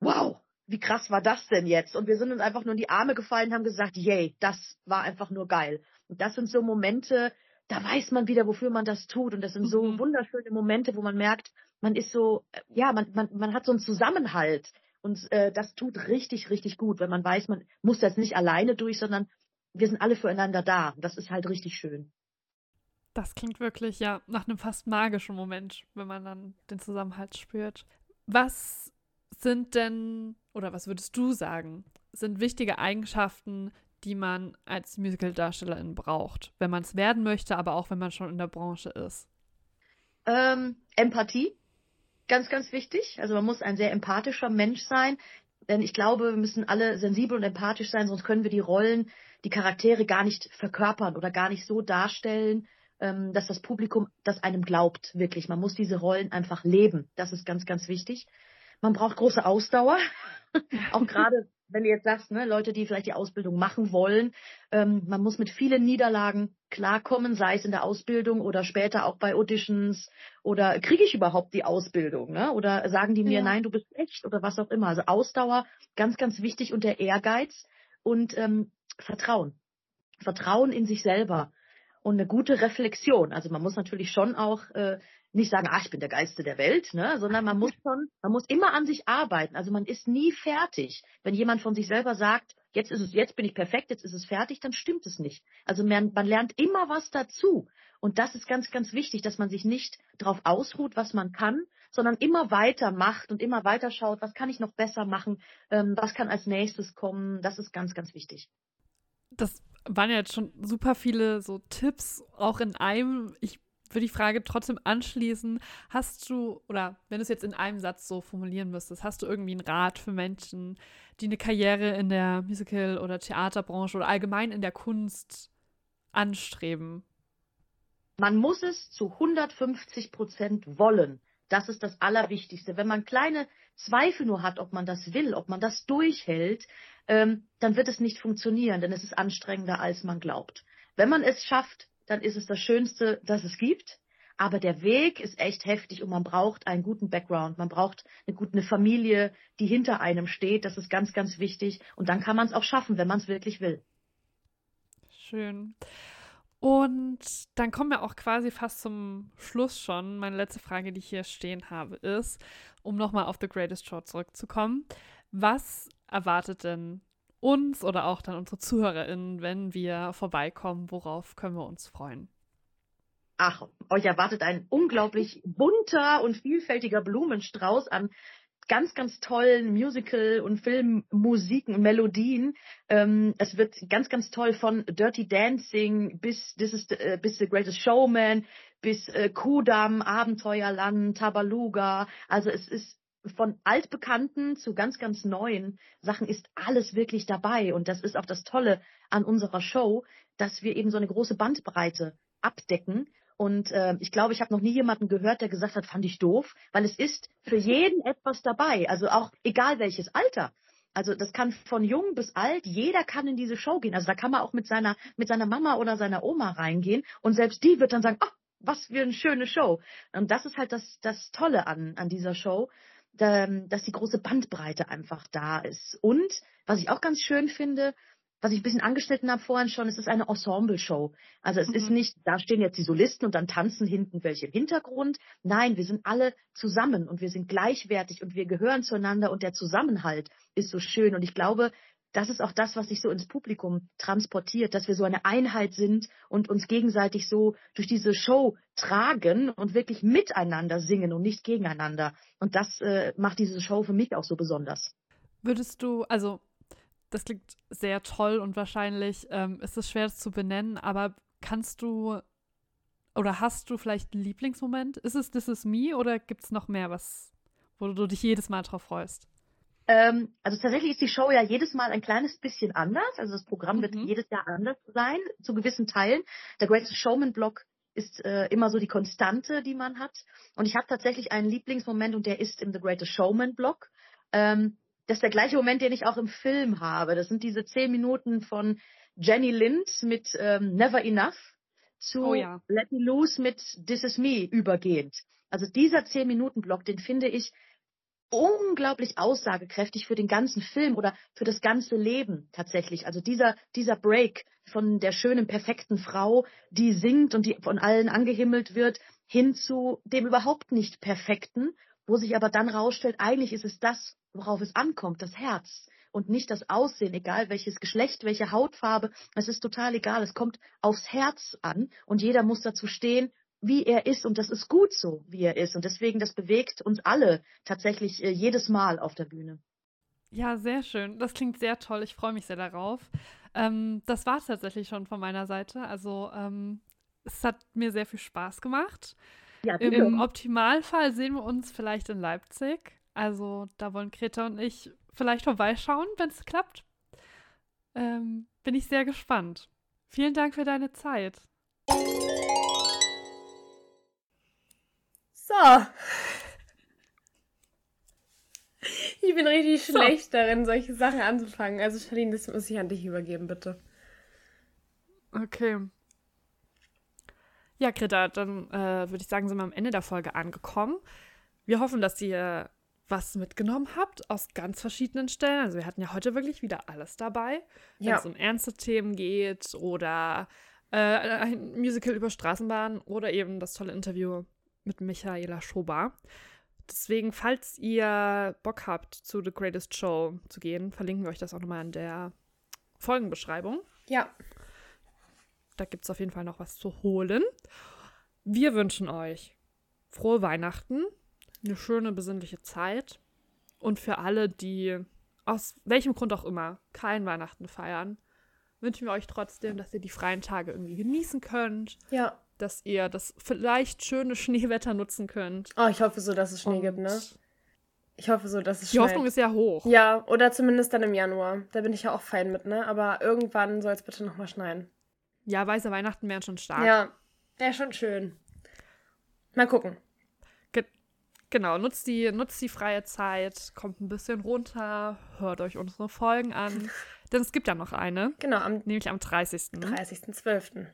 Speaker 5: wow, wie krass war das denn jetzt? Und wir sind uns einfach nur in die Arme gefallen und haben gesagt, yay, das war einfach nur geil. Und das sind so Momente, da weiß man wieder, wofür man das tut. Und das sind so
Speaker 2: Mhm.
Speaker 5: wunderschöne Momente, wo man merkt, man ist so, äh, ja, man, man, man hat so einen Zusammenhalt. Und äh, das tut richtig, richtig gut, wenn man weiß, man muss das nicht alleine durch, sondern wir sind alle füreinander da. Und das ist halt richtig schön.
Speaker 2: Das klingt wirklich ja nach einem fast magischen Moment, wenn man dann den Zusammenhalt spürt. Was sind denn, oder was würdest du sagen, sind wichtige Eigenschaften, die man als Musical-Darstellerin braucht, wenn man es werden möchte, aber auch wenn man schon in der Branche ist?
Speaker 5: Ähm, Empathie, ganz, ganz wichtig. Also man muss ein sehr empathischer Mensch sein. Denn ich glaube, wir müssen alle sensibel und empathisch sein, sonst können wir die Rollen, die Charaktere gar nicht verkörpern oder gar nicht so darstellen, ähm, dass das Publikum das einem glaubt, wirklich. Man muss diese Rollen einfach leben. Das ist ganz, ganz wichtig. Man braucht große Ausdauer. Auch gerade, wenn du jetzt sagst, ne, Leute, die vielleicht die Ausbildung machen wollen, ähm, man muss mit vielen Niederlagen klarkommen, sei es in der Ausbildung oder später auch bei Auditions oder kriege ich überhaupt die Ausbildung, ne? Oder sagen die mir,
Speaker 2: Ja.
Speaker 5: nein, du bist echt oder was auch immer. Also Ausdauer, ganz, ganz wichtig und der Ehrgeiz und ähm, Vertrauen. Vertrauen in sich selber und eine gute Reflexion. Also man muss natürlich schon auch äh, nicht sagen, ah, ich bin der Geiste der Welt, ne, sondern man muss schon, man muss immer an sich arbeiten. Also man ist nie fertig. Wenn jemand von sich selber sagt, jetzt ist es, jetzt bin ich perfekt, jetzt ist es fertig, dann stimmt es nicht. Also man, man lernt immer was dazu. Und das ist ganz, ganz wichtig, dass man sich nicht darauf ausruht, was man kann, sondern immer weiter macht und immer weiter schaut, was kann ich noch besser machen, ähm, was kann als nächstes kommen. Das ist ganz, ganz wichtig.
Speaker 2: Das waren ja jetzt schon super viele so Tipps, auch in einem. Ich würde die Frage trotzdem anschließen. Hast du, oder wenn du es jetzt in einem Satz so formulieren müsstest, hast du irgendwie einen Rat für Menschen, die eine Karriere in der Musical- oder Theaterbranche oder allgemein in der Kunst anstreben?
Speaker 5: Man muss es zu 150 Prozent wollen. Das ist das Allerwichtigste. Wenn man kleine Zweifel nur hat, ob man das will, ob man das durchhält, ähm, dann wird es nicht funktionieren, denn es ist anstrengender, als man glaubt. Wenn man es schafft, dann ist es das Schönste, das es gibt. Aber der Weg ist echt heftig und man braucht einen guten Background. Man braucht eine gute Familie, die hinter einem steht. Das ist ganz, ganz wichtig. Und dann kann man es auch schaffen, wenn man es wirklich will.
Speaker 2: Schön. Und dann kommen wir auch quasi fast zum Schluss schon. Meine letzte Frage, die ich hier stehen habe, ist, um nochmal auf The Greatest Show zurückzukommen. Was erwartet denn uns oder auch dann unsere ZuhörerInnen, wenn wir vorbeikommen? Worauf können wir uns freuen?
Speaker 5: Ach, euch erwartet ein unglaublich bunter und vielfältiger Blumenstrauß an ganz, ganz tollen Musical- und Filmmusiken Melodien. Ähm, es wird ganz, ganz toll von Dirty Dancing bis This is the, äh, bis The Greatest Showman, bis äh, Kudam, Abenteuerland, Tabaluga. Also es ist von altbekannten zu ganz, ganz neuen Sachen ist alles wirklich dabei. Und das ist auch das Tolle an unserer Show, dass wir eben so eine große Bandbreite abdecken. Und äh, ich glaube, ich habe noch nie jemanden gehört, der gesagt hat, fand ich doof, weil es ist für jeden etwas dabei. Also auch egal welches Alter. Also das kann von jung bis alt, jeder kann in diese Show gehen. Also da kann man auch mit seiner, mit seiner Mama oder seiner Oma reingehen und selbst die wird dann sagen, ach, was für eine schöne Show. Und das ist halt das, das Tolle an, an dieser Show, dass die große Bandbreite einfach da ist. Und was ich auch ganz schön finde, was ich ein bisschen angeschnitten habe vorhin schon, es ist eine Ensemble-Show. Also es ist
Speaker 2: Mhm.
Speaker 5: nicht, da stehen jetzt die Solisten und dann tanzen hinten welche im Hintergrund. Nein, wir sind alle zusammen und wir sind gleichwertig und wir gehören zueinander und der Zusammenhalt ist so schön. Und ich glaube, das ist auch das, was sich so ins Publikum transportiert, dass wir so eine Einheit sind und uns gegenseitig so durch diese Show tragen und wirklich miteinander singen und nicht gegeneinander. Und das äh, macht diese Show für mich auch so besonders.
Speaker 2: Würdest du, also das klingt sehr toll und wahrscheinlich ähm, ist es schwer zu benennen, aber kannst du oder hast du vielleicht einen Lieblingsmoment? Ist es This Is Me oder gibt es noch mehr, was, wo du dich jedes Mal drauf freust?
Speaker 5: Ähm, also tatsächlich ist die Show ja jedes Mal ein kleines bisschen anders. Also das Programm wird
Speaker 2: Mhm.
Speaker 5: jedes Jahr anders sein, zu gewissen Teilen. Der Greatest Showman Block ist äh, immer so die Konstante, die man hat. Und ich habe tatsächlich einen Lieblingsmoment und der ist im The Greatest Showman Blog. Ähm, das ist der gleiche Moment, den ich auch im Film habe. Das sind diese zehn Minuten von Jenny Lind mit ähm, Never Enough zu
Speaker 2: Oh ja.
Speaker 5: Let Me Loose mit This Is Me übergehend. Also dieser zehn Minuten Block, den finde ich unglaublich aussagekräftig für den ganzen Film oder für das ganze Leben tatsächlich. Also dieser, dieser Break von der schönen, perfekten Frau, die singt und die von allen angehimmelt wird, hin zu dem überhaupt nicht perfekten, wo sich aber dann rausstellt, eigentlich ist es das, worauf es ankommt, das Herz und nicht das Aussehen, egal welches Geschlecht, welche Hautfarbe, es ist total egal, es kommt aufs Herz an und jeder muss dazu stehen, wie er ist und das ist gut so, wie er ist und deswegen das bewegt uns alle tatsächlich äh, jedes Mal auf der Bühne.
Speaker 2: Ja, sehr schön. Das klingt sehr toll. Ich freue mich sehr darauf. Ähm, das war es tatsächlich schon von meiner Seite. Also ähm, es hat mir sehr viel Spaß gemacht.
Speaker 5: Ja,
Speaker 2: Im Optimalfall sehen wir uns vielleicht in Leipzig. Also da wollen Greta und ich vielleicht vorbeischauen, wenn es klappt. Ähm, bin ich sehr gespannt. Vielen Dank für deine Zeit.
Speaker 3: So. Ich bin richtig
Speaker 2: So.
Speaker 3: schlecht darin, solche Sachen anzufangen. Also, Charlene, das muss ich an dich übergeben, bitte.
Speaker 2: Okay. Ja, Greta, dann äh, würde ich sagen, sind wir am Ende der Folge angekommen. Wir hoffen, dass ihr was mitgenommen habt aus ganz verschiedenen Stellen. Also wir hatten ja heute wirklich wieder alles dabei, wenn
Speaker 3: Ja.
Speaker 2: es um ernste Themen geht oder äh, ein Musical über Straßenbahnen oder eben das tolle Interview mit Michaela Schober. Deswegen, falls ihr Bock habt, zu The Greatest Show zu gehen, verlinken wir euch das auch nochmal in der Folgenbeschreibung.
Speaker 3: Ja.
Speaker 2: Da gibt es auf jeden Fall noch was zu holen. Wir wünschen euch frohe Weihnachten, eine schöne, besinnliche Zeit. Und für alle, die aus welchem Grund auch immer kein Weihnachten feiern, wünschen wir euch trotzdem, dass ihr die freien Tage irgendwie genießen könnt,
Speaker 3: Ja.
Speaker 2: Dass ihr das vielleicht schöne Schneewetter nutzen könnt.
Speaker 3: Oh, ich hoffe so, dass es Schnee
Speaker 2: Und
Speaker 3: gibt, ne? Ich hoffe so, dass es
Speaker 2: Die
Speaker 3: schneit.
Speaker 2: Hoffnung ist ja hoch.
Speaker 3: Ja, oder zumindest dann im Januar. Da bin ich ja auch fein mit, ne? Aber irgendwann soll es bitte nochmal schneien.
Speaker 2: Ja, weiße Weihnachten wären schon stark.
Speaker 3: Ja. Ja, schon schön. Mal gucken.
Speaker 2: Genau, nutzt die, nutzt die freie Zeit, kommt ein bisschen runter, hört euch unsere Folgen an. Denn es gibt ja noch eine,
Speaker 3: Genau, am
Speaker 2: nämlich am 30.
Speaker 3: 30.12.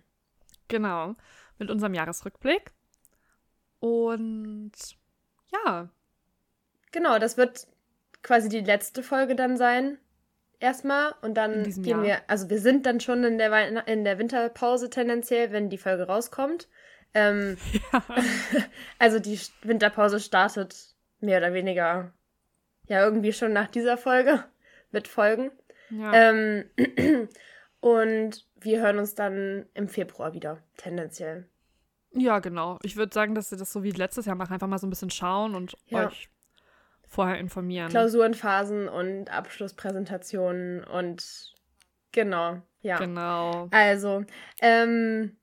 Speaker 2: Genau, mit unserem Jahresrückblick. Und ja,
Speaker 3: Genau, das wird quasi die letzte Folge dann sein. Erstmal. Und dann gehen
Speaker 2: Jahr.
Speaker 3: wir, also wir sind dann schon in der, Weihn in der Winterpause tendenziell, wenn die Folge rauskommt. Ähm, also die Winterpause startet mehr oder weniger ja irgendwie schon nach dieser Folge mit Folgen.
Speaker 2: ja.
Speaker 3: Ähm, und wir hören uns dann im Februar wieder, tendenziell.
Speaker 2: Ja, genau. Ich würde sagen, dass ihr das so wie letztes Jahr macht, einfach mal so ein bisschen schauen und
Speaker 3: Ja.
Speaker 2: euch vorher informieren.
Speaker 3: Klausurenphasen und Abschlusspräsentationen und genau, ja.
Speaker 2: Genau.
Speaker 3: Also, ähm,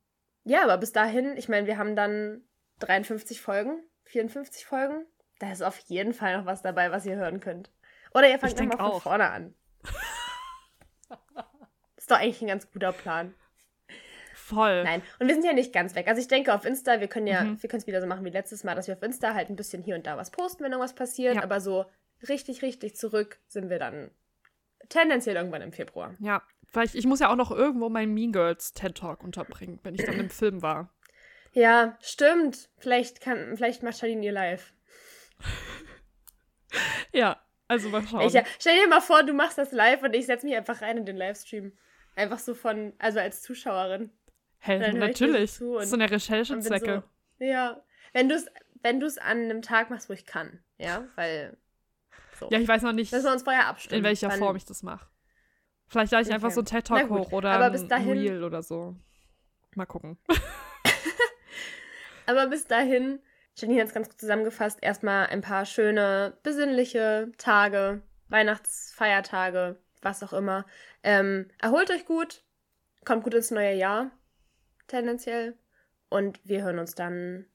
Speaker 3: ja, aber bis dahin, ich meine, wir haben dann 53 Folgen, 54 Folgen. Da ist auf jeden Fall noch was dabei, was ihr hören könnt. Oder ihr fangt nochmal von vorne an. ist doch eigentlich ein ganz guter Plan.
Speaker 2: Voll.
Speaker 3: Nein, und wir sind ja nicht ganz weg. Also ich denke auf Insta, wir können ja,
Speaker 2: Mhm.
Speaker 3: wir können es wieder so machen wie letztes Mal, dass wir auf Insta halt ein bisschen hier und da was posten, wenn irgendwas passiert.
Speaker 2: Ja.
Speaker 3: Aber so richtig, richtig zurück sind wir dann tendenziell irgendwann im Februar.
Speaker 2: Ja, vielleicht, ich muss ja auch noch irgendwo meinen Mean Girls TED Talk unterbringen, wenn ich dann im Film war.
Speaker 3: Ja, stimmt. Vielleicht kann, vielleicht macht Charlene ihr live.
Speaker 2: Ja, also mal schauen.
Speaker 3: Ich, stell dir mal vor, du machst das live und ich setze mich einfach rein in den Livestream. Einfach so von, also als Zuschauerin.
Speaker 2: Hä,
Speaker 3: dir
Speaker 2: natürlich.
Speaker 3: so
Speaker 2: eine Recherchezwecke.
Speaker 3: So, ja. Wenn du es wenn du's an einem Tag machst, wo ich kann. Ja, weil. So.
Speaker 2: Ja, ich weiß noch nicht,
Speaker 3: Müssen wir uns vorher abstimmen.
Speaker 2: in welcher Form ich das mache. Vielleicht lade ich einfach
Speaker 3: Okay.
Speaker 2: so einen TED
Speaker 3: Na
Speaker 2: Talk
Speaker 3: gut,
Speaker 2: hoch oder
Speaker 3: aber
Speaker 2: ein
Speaker 3: bis dahin-
Speaker 2: Reel oder so. Mal gucken.
Speaker 3: Aber bis dahin, Janine hat es ganz gut zusammengefasst, erstmal ein paar schöne, besinnliche Tage, Weihnachtsfeiertage, was auch immer. Ähm, erholt euch gut, kommt gut ins neue Jahr, tendenziell. Und wir hören uns dann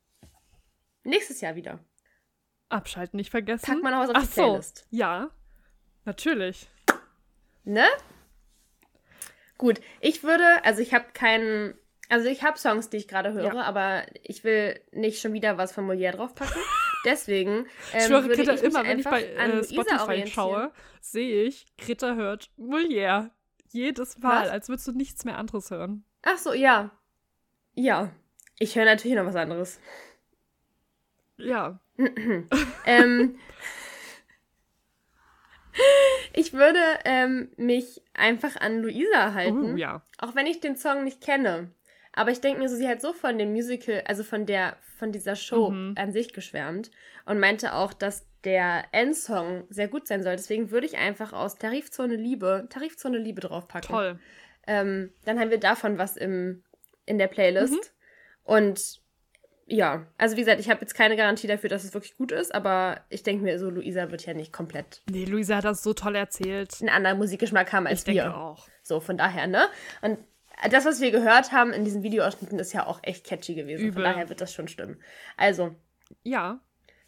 Speaker 3: nächstes Jahr wieder.
Speaker 2: Abschalten nicht vergessen.
Speaker 3: Pack mal noch was auf
Speaker 2: Ach
Speaker 3: die
Speaker 2: so,
Speaker 3: Playlist.
Speaker 2: ja. Natürlich.
Speaker 3: Ne? Gut, ich würde, also ich habe keinen Also ich habe Songs, die ich gerade höre,
Speaker 2: Ja.
Speaker 3: aber ich will nicht schon wieder was von Molière draufpacken. Deswegen ähm,
Speaker 2: ich schwöre,
Speaker 3: würde
Speaker 2: Greta,
Speaker 3: ich
Speaker 2: immer wenn ich bei äh, Spotify schaue, sehe ich, Greta hört Molière. Jedes Mal,
Speaker 3: Was?
Speaker 2: als würdest du nichts mehr anderes hören.
Speaker 3: Ach so, ja. Ja. Ich höre natürlich noch was anderes.
Speaker 2: Ja.
Speaker 3: ähm, ich würde ähm, mich einfach an Luisa halten.
Speaker 2: Uh, ja.
Speaker 3: Auch wenn ich den Song nicht kenne. Aber ich denke mir so, sie hat so von dem Musical, also von der, von dieser Show
Speaker 2: Mhm.
Speaker 3: an sich geschwärmt und meinte auch, dass der Endsong sehr gut sein soll. Deswegen würde ich einfach aus Tarifzone Liebe, Tarifzone Liebe draufpacken.
Speaker 2: Toll.
Speaker 3: Ähm, dann haben wir davon was im, in der Playlist.
Speaker 2: Mhm.
Speaker 3: Und ja, also wie gesagt, ich habe jetzt keine Garantie dafür, dass es wirklich gut ist, aber ich denke mir so, Luisa wird ja nicht komplett
Speaker 2: Nee, Luisa hat das so toll erzählt.
Speaker 3: einen anderen Musikgeschmack haben als
Speaker 2: ich denke
Speaker 3: wir.
Speaker 2: auch.
Speaker 3: So, von daher, ne? Und das, was wir gehört haben in diesen Videoausschnitten, ist ja auch echt catchy gewesen.
Speaker 2: Übel.
Speaker 3: Von daher wird das schon stimmen. Also,
Speaker 2: Ja.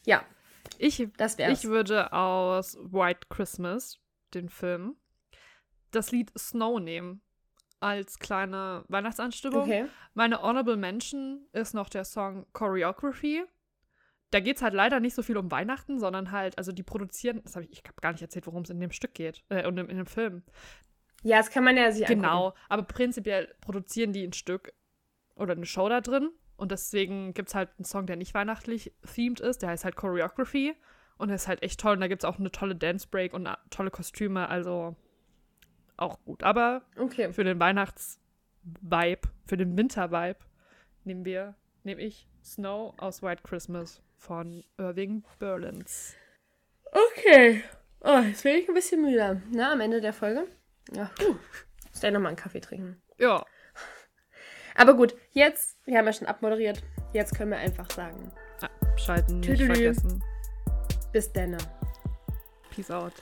Speaker 3: ja,
Speaker 2: Ich,
Speaker 3: das wär's.
Speaker 2: ich würde aus White Christmas, den Film, das Lied Snow nehmen. Als kleine Weihnachtsanstimmung.
Speaker 3: okay.
Speaker 2: Meine Honorable Mention ist noch der Song Choreography. Da geht es halt leider nicht so viel um Weihnachten, sondern halt, also die produzieren, das habe ich, ich habe gar nicht erzählt, worum es in dem Stück geht, äh, und in, in dem Film.
Speaker 3: Ja, das kann man ja sich
Speaker 2: Genau, aber prinzipiell produzieren die ein Stück oder eine Show da drin. Und deswegen gibt es halt einen Song, der nicht weihnachtlich themed ist. Der heißt halt Choreography. Und der ist halt echt toll. Und da gibt es auch eine tolle Dance Break und äh, tolle Kostüme. Also auch gut. Aber.
Speaker 3: Okay.
Speaker 2: für den Weihnachts-Vibe, für den Winter-Vibe, nehmen wir, nehme ich Snow aus White Christmas von Irving Berlins.
Speaker 3: Okay. Oh, jetzt bin ich ein bisschen müde. Na, am Ende der Folge. Ja, puh. Muss gleich nochmal einen Kaffee trinken.
Speaker 2: Ja,
Speaker 3: Aber gut, jetzt, wir haben ja schon abmoderiert. Jetzt können wir einfach sagen,
Speaker 2: schalten nicht
Speaker 3: Tüdelü.
Speaker 2: vergessen.
Speaker 3: bis dann.
Speaker 2: Peace out.